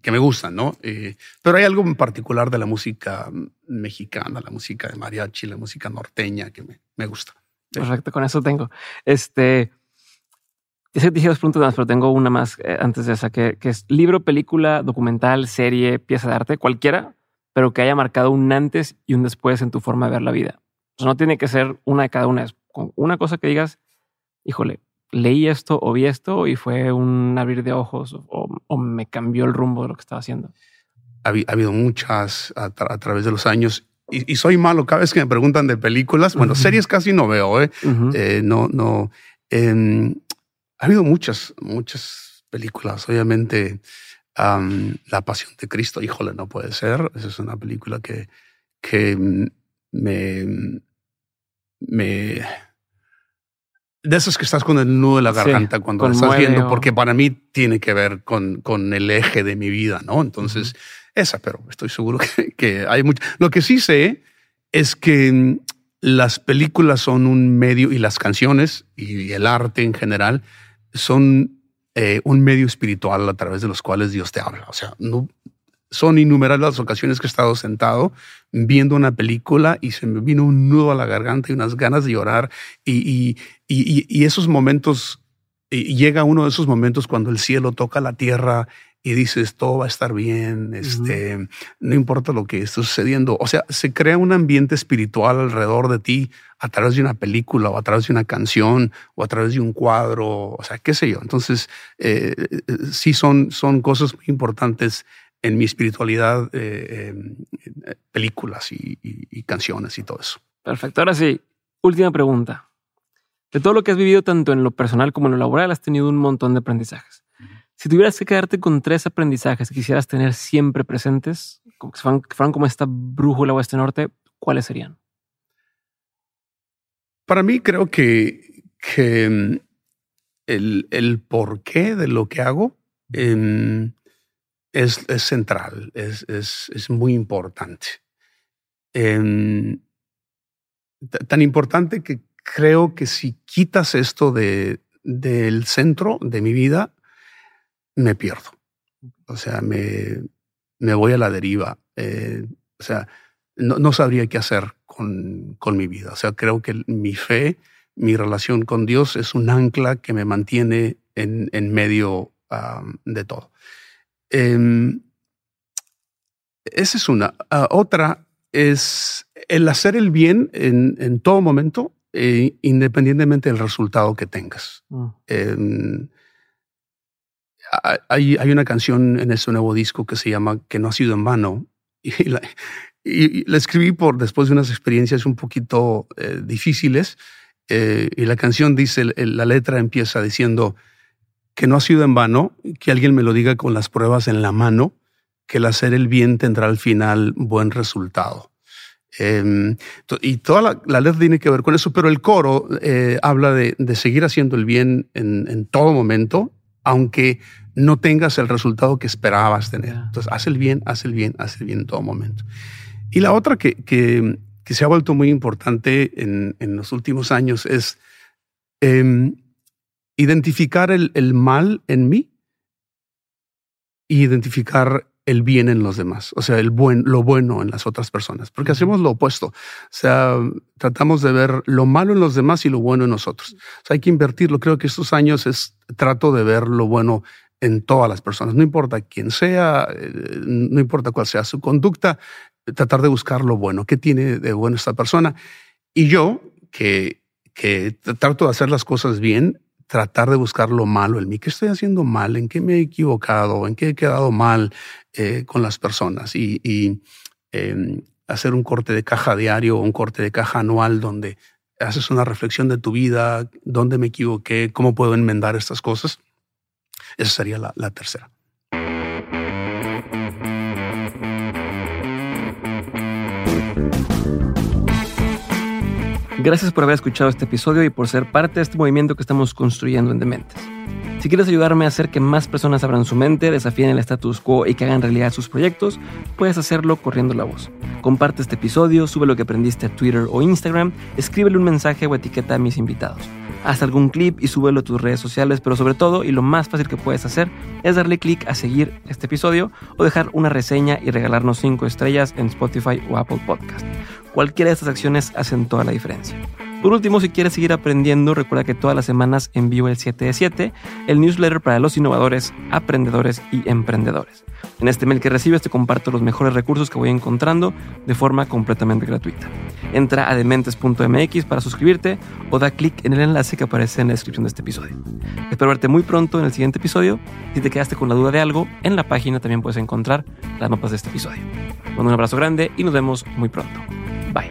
que, me gustan, ¿no? Eh, pero hay algo en particular de la música mexicana, la música de mariachi, la música norteña que me, me gusta. Perfecto, con eso tengo. Este, te dije dos preguntas más, pero tengo una más antes de esa, que, que es libro, película, documental, serie, pieza de arte, cualquiera pero que haya marcado un antes y un después en tu forma de ver la vida. no tiene que ser una de cada una. Es una cosa que digas, híjole, leí esto o vi esto y fue un abrir de ojos o, me cambió el rumbo de lo que estaba haciendo. Ha, habido muchas a, través de los años y, soy malo cada vez que me preguntan de películas. Bueno, series casi no veo, ¿eh? eh no, no. Em, ha habido muchas, muchas películas. Obviamente, la Pasión de Cristo, híjole, no puede ser. Esa es una película que, que me, me... De esas que estás con el nudo de la garganta cuando estás viendo, porque para mí tiene que ver con, con el eje de mi vida, ¿no? Entonces, esa, pero estoy seguro que, que hay mucho. Lo que sí sé es que mm, las películas son un medio y las canciones y el arte en general son eh, un medio espiritual a través de los cuales Dios te habla. O sea, no, son innumerables las ocasiones que he estado sentado viendo una película y se me vino un nudo a la garganta y unas ganas de llorar. Y, y, esos momentos, llega uno de esos momentos cuando el cielo toca la tierra y dices, todo va a estar bien, este, no importa lo que esté sucediendo. O sea, se crea un ambiente espiritual alrededor de ti a través de una película o a través de una canción o a través de un cuadro, o sea, qué sé yo. Entonces, eh, eh, sí son, son cosas muy importantes en mi espiritualidad, eh, películas y, canciones y todo eso. Perfecto. Ahora sí, última pregunta. De todo lo que has vivido, tanto en lo personal como en lo laboral, has tenido un montón de aprendizajes. Si tuvieras que quedarte con tres aprendizajes que quisieras tener siempre presentes, que fueran como esta brújula oeste norte, ¿cuáles serían? Para mí creo que, que mm, el, el porqué de lo que hago em, es, es, central, es, es, es, muy importante. Em, tan importante que creo que si quitas esto de, del centro de mi vida, me pierdo. O sea, me, me voy a la deriva. Eh, o sea, no, no sabría qué hacer con, con mi vida. O sea, creo que mi fe, mi relación con Dios es un ancla que me mantiene en, en medio de todo. Em, esa es una. Ah, otra es el hacer el bien en, en todo momento, eh, independientemente del resultado que tengas. Mm. Em, hay, una canción en este nuevo disco que se llama Que no ha sido en vano. Y la, Y, la escribí por después de unas experiencias un poquito eh, difíciles. Eh, y la canción dice, la letra empieza diciendo que no ha sido en vano, que alguien me lo diga con las pruebas en la mano, que el hacer el bien tendrá al final buen resultado. Em, y toda la, letra tiene que ver con eso, pero el coro eh, habla de, seguir haciendo el bien en, todo momento, aunque no tengas el resultado que esperabas tener. Entonces, haz el bien, haz el bien, haz el bien en todo momento. Y la otra que, que, se ha vuelto muy importante en, en los últimos años es em, identificar el, el, mal en mí e identificar el bien en los demás, o sea, el buen, lo bueno en las otras personas, porque hacemos lo opuesto. O sea, tratamos de ver lo malo en los demás y lo bueno en nosotros. O sea, hay que invertirlo. Creo que estos años es trato de ver lo bueno en todas las personas, no importa quién sea, eh, no importa cuál sea su conducta, tratar de buscar lo bueno, qué tiene de bueno esta persona. Y yo, que, que trato de hacer las cosas bien, tratar de buscar lo malo en mí. ¿Qué estoy haciendo mal? ¿En qué me he equivocado? ¿En qué he quedado mal eh, con las personas? Y, em, hacer un corte de caja diario o un corte de caja anual donde haces una reflexión de tu vida, dónde me equivoqué, cómo puedo enmendar estas cosas. Esa sería la tercera. Gracias por haber escuchado este episodio y por ser parte de este movimiento que estamos construyendo en Dementes. Si quieres ayudarme a hacer que más personas abran su mente, desafíen el status quo y que hagan realidad sus proyectos, puedes hacerlo corriendo la voz. Comparte este episodio, sube lo que aprendiste a Twitter o Instagram, escríbele un mensaje o etiqueta a mis invitados. Haz algún clip y súbelo a tus redes sociales, pero sobre todo, y lo más fácil que puedes hacer, es darle clic a seguir este episodio o dejar una reseña y regalarnos 5 estrellas en Spotify o Apple Podcast. Cualquiera de estas acciones hacen toda la diferencia. Por último, si quieres seguir aprendiendo, recuerda que todas las semanas envío el 7 de 7, el newsletter para los innovadores, aprendedores y emprendedores. En este mail que recibes te comparto los mejores recursos que voy encontrando de forma completamente gratuita. Entra a dementes.mx para suscribirte o da clic en el enlace que aparece en la descripción de este episodio. Espero verte muy pronto en el siguiente episodio. Si te quedaste con la duda de algo, en la página también puedes encontrar las mapas de este episodio. un abrazo grande y nos vemos muy pronto. Bye.